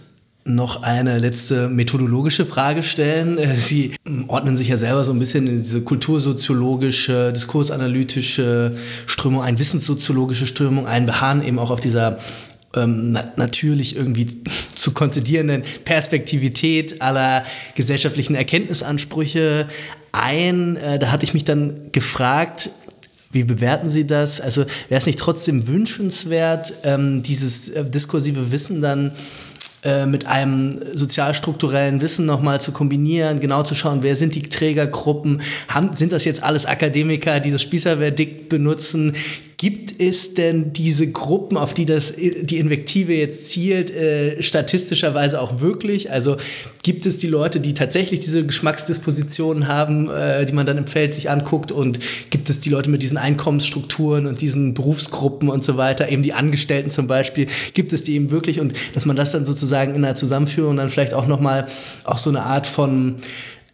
noch eine letzte methodologische Frage stellen. Äh, Sie ordnen sich ja selber so ein bisschen in diese kultursoziologische, diskursanalytische Strömung ein, wissenssoziologische Strömung ein, beharren eben auch auf dieser ähm, na natürlich irgendwie zu konzidierenden Perspektivität aller gesellschaftlichen Erkenntnisansprüche ein. Äh, da hatte ich mich dann gefragt, wie bewerten Sie das? Also wäre es nicht trotzdem wünschenswert, ähm, dieses äh, diskursive Wissen dann mit einem sozialstrukturellen Wissen nochmal zu kombinieren, genau zu schauen, wer sind die Trägergruppen, haben, sind das jetzt alles Akademiker, die das Spießerverdikt benutzen, Gibt es denn diese Gruppen, auf die das, die Invektive jetzt zielt, äh, statistischerweise auch wirklich? Also gibt es die Leute, die tatsächlich diese Geschmacksdispositionen haben, äh, die man dann im Feld sich anguckt? Und gibt es die Leute mit diesen Einkommensstrukturen und diesen Berufsgruppen und so weiter, eben die Angestellten zum Beispiel? Gibt es die eben wirklich? Und dass man das dann sozusagen in einer Zusammenführung dann vielleicht auch nochmal auch so eine Art von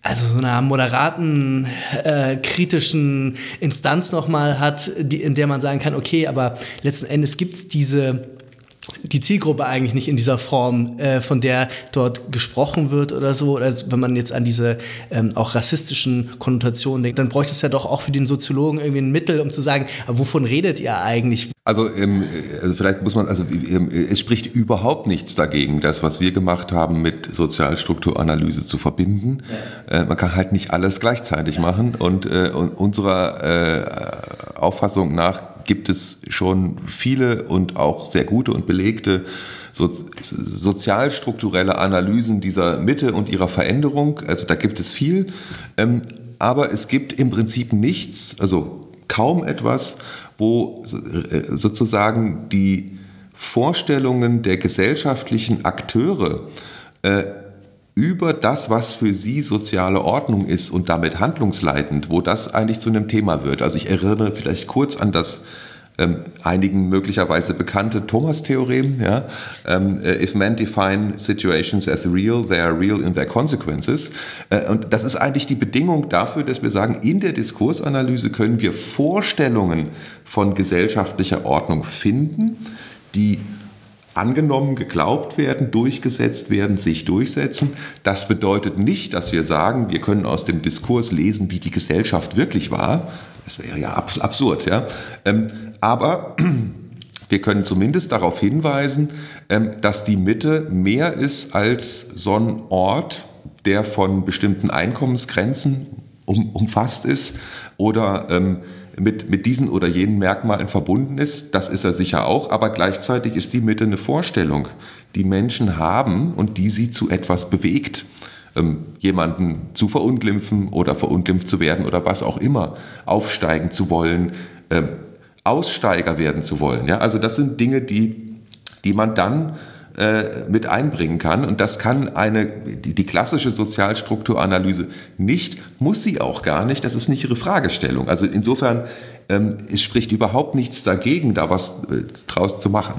also so einer moderaten, äh, kritischen Instanz nochmal hat, die, in der man sagen kann, okay, aber letzten Endes gibt's diese die Zielgruppe eigentlich nicht in dieser Form, äh, von der dort gesprochen wird oder so. Oder wenn man jetzt an diese ähm, auch rassistischen Konnotationen denkt, dann bräuchte es ja doch auch für den Soziologen irgendwie ein Mittel, um zu sagen, wovon redet ihr eigentlich? Also, ähm, also vielleicht muss man, also ähm, es spricht überhaupt nichts dagegen, das, was wir gemacht haben, mit Sozialstrukturanalyse zu verbinden. Ja. Äh, man kann halt nicht alles gleichzeitig machen und, äh, und unserer äh, Auffassung nach gibt es schon viele und auch sehr gute und belegte so, sozialstrukturelle Analysen dieser Mitte und ihrer Veränderung. Also da gibt es viel. Ähm, aber es gibt im Prinzip nichts, also kaum etwas, wo äh, sozusagen die Vorstellungen der gesellschaftlichen Akteure äh, über das, was für sie soziale Ordnung ist und damit handlungsleitend, wo das eigentlich zu einem Thema wird. Also ich erinnere vielleicht kurz an das ähm, einigen möglicherweise bekannte Thomas-Theorem. Ja? Ähm, äh, if men define situations as real, they are real in their consequences. Äh, und das ist eigentlich die Bedingung dafür, dass wir sagen, in der Diskursanalyse können wir Vorstellungen von gesellschaftlicher Ordnung finden, die angenommen, geglaubt werden, durchgesetzt werden, sich durchsetzen. Das bedeutet nicht, dass wir sagen, wir können aus dem Diskurs lesen, wie die Gesellschaft wirklich war. Das wäre ja absurd. Ja? Ähm, aber wir können zumindest darauf hinweisen, ähm, dass die Mitte mehr ist als so ein Ort, der von bestimmten Einkommensgrenzen umfasst ist oder ähm, mit, mit diesen oder jenen Merkmalen verbunden ist. Das ist er sicher auch, aber gleichzeitig ist die Mitte eine Vorstellung, die Menschen haben und die sie zu etwas bewegt. Ähm, jemanden zu verunglimpfen oder verunglimpft zu werden oder was auch immer, aufsteigen zu wollen, ähm, Aussteiger werden zu wollen. Ja? Also das sind Dinge, die, die man dann äh, mit einbringen kann. Und das kann eine, die, die klassische Sozialstrukturanalyse nicht, muss sie auch gar nicht. Das ist nicht ihre Fragestellung. Also insofern ähm, es spricht überhaupt nichts dagegen, da was äh, draus zu machen.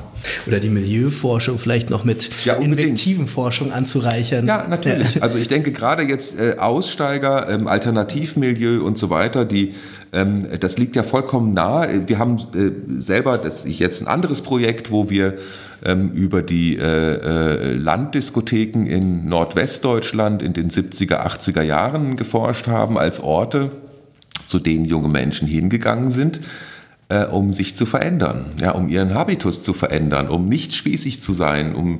Oder die Milieuforschung vielleicht noch mit ja, invektiven Forschung anzureichern. Ja, natürlich. Ja. Also ich denke gerade jetzt äh, Aussteiger, ähm, Alternativmilieu und so weiter, die das liegt ja vollkommen nahe. Wir haben äh, selber, das ist jetzt ein anderes Projekt, wo wir ähm, über die äh, äh, Landdiskotheken in Nordwestdeutschland in den 70er, 80er Jahren geforscht haben als Orte, zu denen junge Menschen hingegangen sind um sich zu verändern, ja, um ihren Habitus zu verändern, um nicht spießig zu sein, um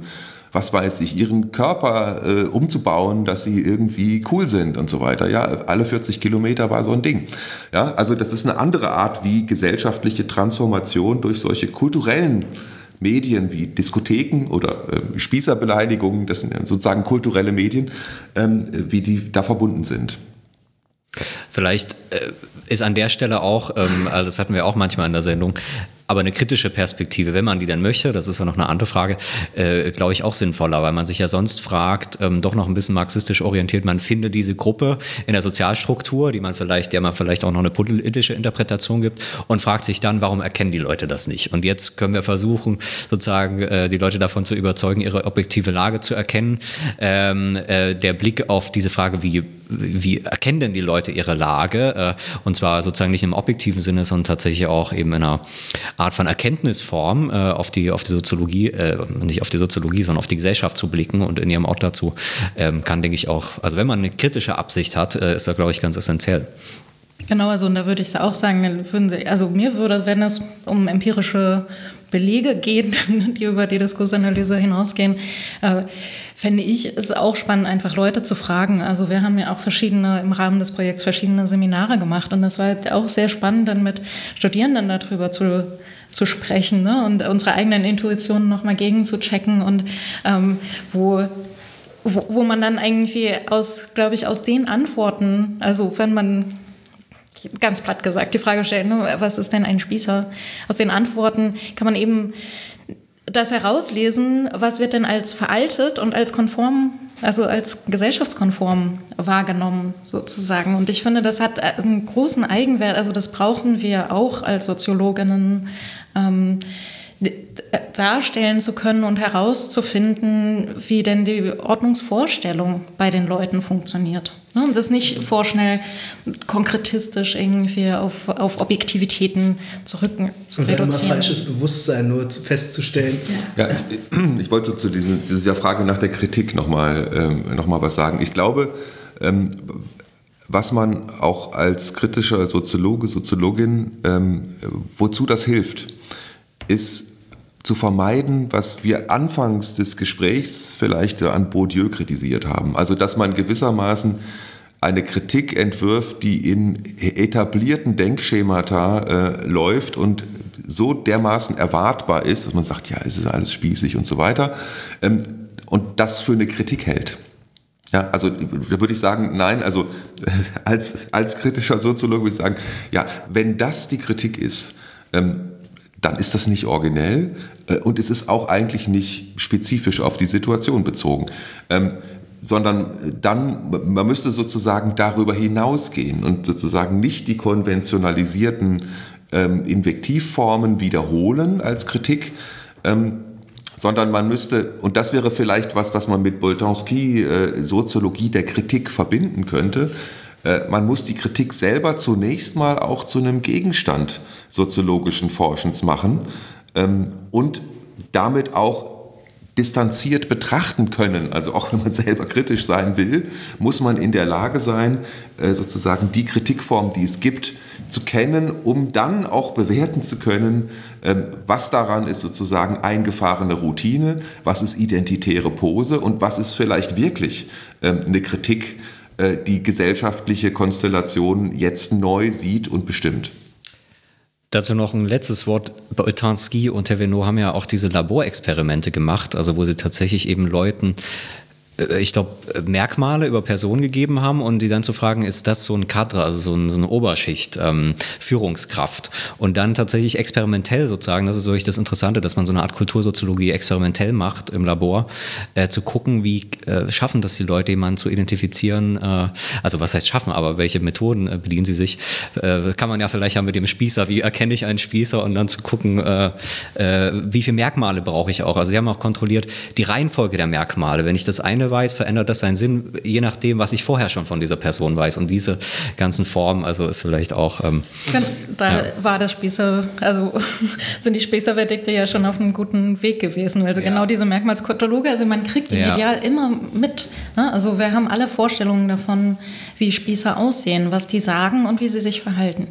was weiß ich, ihren Körper äh, umzubauen, dass sie irgendwie cool sind und so weiter. Ja, alle 40 Kilometer war so ein Ding. Ja, also das ist eine andere Art, wie gesellschaftliche Transformation durch solche kulturellen Medien wie Diskotheken oder äh, Spießerbeleidigungen, das sind sozusagen kulturelle Medien, ähm, wie die da verbunden sind. Vielleicht äh, ist an der Stelle auch, ähm, also das hatten wir auch manchmal in der Sendung, aber eine kritische Perspektive, wenn man die dann möchte, das ist ja noch eine andere Frage, äh, glaube ich auch sinnvoller, weil man sich ja sonst fragt, ähm, doch noch ein bisschen marxistisch orientiert, man findet diese Gruppe in der Sozialstruktur, die man vielleicht, der man vielleicht auch noch eine politische Interpretation gibt und fragt sich dann, warum erkennen die Leute das nicht? Und jetzt können wir versuchen, sozusagen äh, die Leute davon zu überzeugen, ihre objektive Lage zu erkennen. Ähm, äh, der Blick auf diese Frage, wie, wie erkennen denn die Leute ihre Lage? Äh, und zwar sozusagen nicht im objektiven Sinne, sondern tatsächlich auch eben in einer Art von Erkenntnisform äh, auf, die, auf die Soziologie, äh, nicht auf die Soziologie, sondern auf die Gesellschaft zu blicken und in ihrem Ort dazu, ähm, kann, denke ich, auch, also wenn man eine kritische Absicht hat, äh, ist das, glaube ich, ganz essentiell. Genau, also und da würde ich auch sagen, also mir würde, wenn es um empirische Belege geht, die über die Diskursanalyse hinausgehen, äh, fände ich es auch spannend, einfach Leute zu fragen. Also wir haben ja auch verschiedene, im Rahmen des Projekts verschiedene Seminare gemacht und das war halt auch sehr spannend, dann mit Studierenden darüber zu zu sprechen ne? und unsere eigenen Intuitionen nochmal gegenzuchecken und ähm, wo wo, wo man dann irgendwie aus, glaube ich, aus den Antworten, also wenn man ganz platt gesagt die Frage stellt, ne, was ist denn ein Spießer? Aus den Antworten kann man eben das herauslesen, was wird denn als veraltet und als konform, also als gesellschaftskonform wahrgenommen sozusagen. Und ich finde, das hat einen großen Eigenwert. Also das brauchen wir auch als Soziologinnen. Ähm, darstellen zu können und herauszufinden, wie denn die Ordnungsvorstellung bei den Leuten funktioniert. Ne, und das nicht vorschnell konkretistisch irgendwie auf, auf Objektivitäten zurück zu und reduzieren. immer falsches Bewusstsein nur festzustellen. Ja, ich, ich wollte zu diesem, dieser Frage nach der Kritik nochmal ähm, noch was sagen. Ich glaube, ähm, was man auch als kritischer Soziologe, Soziologin, ähm, wozu das hilft, ist zu vermeiden, was wir anfangs des Gesprächs vielleicht an Bourdieu kritisiert haben. Also dass man gewissermaßen eine Kritik entwirft, die in etablierten Denkschemata äh, läuft und so dermaßen erwartbar ist, dass man sagt, ja, es ist alles spießig und so weiter, ähm, und das für eine Kritik hält. Ja, also da würde ich sagen, nein, also als, als kritischer Soziologe würde ich sagen, ja, wenn das die Kritik ist, ähm, dann ist das nicht originell äh, und es ist auch eigentlich nicht spezifisch auf die Situation bezogen. Ähm, sondern dann, man müsste sozusagen darüber hinausgehen und sozusagen nicht die konventionalisierten ähm, Invektivformen wiederholen als Kritik, ähm, sondern man müsste, und das wäre vielleicht was, was man mit Boltanski äh, Soziologie der Kritik verbinden könnte, äh, man muss die Kritik selber zunächst mal auch zu einem Gegenstand soziologischen Forschens machen ähm, und damit auch distanziert betrachten können. Also auch wenn man selber kritisch sein will, muss man in der Lage sein, äh, sozusagen die Kritikform, die es gibt, zu kennen, um dann auch bewerten zu können, ähm, was daran ist sozusagen eingefahrene Routine, was ist identitäre Pose und was ist vielleicht wirklich ähm, eine Kritik, äh, die gesellschaftliche Konstellation jetzt neu sieht und bestimmt. Dazu noch ein letztes Wort. Boltanski und Tervenot haben ja auch diese Laborexperimente gemacht, also wo sie tatsächlich eben Leuten ich glaube, Merkmale über Personen gegeben haben und die dann zu fragen, ist das so ein Cadre, also so, ein, so eine Oberschicht, ähm, Führungskraft. Und dann tatsächlich experimentell sozusagen, das ist wirklich das Interessante, dass man so eine Art Kultursoziologie experimentell macht im Labor, äh, zu gucken, wie äh, schaffen das die Leute, jemanden zu identifizieren. Äh, also was heißt schaffen, aber welche Methoden äh, bedienen sie sich? Äh, kann man ja vielleicht haben mit dem Spießer, wie erkenne ich einen Spießer und dann zu gucken, wie viele Merkmale brauche ich auch. Also sie haben auch kontrolliert die Reihenfolge der Merkmale. Wenn ich das eine weiß, verändert das seinen Sinn, je nachdem, was ich vorher schon von dieser Person weiß. Und diese ganzen Formen, also ist vielleicht auch. Ähm, da ja. war der Spießer, also sind die Spießerverdikte ja schon auf einem guten Weg gewesen. Also ja. genau diese Merkmalskataloge, also man kriegt die ja. medial immer mit. Ne? Also wir haben alle Vorstellungen davon, wie Spießer aussehen, was die sagen und wie sie sich verhalten.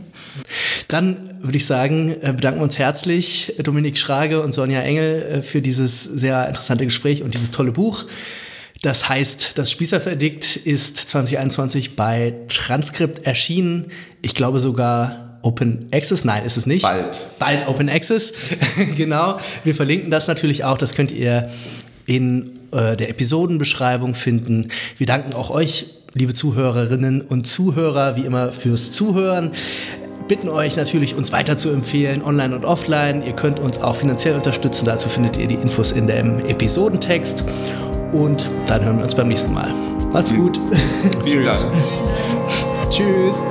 Dann würde ich sagen, äh, bedanken wir uns herzlich, Dominik Schrage und Sonja Engel, äh, für dieses sehr interessante Gespräch und dieses tolle Buch. Das heißt, das Spießerverdikt ist 2021 bei Transkript erschienen. Ich glaube sogar Open Access. Nein, ist es nicht. Bald. Bald Open Access. genau. Wir verlinken das natürlich auch. Das könnt ihr in äh, der Episodenbeschreibung finden. Wir danken auch euch, liebe Zuhörerinnen und Zuhörer, wie immer fürs Zuhören bitten euch natürlich, uns weiter zu empfehlen, online und offline. Ihr könnt uns auch finanziell unterstützen. Dazu findet ihr die Infos in dem Episodentext. Und dann hören wir uns beim nächsten Mal. Macht's gut. Vielen Dank. Tschüss.